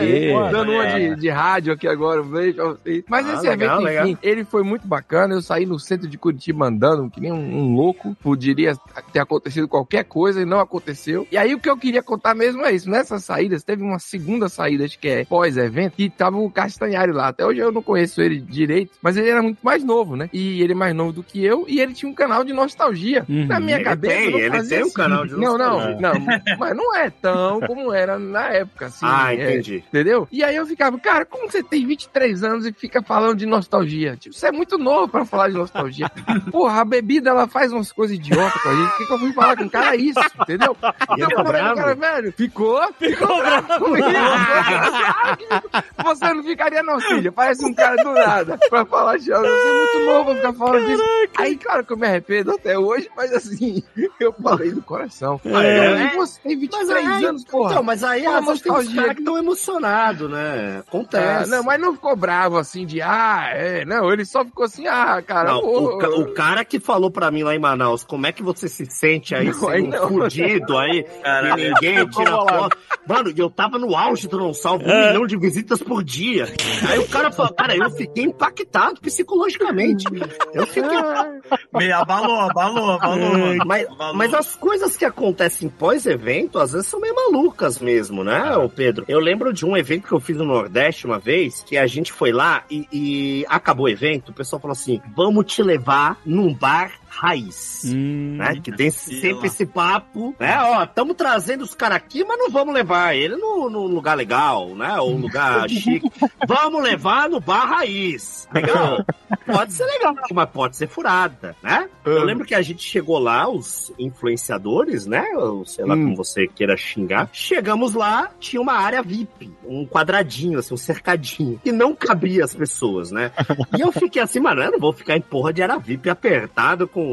aí. Dando uma de, de rádio aqui agora, um beijo pra vocês. Mas Ah, esse legal, evento, enfim, legal. ele foi muito bacana. Eu, saí no centro de Curitiba andando, que nem um, um louco. Poderia ter acontecido qualquer coisa e não aconteceu. E aí o que eu queria contar mesmo é isso. Nessas saídas, teve uma segunda saída, acho que é pós-evento, que tava o Castanhari lá. Até hoje eu não conheço ele direito, mas ele era muito mais novo, né? E ele é mais novo do que eu, e ele tinha um canal de nostalgia. Uhum. Na minha Ele cabeça. tem, não ele tem um canal de Não, não, nostalgia. não. Mas não é tão como era na época, assim. ah, é, entendi. Entendeu? E aí eu ficava, cara, como você tem 23 anos e fica falando de nostalgia? Tipo, você é muito novo pra falar de nostalgia. [laughs] Porra, a bebida ela faz umas coisas idiotas com a gente. Por que, que eu fui falar com o cara isso? Entendeu? E ele ficou eu falei, bravo? cara, velho, ficou? Ficou bravo comigo. Você não ficaria não, filha. Parece um cara do nada pra falar de Você muito novo pra ficar falando disso. Aí, claro que eu me arrependo até hoje, mas assim, [laughs] eu falei do coração. É. E você tem 23 Mas aí, anos, porra. Então, mas aí às vezes tem uns nostalgia. caras que estão emocionados, né? Ah, Acontece. não, mas não ficou bravo assim de, ah, é, não, ele só ficou assim, ah, cara, Não, o, ca- o cara que falou pra mim lá em Manaus, como é que você se sente aí, [laughs] Não, aí sendo não. fudido aí, [laughs] Caralho. e ninguém tira foto. Mano, eu tava no auge do Não Salvo, um milhão de visitas por dia. Aí o cara falou, cara, eu fiquei impactado psicologicamente. Eu fiquei... Me abalou, abalou, abalou, mano. Mas, Abalou. mas as coisas que acontecem pós-evento, às vezes são meio malucas mesmo, né, ô Pedro? Eu lembro de um evento que eu fiz no Nordeste uma vez, que a gente foi lá e, e acabou o evento, o pessoal falou assim, vamos te levar num bar raiz. Hum. Né? Que tem sempre esse papo, né? Ó, estamos trazendo os caras aqui, mas não vamos levar ele no, no lugar legal, né? Ou lugar [laughs] chique. Vamos levar no bar raiz. Legal. [laughs] Pode ser legal, mas pode ser furada, né? Eu lembro que a gente chegou lá, os influenciadores, né? Ou sei lá Hum. como você queira xingar. Chegamos lá, tinha uma área VIP, um quadradinho, assim, um cercadinho. E não cabia as pessoas, né? [laughs] E eu fiquei assim, mano, eu não vou ficar em porra de área VIP apertado com.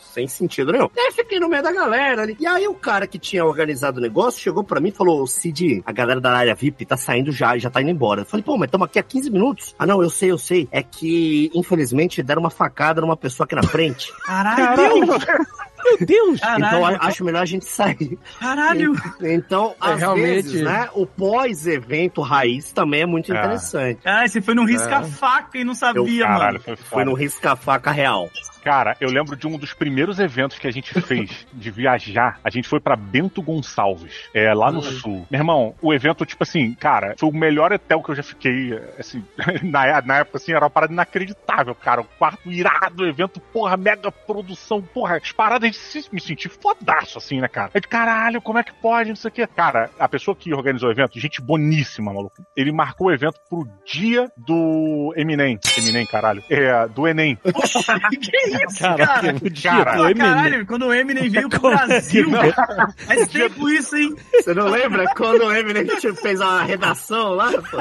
Sem sentido nenhum. E aí fiquei no meio da galera ali. E aí o cara que tinha organizado o negócio chegou pra mim e falou: Cid, a galera da área VIP tá saindo já, já tá indo embora. Eu falei, pô, mas estamos aqui há 15 minutos. Ah, não, eu sei, eu sei. É que, infelizmente, deram uma facada numa pessoa aqui na frente. [laughs] Caralho, Meu Deus! Caralho. Então acho melhor a gente sair. caralho. Então, É, às realmente. vezes, né, o pós-evento raiz também é muito É. interessante. Ah, você foi num risca-faca e não sabia, Caralho, mano. foi Foi foda. no risca-faca real. Cara, eu lembro de um dos primeiros eventos que a gente [laughs] fez de viajar. A gente foi pra Bento Gonçalves, é, lá no sul. Meu irmão, o evento, tipo assim, cara, foi o melhor hotel que eu já fiquei, assim, [laughs] na, na época, assim, era uma parada inacreditável, cara. O quarto irado, o evento, porra, mega produção, porra, as paradas de se- me sentir fodaço, assim, né, cara? É de caralho, como é que pode, não sei o quê. Cara, a pessoa que organizou o evento, gente boníssima, maluco. Ele marcou o evento pro dia do Eminem. Eminem, caralho. É, do Enem. [laughs] que isso, Caraca, cara? Eminem. caralho, quando o Eminem [laughs] veio pro Como Brasil, assim, faz tempo isso, hein? Você não lembra quando o Eminem fez uma redação lá? pô?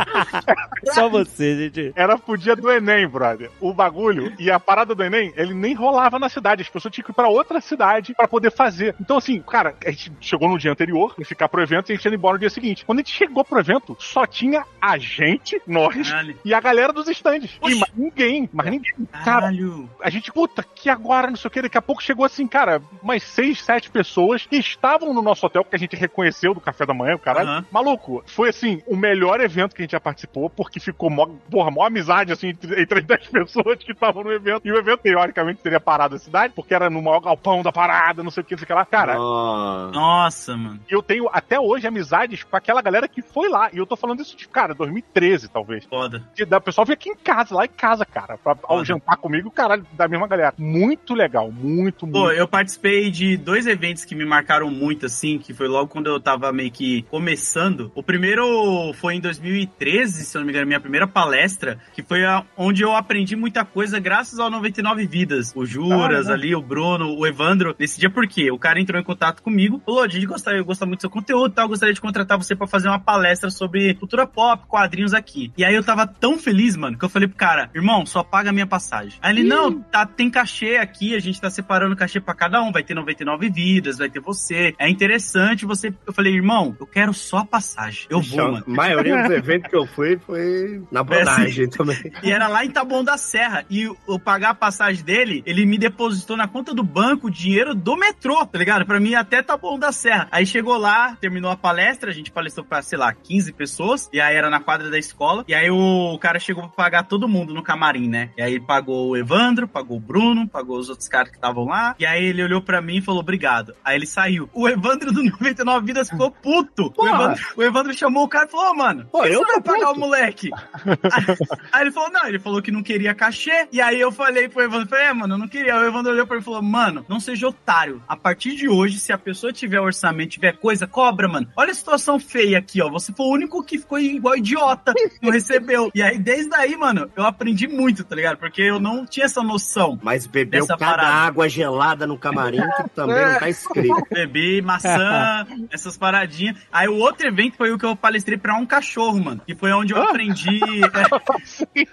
[laughs] Só você, gente. Era pro dia do Enem, brother. O bagulho e a parada do Enem, ele nem rolava na cidade. As pessoas tinham que ir pra outra cidade pra poder fazer. Então, assim, cara, a gente chegou no dia anterior, pra ficar pro evento e a gente ia embora no dia seguinte. Quando a gente chegou pro evento, só tinha a gente, nós, Caralho. e a galera dos stands. E Oxi. mais ninguém, mais ninguém. Cara, Caralho. a gente, puta, que agora, não sei o que, daqui a pouco chegou assim, cara, umas seis, sete pessoas que estavam no nosso hotel, que a gente reconheceu do café da manhã, o caralho. Aham. Maluco, foi assim, o melhor evento que a gente já participou, porque ficou mó, porra, mó amizade, assim, entre, entre as dez [laughs] pessoas que estavam no evento. E o evento, teoricamente, teria parado a cidade, porque era no maior galpão da parada, não sei o que, não sei o que lá. Cara, Ah. Nossa, mano. eu tenho até hoje amizades com aquela galera que foi lá. E eu tô falando isso de, cara, 2013, talvez. Foda. O pessoal veio aqui em casa, lá em casa, cara, pra, ao jantar comigo, caralho, da mesma galera. Muito legal, muito, muito. Pô, eu participei de dois eventos que me marcaram muito, assim, que foi logo quando eu tava meio que começando. O primeiro foi em 2013, se eu não me engano, minha primeira palestra, que foi a- onde eu aprendi muita coisa graças ao 99 Vidas. O Juras Ah, né? ali, o Bruno, o Evandro. Nesse dia, por quê? O cara entrou em contato comigo, falou, a gente gosta, eu gosto muito do seu conteúdo e tal, gostaria de contratar você pra fazer uma palestra sobre cultura pop, quadrinhos aqui. E aí eu tava tão feliz, mano, que eu falei pro cara, irmão, só paga a minha passagem. Aí ele, não, tá, tem cachê aqui, a gente tá separando cachê pra cada um, vai ter 99 vidas, vai ter você. É interessante você. Eu falei, irmão, eu quero só a passagem. Eu vou, mano. A maioria dos [laughs] eventos que eu fui foi na bronagem também. E era lá em Taboão da Serra. E eu pagar a passagem dele, ele me depositou na conta do banco o dinheiro do metrô, tá ligado? Pra mim até bom da serra. Aí chegou lá, terminou a palestra, a gente palestrou pra, sei lá, 15 pessoas, e aí era na quadra da escola, e aí o cara chegou pra pagar todo mundo no camarim, né? E aí pagou o Evandro, pagou o Bruno, pagou os outros caras que estavam lá, e aí ele olhou pra mim e falou, obrigado. Aí ele saiu. O Evandro do [laughs] 99 Vidas ficou puto. O. Evandro, o Evandro chamou o cara e falou, ô, mano, Pô, eu tô pagar puto. o moleque? [laughs] aí, aí ele falou, não, ele falou que não queria cachê, e aí eu falei pro Evandro, falei, é, mano, eu não queria. Aí o Evandro olhou pra ele e falou, mano, não seja otário. A partir de hoje, se a pessoa tiver orçamento, tiver coisa, cobra, mano. Olha a situação feia aqui, ó. Você foi o único que ficou igual idiota, não recebeu. E aí, desde aí, mano, eu aprendi muito, tá ligado? Porque eu não tinha essa noção. Mas bebeu Dessa cada parada. água gelada no camarim que também não tá [laughs] escrito. Bebi maçã, [laughs] essas paradinhas. Aí o outro evento foi o que eu palestrei pra um cachorro, mano. Que foi onde eu aprendi. [laughs]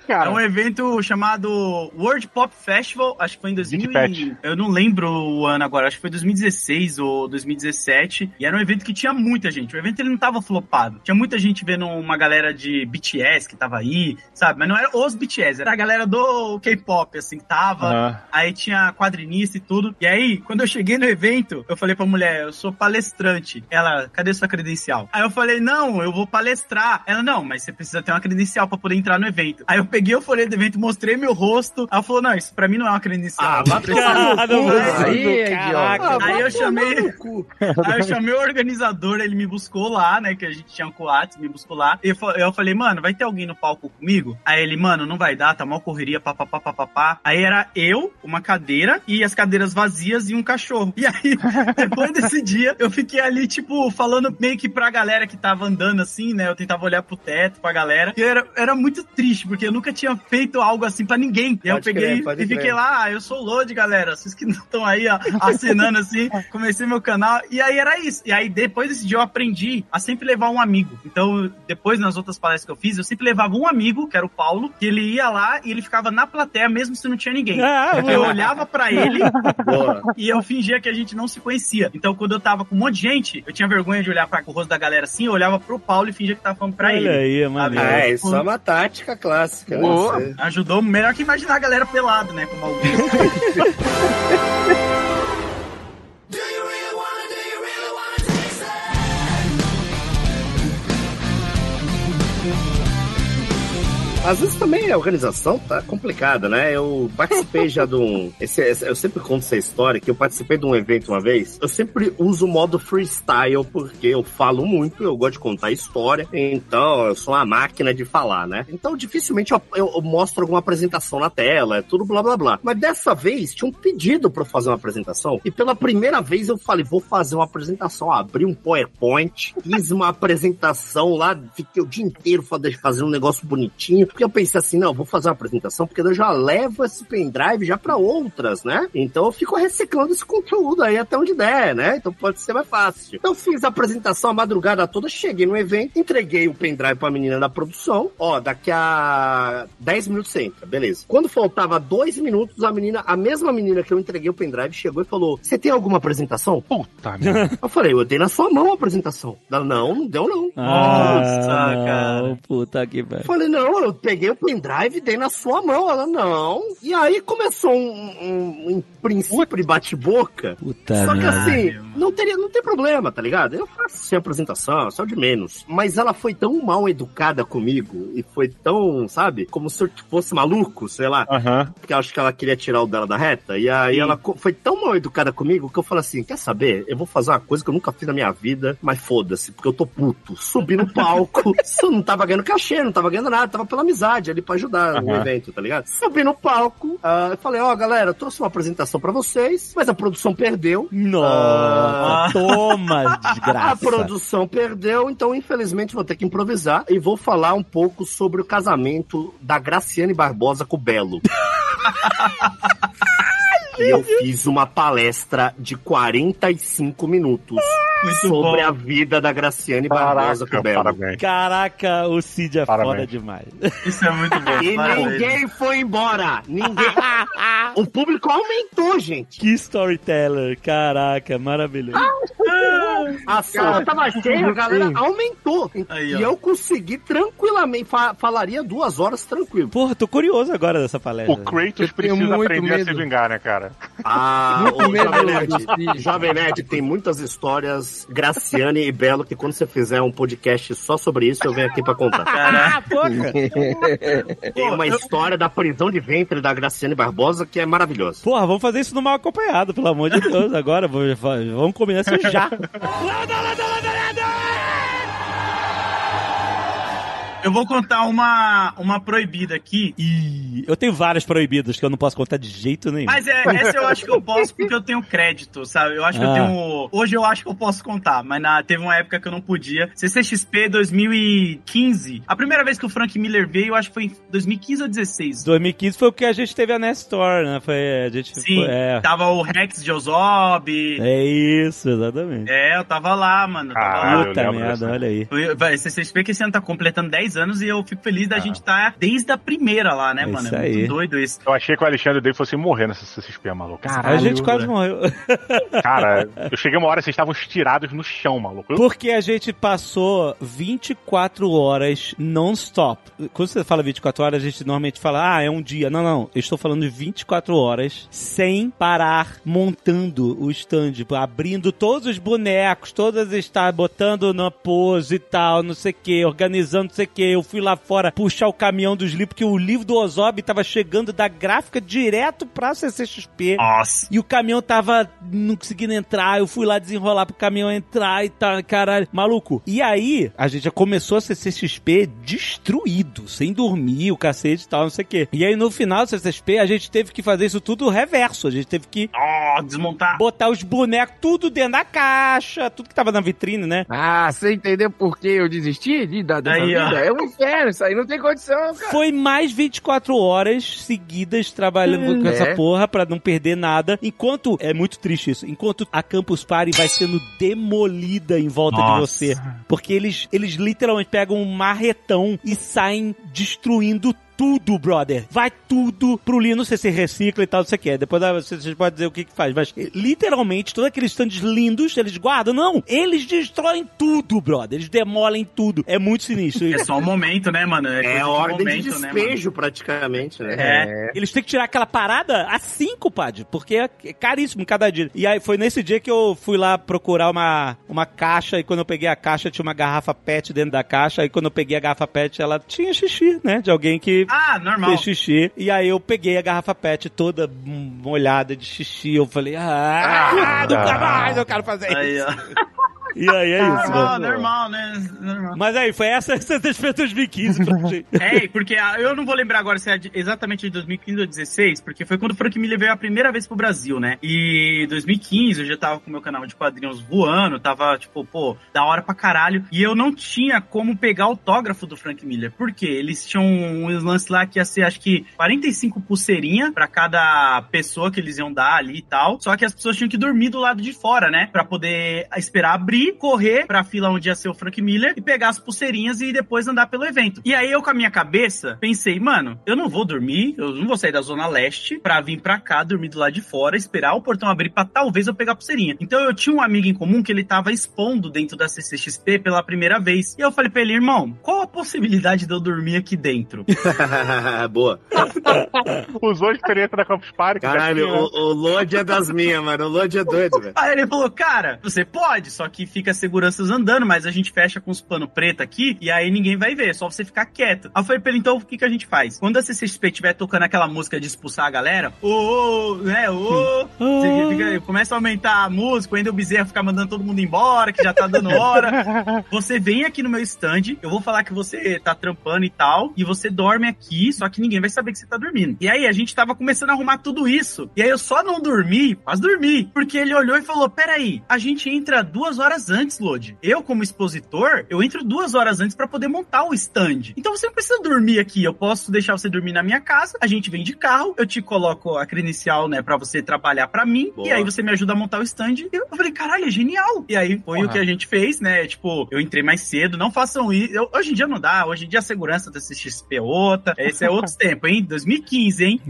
É, é um evento chamado World Pop Festival, acho que foi em 2000 Dick Pet. e... Eu não lembro o ano agora, acho que foi 2016 ou 2017. E era um evento que tinha muita gente. O evento ele não tava flopado. Tinha muita gente vendo uma galera de BTS que tava aí, sabe? Mas não era os BTS, era a galera do K-pop, assim, que tava. Aí tinha quadrinista e tudo. E aí, quando eu cheguei no evento, eu falei pra mulher, eu sou palestrante. Ela, cadê sua credencial? Aí eu falei, não, eu vou palestrar. Ela, não, mas você precisa ter uma credencial pra poder entrar no evento. Aí eu peguei o folheto do evento, mostrei meu rosto. Ela falou, não, isso pra mim não é uma credencial. Ah, vai. Cara, cu, aí, Caraca. Aí eu chamei, no cu. [laughs] aí eu chamei o organizador, ele me buscou lá, né? Que a gente tinha um coates, me buscou lá. E eu falei, mano, vai ter alguém no palco comigo? Aí ele, mano, não vai dar, tá mal correria, papapá, papapá. Aí era eu, uma cadeira, e as cadeiras vazias e um cachorro. E aí, [laughs] depois desse dia, eu fiquei ali, tipo, falando meio que pra galera que tava andando assim, né? Eu tentava olhar pro teto, pra galera. E era, era muito triste, porque eu nunca tinha feito algo assim pra ninguém. E aí eu peguei crer, e fiquei crer. lá, ah, eu sou o Load, galera. Vocês que não estão aí, ó, assinando assim, [laughs] comecei meu canal. E aí era isso. E aí, depois desse dia, eu aprendi a sempre levar um amigo. Então, depois, nas outras palestras que eu fiz, eu sempre levava um amigo, que era o Paulo, que ele ia lá e ele ficava na plateia, mesmo se não tinha ninguém. Ah, Eu [laughs] olhava pra ele Boa. e eu fingia que a gente não se conhecia. Então, quando eu tava com um monte de gente, eu tinha vergonha de olhar para o rosto da galera assim, eu olhava pro Paulo e fingia que tava falando pra Olha ele. aí, mano. É, isso é uma tática clássica. né? Boa. Ajudou melhor que imaginar a galera pelado, né? Como alguém. [laughs] Às vezes também a organização tá complicada, né? Eu participei já de um. [laughs] esse- esse- eu sempre conto essa história que eu participei de um evento uma vez. Eu sempre uso o modo freestyle porque eu falo muito, eu gosto de contar história. Então, eu sou uma máquina de falar, né? Então, dificilmente eu, eu- eu mostro alguma apresentação na tela, é tudo blá blá blá. Mas dessa vez tinha um pedido pra eu fazer uma apresentação. E pela primeira vez eu falei, vou fazer uma apresentação. Abri um PowerPoint, fiz uma apresentação lá, fiquei o dia inteiro fa- fazendo um negócio bonitinho. Porque eu pensei assim, não, vou fazer uma apresentação, porque eu já levo esse pendrive já pra outras, né? Então eu fico reciclando esse conteúdo aí até onde der, né? Então pode ser mais fácil. Então eu fiz a apresentação a madrugada toda, cheguei no evento, entreguei o pendrive pra menina da produção. Ó, daqui a 10 minutos você entra, beleza. Quando faltava dois minutos, a menina, a mesma menina que eu entreguei o pendrive, chegou e falou: Você tem alguma apresentação? Puta [laughs] merda. Eu falei, eu dei na sua mão a apresentação. Ela, não, não deu não. Nossa, Ah, cara. Puta que. Eu falei, não, eu peguei o pendrive e dei na sua mão. Ela, não. E aí começou um, um, um princípio de bate-boca. Puta Só que assim, não, teria, não tem problema, tá ligado? Eu faço sem apresentação, só de menos. Mas ela foi tão mal educada comigo e foi tão, sabe, como se eu fosse maluco, sei lá. Aham. Porque eu acho que ela queria tirar o dela da reta. E aí Sim. ela foi tão mal educada comigo que eu falei assim: quer saber? Eu vou fazer uma coisa que eu nunca fiz na minha vida, mas foda-se, porque eu tô puto. Subi no palco, [laughs] não tava ganhando cachê, não tava ganhando nada, tava pela amizade ali pra ajudar no Aham. evento, tá ligado? Subi no palco, ah, eu falei, ó, galera, eu trouxe uma apresentação pra vocês, mas a produção perdeu. Nossa, toma, [laughs] A desgraça. produção perdeu, então infelizmente vou ter que improvisar e vou falar um pouco sobre o casamento da Graciane Barbosa com o Belo. [laughs] e eu fiz uma palestra de 45 minutos Muito sobre bom. a vida da Graciane Barbosa com o Belo. parabéns. Caraca, o Cid é Parabéns. foda demais. Isso é muito bom. E Parabéns. ninguém foi embora. Ninguém. o público aumentou, gente. que storyteller, caraca, maravilhoso. A sala tava cheia, a galera aumentou. Aí, e eu consegui tranquilamente, fa- falaria duas horas tranquilo. Porra, tô curioso agora dessa palestra. O Kratos precisa aprender a medo. se vingar, né, cara? Ah, [laughs] Muito o medo Jovem Nerd, Cid. Jovem Nerd tem muitas histórias, Graciane e Belo, que quando você fizer um podcast só sobre isso, eu venho aqui pra contar. [laughs] Ah, porra. Tem uma história da prisão de ventre da Graciane Barbosa que é maravilhosa. Porra, vamos fazer isso no mal acompanhado, pelo amor de Deus. Agora, vamos combinar isso já. Eu vou contar uma, uma proibida aqui. Ih, eu tenho várias proibidas que eu não posso contar de jeito nenhum. Mas é, essa eu acho que eu posso porque eu tenho crédito, sabe? Eu acho que eu Ah. tenho. Hoje eu acho que eu posso contar, mas na, teve uma época que eu não podia. CCXP 2015. A primeira vez que o Frank Miller veio, eu acho que foi em 2015 ou 16. 2015 foi o que a gente teve a Nestor, né? Foi, a gente Sim, foi- é. tava o Rex de Ozob. É isso, exatamente. É, eu tava lá, mano. eu Tava Ah, lá. eu Puta lembro merda, olha aí. Vai, CCXP que esse ano tá completando 10 anos e eu fico feliz da gente estar desde a primeira lá, né, É mano? isso É muito aí. doido isso. Eu achei que o Alexandre Day fosse morrer nessa CCXP, maluco. a gente quase morreu. [laughs] Cara, eu cheguei uma hora, vocês estavam estirados no chão, maluco. Porque a gente passou 24 horas non-stop. Quando você fala 24 horas, a gente normalmente fala, ah, é um dia. Não, não. Eu estou falando de 24 horas sem parar montando o stand, tipo, abrindo todos os bonecos, todas está botando na pose e tal, não sei o que, organizando não sei o que. Eu fui lá fora puxar o caminhão dos livros, porque o livro do Ozob tava chegando da gráfica direto pra CCXP. Nossa. E o caminhão tava não conseguindo entrar. Eu fui lá desenrolar pro caminhão entrar e tal, caralho. Maluco. E aí, a gente já começou a CCXP destruído, sem dormir, o cacete e tal, não sei o quê. E aí, no final do CCXP, a gente teve que fazer isso tudo reverso. A gente teve que Ó, desmontar. botar os bonecos tudo dentro da caixa, tudo que tava na vitrine, né? Ah, você entendeu por que eu desisti de, da, dessa Aí, ó. É um inferno, isso aí não tem condição, cara. Foi mais 24 horas seguidas trabalhando com É. essa porra pra não perder nada. Enquanto, é muito triste isso, enquanto a Campus Party vai sendo demolida em volta de Nossa. você. Porque eles, eles literalmente pegam um marretão e saem destruindo tudo, brother. Vai tudo pro lixo. Não sei se recicla e tal, não sei o que. Depois ah, vocês podem dizer o que que faz. Mas, literalmente, todos aqueles stands lindos, eles guardam. Não, eles destroem tudo, brother. Eles demolem tudo. É muito sinistro É só um momento, né, mano? É coisa ordem de momento, né, mano? despejo, praticamente, né? É. Eles têm que tirar aquela parada a cinco, padre, porque é caríssimo cada dia. E aí foi nesse dia que eu fui lá procurar uma, uma caixa e quando eu peguei a caixa tinha uma garrafa PET dentro da caixa. Aí quando eu peguei a garrafa PET, ela tinha xixi, né? De alguém que Ah, normal. fez xixi. E aí eu peguei a garrafa PET toda molhada de xixi. Eu falei, ah, Ah. nunca mais eu quero fazer Aí, isso. ó. [laughs] E aí é isso, Normal, mano. normal, né? Normal. Mas aí, foi essa CCXP 2015 pra [laughs] gente. É, porque eu não vou lembrar agora se é de- exatamente de 2015 ou 2016, porque foi quando o Frank Miller veio a primeira vez pro Brasil, né? E 2015 eu já tava com o meu canal de quadrinhos voando, tava tipo, pô, da hora pra caralho. E eu não tinha como pegar autógrafo do Frank Miller. Por quê? Eles tinham uns lances lá que ia ser, acho que, 45 pulseirinha pra cada pessoa que eles iam dar ali e tal. Só que as pessoas tinham que dormir do lado de fora, né? Pra poder esperar abrir, correr pra fila onde ia ser o Frank Miller e pegar as pulseirinhas e depois andar pelo evento. E aí eu, com a minha cabeça, pensei, mano, eu não vou dormir, eu não vou sair da Zona Leste pra vir pra cá, dormir do lado de fora, esperar o portão abrir pra talvez eu pegar a pulseirinha. Então eu tinha um amigo em comum que ele tava expondo dentro da CCXP pela primeira vez. E eu falei pra ele, irmão, qual a possibilidade de eu dormir aqui dentro? [laughs] Boa. [laughs] Usou a experiência da Campus Party. Caralho, tinha- o, o Lodi é das minhas, mano. O Lodi é doido, velho. Aí ele falou, cara, você pode, só que fica seguranças andando, mas a gente fecha com os pano preto aqui e aí ninguém vai ver, é só você ficar quieto. Aí eu falei pra ele, então o que, que a gente faz? Quando a CCXP estiver tocando aquela música de expulsar a galera, ô, ô, né, ô, fica- começa a aumentar a música, o Wendel Bezerra ficar mandando todo mundo embora, que já tá dando hora. [laughs] Você vem aqui no meu stand, eu vou falar que você tá trampando e tal, e você dorme aqui, só que ninguém vai saber que você tá dormindo. E aí a gente tava começando a arrumar tudo isso. E aí eu só não dormi, mas dormi, porque ele olhou e falou: peraí, a gente entra duas horas horas antes, Lodi. Eu, como expositor, eu entro duas horas antes pra poder montar o stand. Então você não precisa dormir aqui. Eu posso deixar você dormir na minha casa, a gente vem de carro, eu te coloco a credencial, né, pra você trabalhar pra mim, Boa. e aí você me ajuda a montar o stand. E eu falei, caralho, é genial. E aí foi o que a gente fez, né? Tipo, eu entrei mais cedo, não façam isso. Eu- hoje em dia não dá, hoje em dia a segurança da CXP é outra. Esse é outros [laughs] tempos, hein? 2015, hein?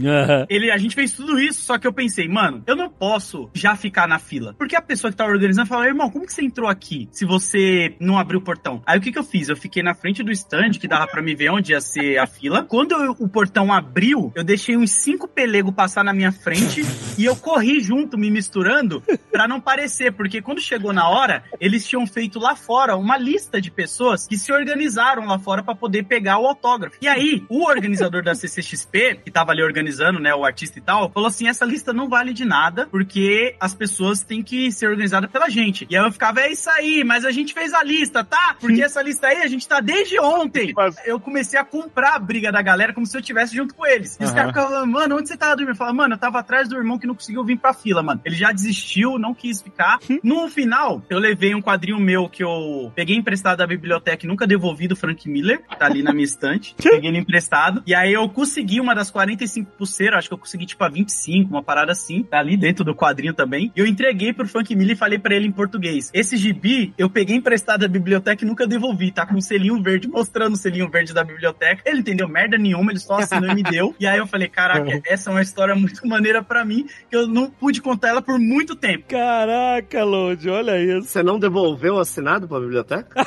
Ele, a gente fez tudo isso, só que eu pensei, mano, eu não posso já ficar na fila. Porque a pessoa que tá organizando fala, irmão, como que você entrou aqui se você não abriu o portão? Aí o que que eu fiz? Eu fiquei na frente do stand, que dava pra me ver onde ia ser a fila. Quando eu- o portão abriu, eu deixei uns cinco pelegos passar na minha frente e eu corri junto, me misturando, pra não parecer. Porque quando chegou na hora, eles tinham feito lá fora uma lista de pessoas que se organizaram lá fora pra poder pegar o autógrafo. E aí, o organizador da CCXP, que tava ali organizando, né, o artista e tal, falou assim: essa lista não vale de nada, porque as pessoas têm que ser organizadas pela gente. E aí eu ficava, é isso aí, mas a gente fez a lista, tá? Porque essa lista aí a gente tá desde ontem. Mas- Eu comecei a comprar a briga da galera como se eu estivesse junto com eles. E os caras ficavam, mano, onde você tava dormindo? Eu falava, mano, eu tava atrás do irmão que não conseguiu vir pra fila, mano. Ele já desistiu, não quis ficar. [laughs] No final, eu levei um quadrinho meu que eu peguei emprestado da biblioteca e nunca devolvi do Frank Miller, tá ali na minha estante. [laughs] Peguei ele emprestado. E aí eu consegui uma das 45 pulseiras, acho que eu consegui tipo a 25, uma parada assim, tá ali dentro do quadrinho também. E eu entreguei pro Frank Miller e falei pra ele em português: Esse gibi eu peguei emprestado da biblioteca e nunca devolvi, tá com um selinho verde, mostrando o selinho verde da biblioteca. Ele entendeu merda nenhuma, ele só assinou e me deu. E aí eu falei: Caraca, essa é uma história muito maneira pra mim, que eu não pude contar ela por muito tempo. Caraca, Lodi, olha isso. Você não devolveu o assinado pra biblioteca? [laughs]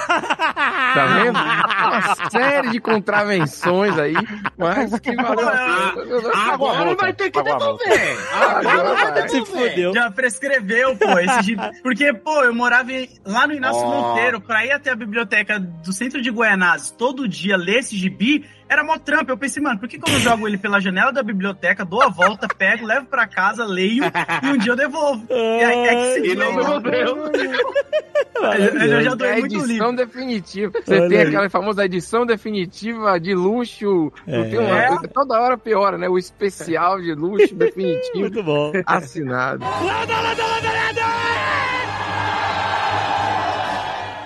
Tá vendo? Uma série de contravenções aí, mas que valeu. Agora vai ter que devolver. Agora vai Se devolver. fudeu. Já prescreveu, pô, esse gibi. Porque, pô, eu morava em- lá no Inácio Ó. Monteiro, pra ir até a biblioteca do centro de Guianazes todo dia ler esse gibi, era mó trampo. Eu pensei, mano, por que, que eu não jogo ele pela janela da biblioteca, dou a volta, pego, levo pra casa, leio e um dia eu devolvo. E aí, é que se E não devolveu. Eu, eu já É doei a muito livro. edição definitiva. Você Olha tem aí. aquela famosa edição definitiva de luxo. Não tem uma- É. Toda hora piora, né? O especial de luxo [laughs] definitivo Muito bom. assinado.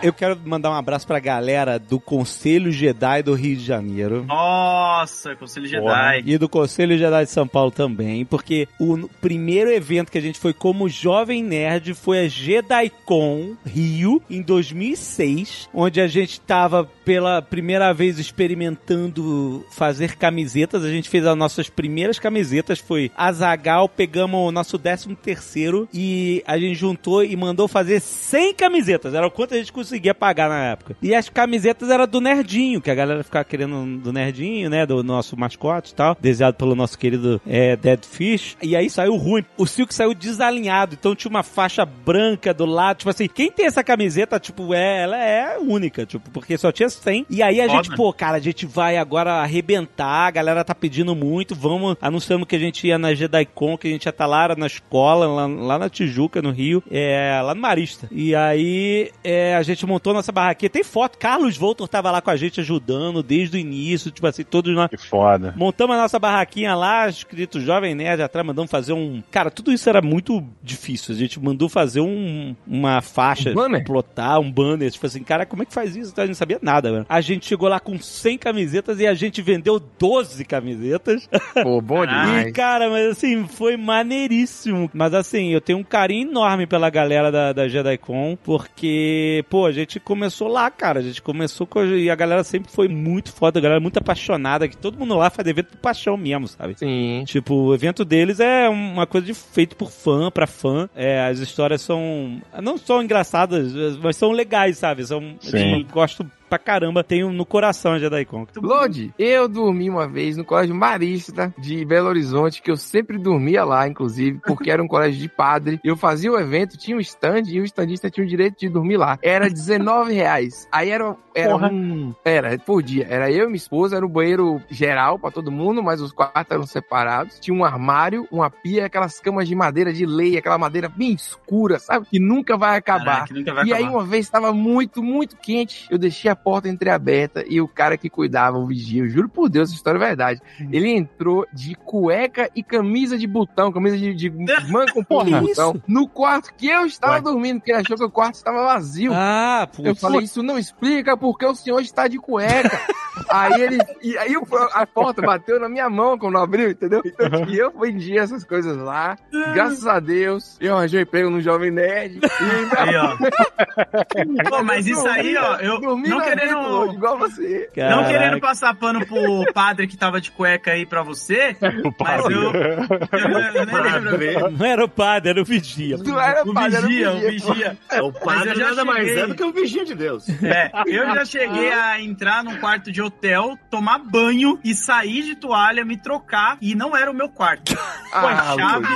Eu quero mandar um abraço pra galera do Conselho Jedi do Rio de Janeiro. Nossa, Conselho. Jedi. E do Conselho Jedi de São Paulo também, porque o primeiro evento que a gente foi como Jovem Nerd foi a JediCon Rio, em 2006, onde a gente tava pela primeira vez experimentando fazer camisetas. A gente fez as nossas primeiras camisetas, foi Azagal, pegamos o nosso 13 terceiro e a gente juntou e mandou fazer 100 camisetas. Era o quanto a gente conseguia pagar na época. E as camisetas eram do Nerdinho, que a galera ficava querendo do Nerdinho, né? Do nosso mascote e tal. Desenhado pelo nosso querido é, Dead Fish. E aí saiu ruim. O Silk saiu desalinhado. Então tinha uma faixa branca do lado. Tipo assim, quem tem essa camiseta, tipo, é, ela é única, tipo, porque só tinha 100. E aí a Foda. gente, pô, cara, a gente vai agora arrebentar. A galera tá pedindo muito. Vamos anunciando que a gente ia na JediCon, que a gente ia estar lá na escola, lá, lá na Tijuca, no Rio, é, lá no Marista. E aí é, a gente montou nossa barraquinha. Tem foto, Carlos Voltor tava lá com a gente ajudando desde o início, tipo assim, todos nós. Que foda. Montamos a nossa barraquinha lá, escrito Jovem Nerd atrás, mandamos fazer um. Cara, tudo isso era muito difícil. A gente mandou fazer um, uma faixa, Um banner? plotar, um banner. Tipo assim, cara, como é que faz isso? A gente não sabia nada, mano. A gente chegou lá com 100 camisetas e a gente vendeu 12 camisetas. Pô, bom [laughs] demais. E, cara, mas assim, foi maneiríssimo. Mas assim, eu tenho um carinho enorme pela galera da, da JediCon, porque, pô, a gente começou lá, cara. A gente começou com. E a galera sempre foi muito foda, a galera muito apaixonada, que todo mundo lá faz evento por paixão mesmo, sabe? Sim. Tipo, o evento deles é uma coisa de, feito por fã, pra fã. É, as histórias são. Não são engraçadas, mas são legais, sabe? São. Sim. Eu gosto pra caramba, tenho no coração a JediCon. Lodi, eu dormi uma vez no colégio Marista de Belo Horizonte, que eu sempre dormia lá, inclusive, porque era um [laughs] colégio de padre. Eu fazia o evento, tinha um stand e o standista tinha o direito de dormir lá. Era 19 reais. Aí era, era Porra. um. Era por dia. Era eu e minha esposa, era um banheiro geral pra todo mundo, mas os quartos eram separados. Tinha um armário, uma pia, aquelas camas de madeira de lei, aquela madeira bem escura, sabe? Que nunca vai acabar. Caraca, nunca vai E aí acabar. uma vez estava muito, muito quente, eu deixei a porta entreaberta e o cara que cuidava, o vigia, eu juro por Deus, essa história é verdade. Ele entrou de cueca e camisa de botão, camisa de, de [laughs] manga com porra de botão, no quarto que eu estava Ué. dormindo, porque ele achou que o quarto estava vazio. Ah, Eu putz. falei, isso não explica porque o senhor está de cueca. [laughs] aí ele. E aí a porta bateu na minha mão quando abriu, entendeu? Então, e eu vendi essas coisas lá. Graças a Deus, eu arranjei emprego no Jovem Nerd. E Aí, ó. [laughs] Pô, mas isso aí, ó, eu não querendo. igual você. Não Caraca. querendo passar pano pro padre que tava de cueca aí pra você, [laughs] O mas padre. eu. eu, [laughs] nem- eu nem lembro. Padre. Não era o padre, era o vigia. Tu era O padre, era vigia, o vigia. É, o Mas padre eu já nada mais cheguei. é do que o vigia de Deus. É, eu já cheguei a entrar num quarto de hotel, tomar banho e sair de toalha, me trocar, e não era o meu quarto. Pô, a Ah, chave,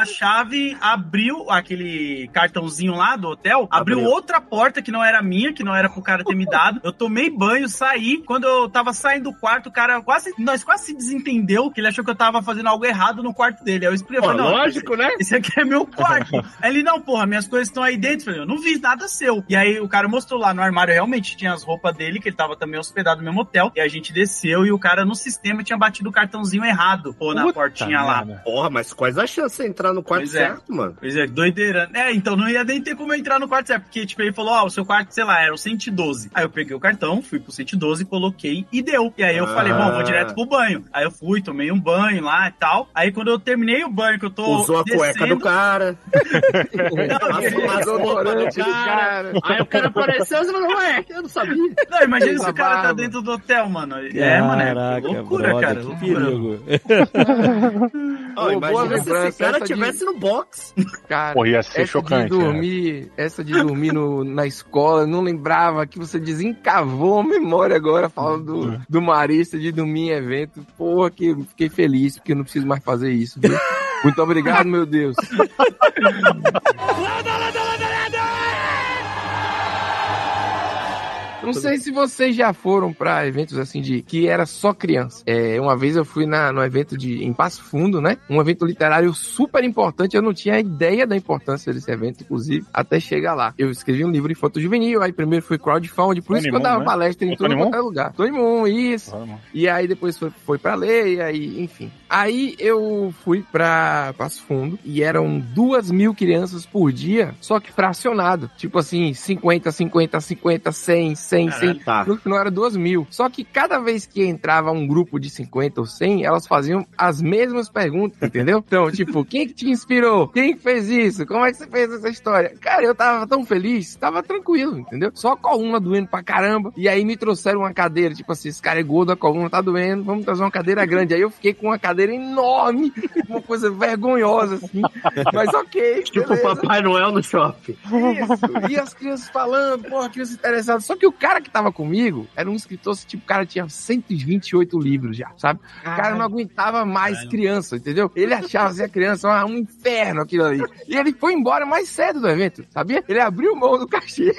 a chave abriu aquele cartãozinho lá do hotel, abriu, Abriu. outra porta que não era minha, que não era pro cara ter me dado. Eu tomei banho, saí. Quando eu tava saindo do quarto, o cara quase, nós quase se desentendeu, que ele achou que eu tava fazendo algo errado no quarto dele. Aí eu expliquei, Pô, falei, não, lógico, né? esse aqui é meu quarto. [laughs] Aí ele, não, porra, minhas coisas estão aí dentro. Eu falei, eu não vi nada seu. E aí o cara mostrou lá no armário, realmente tinha as roupas dele, que ele tava também hospedado no mesmo hotel. E a gente desceu e o cara no sistema tinha batido o cartãozinho errado, pô, na Puta portinha lá. Porra, mas quais as chances de entrar no quarto Pois é. certo, mano? Pois é, doideira. É, então não ia nem ter como eu entrar no quarto certo, porque, tipo, ele falou, ó, o seu quarto, sei lá, era o 112. Aí eu peguei o cartão, fui pro 112, coloquei e deu. E aí eu Ah. falei, bom, vou direto pro banho. Aí eu fui, tomei um banho lá e tal. Aí quando eu terminei o banho, que eu tô Usou a cueca descendo, do cara. Passou o roupas do cara. Aí o cara apareceu e falou, ué, eu não sabia. Não, imagina se o cara tá dentro do hotel, mano. é, mano, é loucura, brother, cara. que loucura. perigo. Boa imagina se esse cara essa de- tivesse no box. Cara, Porra, ia ser essa chocante. de dormir, essa de dormir no- na escola, eu não lembrava que você desencavou a memória agora falando do, do Marista de dormir em evento. Porra, que eu fiquei feliz, porque eu não preciso mais fazer isso, viu? Muito obrigado, meu Deus. Não sei se vocês já foram pra eventos assim de que era só criança. É, uma vez eu fui na, no evento de em Passo Fundo, né? Um evento literário super importante. Eu não tinha ideia da importância desse evento, inclusive, até chegar lá. Eu escrevi um livro em foto juvenil, aí primeiro foi crowdfunding, por isso que eu dava né? palestra em O tudo Tony quanto é lugar. Tony Moon, isso. E aí depois foi, foi pra ler, e aí, enfim. Aí eu fui pra Passo Fundo e eram duas mil crianças por dia, só que fracionado. Tipo assim, 50, 50, 50, 100, 100, 100. Tá. No final era duas mil. Só que cada vez que entrava um grupo de 50 ou 100, elas faziam as mesmas perguntas, entendeu? [laughs] Então, tipo, quem que te inspirou? Quem que fez isso? Como é que você fez essa história? Cara, eu tava tão feliz, tava tranquilo, entendeu? Só a coluna doendo pra caramba. E aí me trouxeram uma cadeira, tipo assim, esse cara é gordo, a coluna tá doendo, vamos trazer uma cadeira grande. Aí eu fiquei com uma cadeira enorme, uma coisa vergonhosa, assim. Mas ok, [laughs] Tipo o beleza. Papai Noel no shopping. Isso. E as crianças falando, porra, crianças interessadas. Só que o cara que tava comigo era um escritor, tipo, o cara tinha 128 livros já, sabe? O cara não aguentava mais criança, entendeu? Ele achava assim, a criança ah, um inferno aquilo ali. E ele foi embora mais cedo do evento, sabia? Ele abriu mão do cachê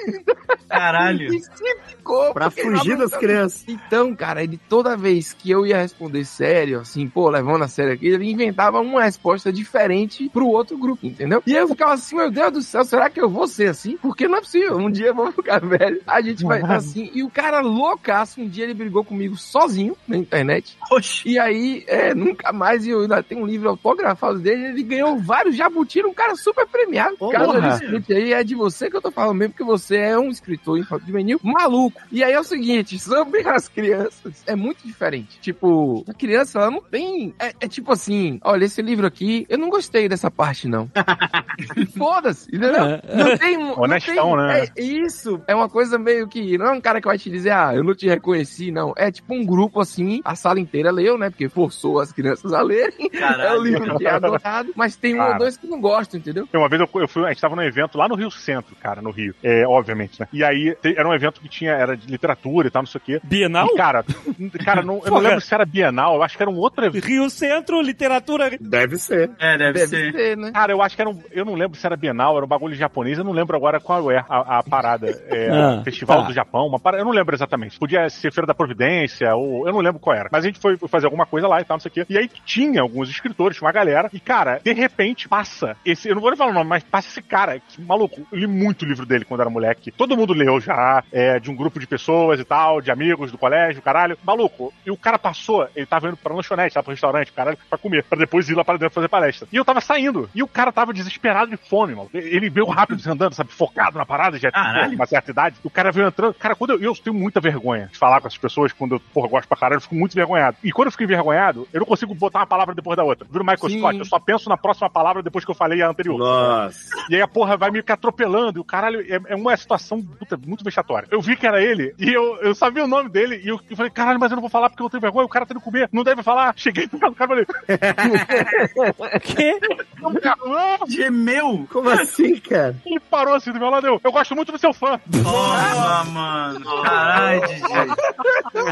Caralho. [laughs] e se ficou. Pra fugir das crianças. Então, cara, ele toda vez que eu ia responder sério, assim, pô, levando a sério aqui, ele inventava uma resposta diferente pro outro grupo, entendeu? E eu ficava assim, meu Deus do céu, será que eu vou ser assim? Porque não é possível, um dia eu vou ficar [laughs] velho, a gente vai assim. E o cara loucaço, um dia ele brigou comigo sozinho na internet, Oxi. e aí, é, nunca mais, e eu ainda tenho um livro autografado dele, ele ganhou vários jabutiras, um cara super premiado. Ô, Caso ele escute aí, é de você que eu tô falando mesmo, porque você é um escritor infantil juvenil maluco. E aí é o seguinte, sobre as crianças, é muito diferente. Tipo, a criança, ela não tem... É, é tipo assim, olha, esse livro aqui, eu não gostei dessa parte, não. [laughs] Foda-se, entendeu? É. Não tem... um- não Honestão, tem- né? É, isso, é uma coisa meio que... Não é um cara que vai te dizer, ah, eu não te reconheci, não. É tipo um grupo assim, a sala inteira leu, né? Porque forçou as crianças a lerem. É o Caralho. livro que é adorado, mas tem um ou dois que não gostam, entendeu? Uma vez eu, eu fui, a gente tava num evento lá no Rio Centro, cara, no Rio. É, obviamente, né? E aí te- era um evento que tinha, era de literatura e tal, não sei o quê. Bienal? E, cara, cara, não, eu não lembro se era Bienal, eu acho que era um outro evento. Rio no centro, literatura. Deve ser. É, deve, Deve ser. ser, né? Cara, eu acho que era um. Eu não lembro se era Bienal, era um bagulho japonês, eu não lembro agora qual é a, a parada. É, [laughs] Ah, Festival tá. do Japão, uma parada, eu não lembro exatamente. Podia ser Feira da Providência, ou eu não lembro qual era. Mas a gente foi fazer alguma coisa lá e tal, não sei o quê. E aí tinha alguns escritores, tinha uma galera, e cara, de repente passa esse. Eu não vou nem falar o nome, mas passa esse cara, que maluco. Eu li muito o livro dele quando era moleque. Todo mundo leu já, é, de um grupo de pessoas e tal, de amigos do colégio, caralho. Maluco. E o cara passou, ele tava indo pra lanchonete, lá pro restaurante, caralho, pra comer, pra depois ir lá para dentro fazer palestra. E eu tava saindo. E o cara tava desesperado de fome, mano. Ele veio rápido andando, sabe, focado na parada, já tinha uma certa idade. O cara veio entrando. Cara, quando eu, eu tenho muita vergonha de falar com essas pessoas, quando eu, porra, gosto pra caralho, eu fico muito envergonhado. E quando eu fico envergonhado, eu não consigo botar uma palavra depois da outra. Vira o Michael Sim. Scott, eu só penso na próxima palavra depois que eu falei a anterior. Nossa. E aí a porra vai que atropelando. E o caralho é, é uma situação puta, muito vexatória. Eu vi que era ele e eu, eu sabia o nome dele. E eu, eu falei, caralho, mas eu não vou falar porque eu tenho vergonha. O cara tá indo comer. Não deve falar. Cheguei no cara [laughs] falei, Que? "Ah!" Gemeu! Como assim, cara? ele parou assim do meu lado. Eu, eu gosto muito do seu fã. Porra, mano. Caralho, DJ.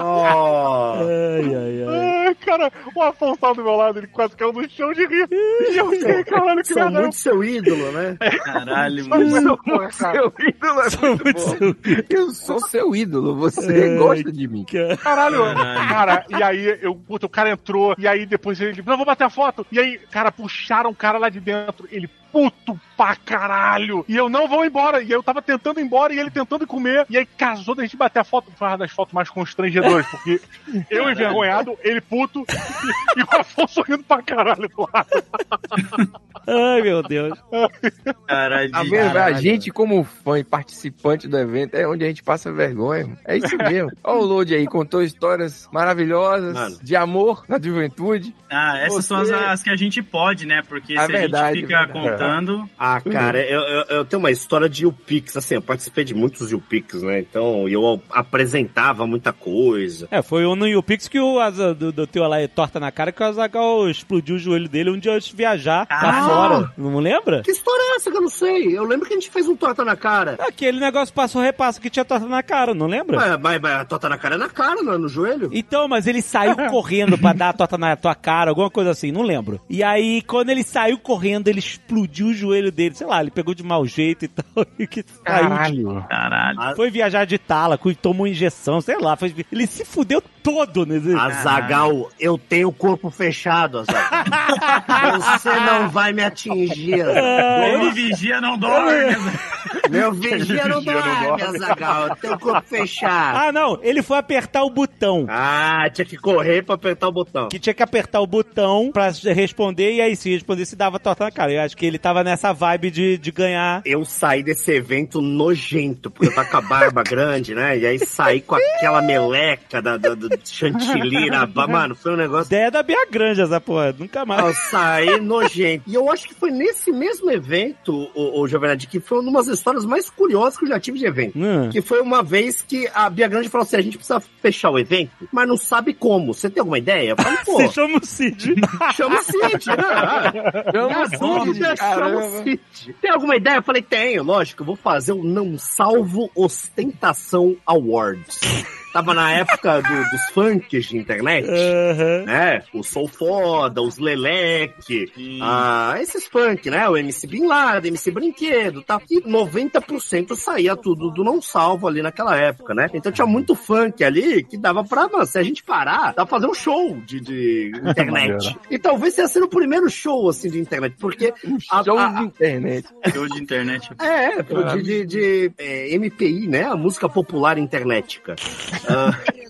Oh. Ai, ai, ai. Ai, cara, o Afonso do meu lado, ele quase caiu no chão de rir. E eu fiquei, caralho, que São merda. muito seu ídolo, né? Caralho, mano. Seu ídolo é Sou muito muito bom. seu- Eu sou seu ídolo, você Ai, gosta de mim. Caralho, Caralho. cara, e aí eu, puta, o cara entrou, e aí depois ele, não, vou bater a foto. E aí, cara, puxaram o cara lá de dentro, ele puto pra caralho. E eu não vou embora. E eu tava tentando ir embora e ele tentando comer. E aí casou da gente bater a foto. Foi uma das fotos mais constrangedoras, porque eu [laughs] envergonhado, ele puto e, e o Afonso rindo pra caralho do lado. Ai, meu Deus. Caralho, DJ. vendo? A gente, como fã e participante do evento, é onde a gente passa vergonha. É isso mesmo. [laughs] Olha o Load aí, contou histórias maravilhosas Mano. de amor na juventude. Ah, essas são as, Você- as que a gente pode, né? Porque É se verdade, a gente fica verdade. contando. Ah, cara, eu, eu, eu tenho uma história de UPix, assim, eu participei de muitos UPix, né? Então, eu apresentava muita coisa. É, foi no YouPix que o asa do, do teu lá é torta na cara que o Azagal explodiu o joelho dele um dia antes de viajar pra Ah! fora. Não lembra? Que história é essa que eu não sei? Eu lembro que a gente fez um torta na cara. Aquele negócio passou repasso que tinha torta na cara, não lembra? Mas, mas, mas a torta na cara é na cara, não é no joelho? Então, mas ele saiu [laughs] correndo pra dar a torta na tua cara, alguma coisa assim, não lembro. E aí, quando ele saiu correndo, ele explodiu o joelho dele, sei lá, ele pegou de mau jeito e [laughs] tal, e que de- Caralho. Foi viajar de tala, tomou injeção, sei lá, foi- ele se fudeu todo nesse... Azagal, eu tenho o corpo fechado, Azagal. [laughs] Você não vai me atingir. Ele vigia, não dorme. Meu vigia não dorme. Azagal. Eu tenho o corpo fechado. Ah, não, ele foi apertar o botão. Ah, tinha que correr pra apertar o botão. Que tinha que apertar o botão pra responder, e aí se responder se dava torta na cara. Eu acho que ele tava nessa vibe de, de ganhar. Eu saí desse evento nojento, porque eu tava com a barba [laughs] grande, né? E aí saí com aquela meleca da, da, do chantilly na barba. [laughs] Mano, foi um negócio. Ideia da Bia Grande essa porra, nunca mais. Eu saí [laughs] nojento. E eu acho que foi nesse mesmo evento, o, o Jovem Nerd, que foi uma das histórias mais curiosas que eu já tive de evento. Hum. Que foi uma vez que a Bia Grande falou assim: a gente precisa fechar o evento, mas não sabe como. Você tem alguma ideia? Eu falei, pô, Você chama o Cid. chama o Cid, né? Chama o Cid, caramba. Tem alguma ideia? Eu falei, tenho, lógico, eu vou fazer o Não Salvo Ostentação Awards. Tava na época do- dos funks de internet. Aham. Né? O Sou Foda, os Leleque, ah, esses funk, né? O MC Bin Laden, MC Brinquedo tal. E 90% saía tudo do não salvo ali naquela época, né? Então tinha muito funk ali que dava pra, mano, se a gente parar, dá pra fazer um show de, de internet. e talvez tenha sido o primeiro show, assim, de internet, porque... a- Show a- de internet. Show de internet. é, pô, de, de, de, é, MPI, né? A música popular internetica. Ah, [laughs]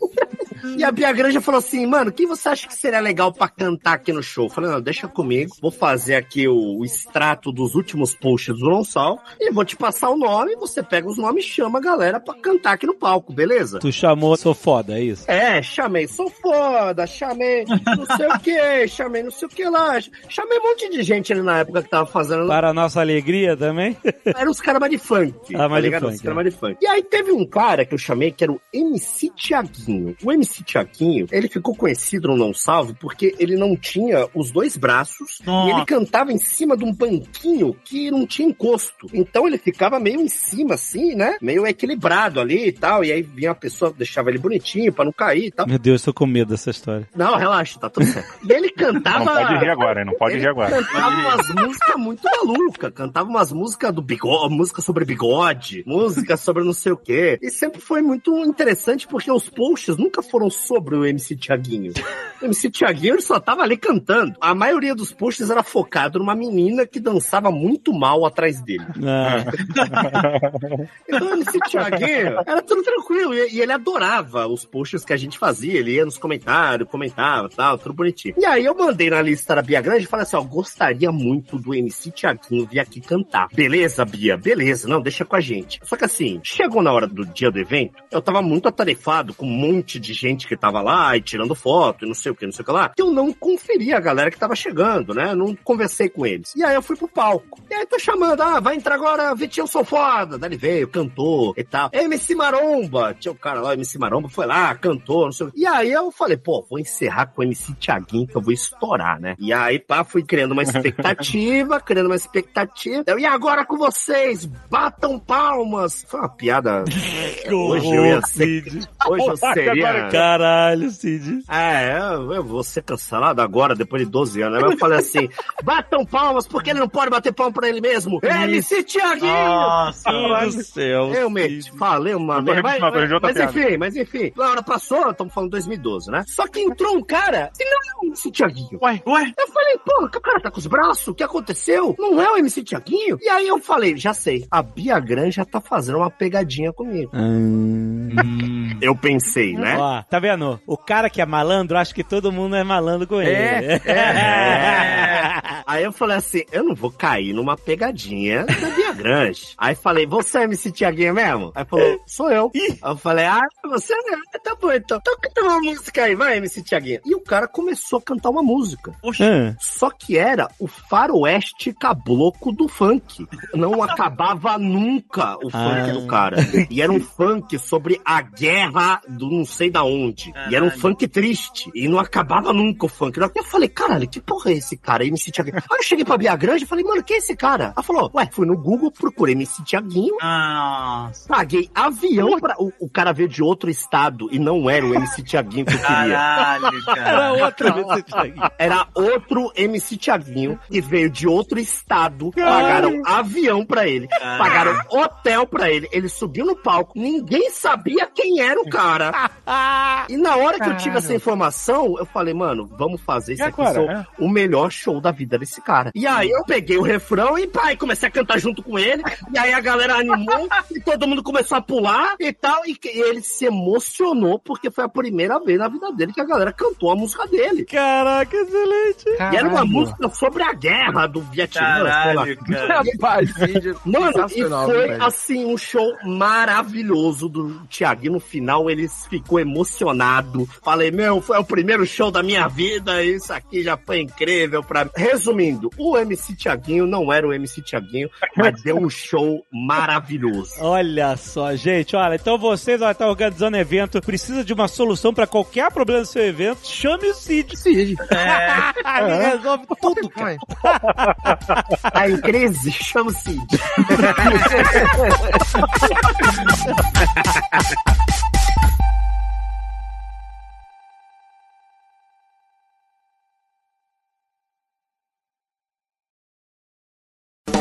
E a Bia Granja falou assim, mano, quem você acha que seria legal pra cantar aqui no show? Eu falei, não, deixa comigo, vou fazer aqui o, o extrato dos últimos posts do Não Sal e vou te passar o nome, você pega os nomes e chama a galera pra cantar aqui no palco, beleza? Tu chamou, sou foda, é isso? É, chamei, sou foda, chamei não sei o que, chamei não sei o que lá, chamei um monte de gente ali na época que tava fazendo Para a nossa alegria também. [laughs] eram os caras mais de funk. Ah, mais de ligado? funk, Os caras é. mais de funk. E aí teve um cara que eu chamei que era o MC Tiaguinho. O MC Tiaguinho, ele ficou conhecido no Não Salve porque ele não tinha os dois braços Nossa. e ele cantava em cima de um banquinho que não tinha encosto. Então ele ficava meio em cima, assim, né? Meio equilibrado ali e tal. E aí vinha a pessoa, deixava ele bonitinho pra não cair e tal. Meu Deus, eu tô com medo dessa história. Não, relaxa, tá tudo certo. E ele cantava. Não pode rir agora, hein? Não pode rir agora. Cantava umas músicas muito malucas. Cantava umas músicas do bigode, música sobre bigode, música sobre não sei o quê. E sempre foi muito interessante porque os posts nunca foram sobre o MC Tiaguinho. [laughs] O MC Tiaguinho só tava ali cantando. A maioria dos posts era focado numa menina que dançava muito mal atrás dele. Ah, [laughs] Então, esse Thiaguinho era tudo tranquilo. E, ele adorava os posts que a gente fazia. Ele ia nos comentários, comentava tal, tudo bonitinho. E aí eu mandei na lista da Bia Grande e falei assim: ó, gostaria muito do MC Thiaguinho vir aqui cantar. Beleza, Bia? Beleza, não, deixa com a gente. Só que assim, chegou na hora do dia do evento, eu tava muito atarefado com um monte de gente que tava lá e tirando foto e não sei o que, não sei o que lá. que Eu não conferi a galera que tava chegando, né? Não conversei com eles. E aí eu fui pro palco. E aí tô chamando, ah, vai entrar agora Vitinho Sou Foda. Daí ele veio, cantou e tal. MC Maromba, tinha o cara lá, MC Maromba, foi lá, cantou, não sei o que. E aí eu falei, pô, vou encerrar com o MC Thiaguinho que eu vou estourar, né? E aí, pá, fui criando uma expectativa, [laughs] criando uma expectativa. E agora com vocês, batam palmas. Foi uma piada. [laughs] Hoje eu ia ser. Hoje eu seria. Caralho, Cid. É, eu, eu vou ser cancelado agora, depois de 12 anos. Aí eu falei assim: [laughs] batam palmas, porque ele não pode bater palma pra ele mesmo. MC Thiaguinho! Nossa, Meu Deus do céu. Eu meti, falei uma merda. Mas, mas piada. enfim, mas enfim. Na hora passou, estamos falando 2012, né? Só que entrou um cara e não é o MC Thiaguinho. Ué, ué. Eu falei, pô, que o cara tá com os braços? O que aconteceu? Não é o MC Thiaguinho? E aí eu falei, já sei, a Bia Granja tá fazendo uma pegadinha comigo. Hum. [laughs] Eu pensei, né? Ó, tá vendo? O cara que é malandro, acho que todo mundo é malandro com ele. É, É. [laughs] Aí eu falei assim, eu não vou cair numa pegadinha da Bia Grande. Aí falei, você é MC Tiaguinho mesmo? Aí falou, sou eu. Aí eu falei, ah, você é? Tá bom então. Então canta uma música aí, vai MC Tiaguinho. E o cara começou a cantar uma música. Poxa. Ah, Só que era o faroeste cabloco do funk. Não [laughs] acabava nunca o funk Ah. do cara. E era um funk sobre a guerra do não sei da onde. E era um funk triste. E não acabava nunca o funk. Eu falei, caralho, que porra é esse cara? MC Tiaguinho. Aí eu cheguei pra Bia Grande e falei, mano, quem é esse cara? Ela falou, ué, fui no Google, procurei MC Tiaguinho, Nossa. paguei avião pra. O, o cara veio de outro estado e não era o MC Tiaguinho que eu queria. Caralho, [laughs] Era cara. cara. outra vez Thiaguinho. Era outro MC Tiaguinho que veio de outro estado. Pagaram avião pra ele. Caralho. Pagaram hotel pra ele. Ele subiu no palco. Ninguém sabia quem era o cara. [laughs] E na hora que eu tive essa informação, eu falei, mano, vamos fazer isso aqui agora, né? o melhor show da vida desse cara. E aí eu peguei o refrão e pai, comecei a cantar junto com ele. E aí a galera animou e todo mundo começou a pular e tal. E, ele se emocionou porque foi a primeira vez na vida dele que a galera cantou a música dele. Caraca, excelente. E era uma música sobre a guerra do Vietnã. Caralho, cara. Rapaz, Mano, e foi velho. assim um show maravilhoso do Thiago. E no final ele ficou emocionado. Falei, meu, foi o primeiro show da minha vida. Isso aqui já foi incrível pra mim. Resumindo, o MC Thiaguinho não era o MC Thiaguinho, mas deu um show maravilhoso. Olha só, gente, olha, então vocês ó, tá organizando evento, precisa de uma solução pra qualquer problema do seu evento, chame o Cid. Cid. [laughs] Ele resolve tudo, cara. Tá em crise? Chama o Cid. [laughs]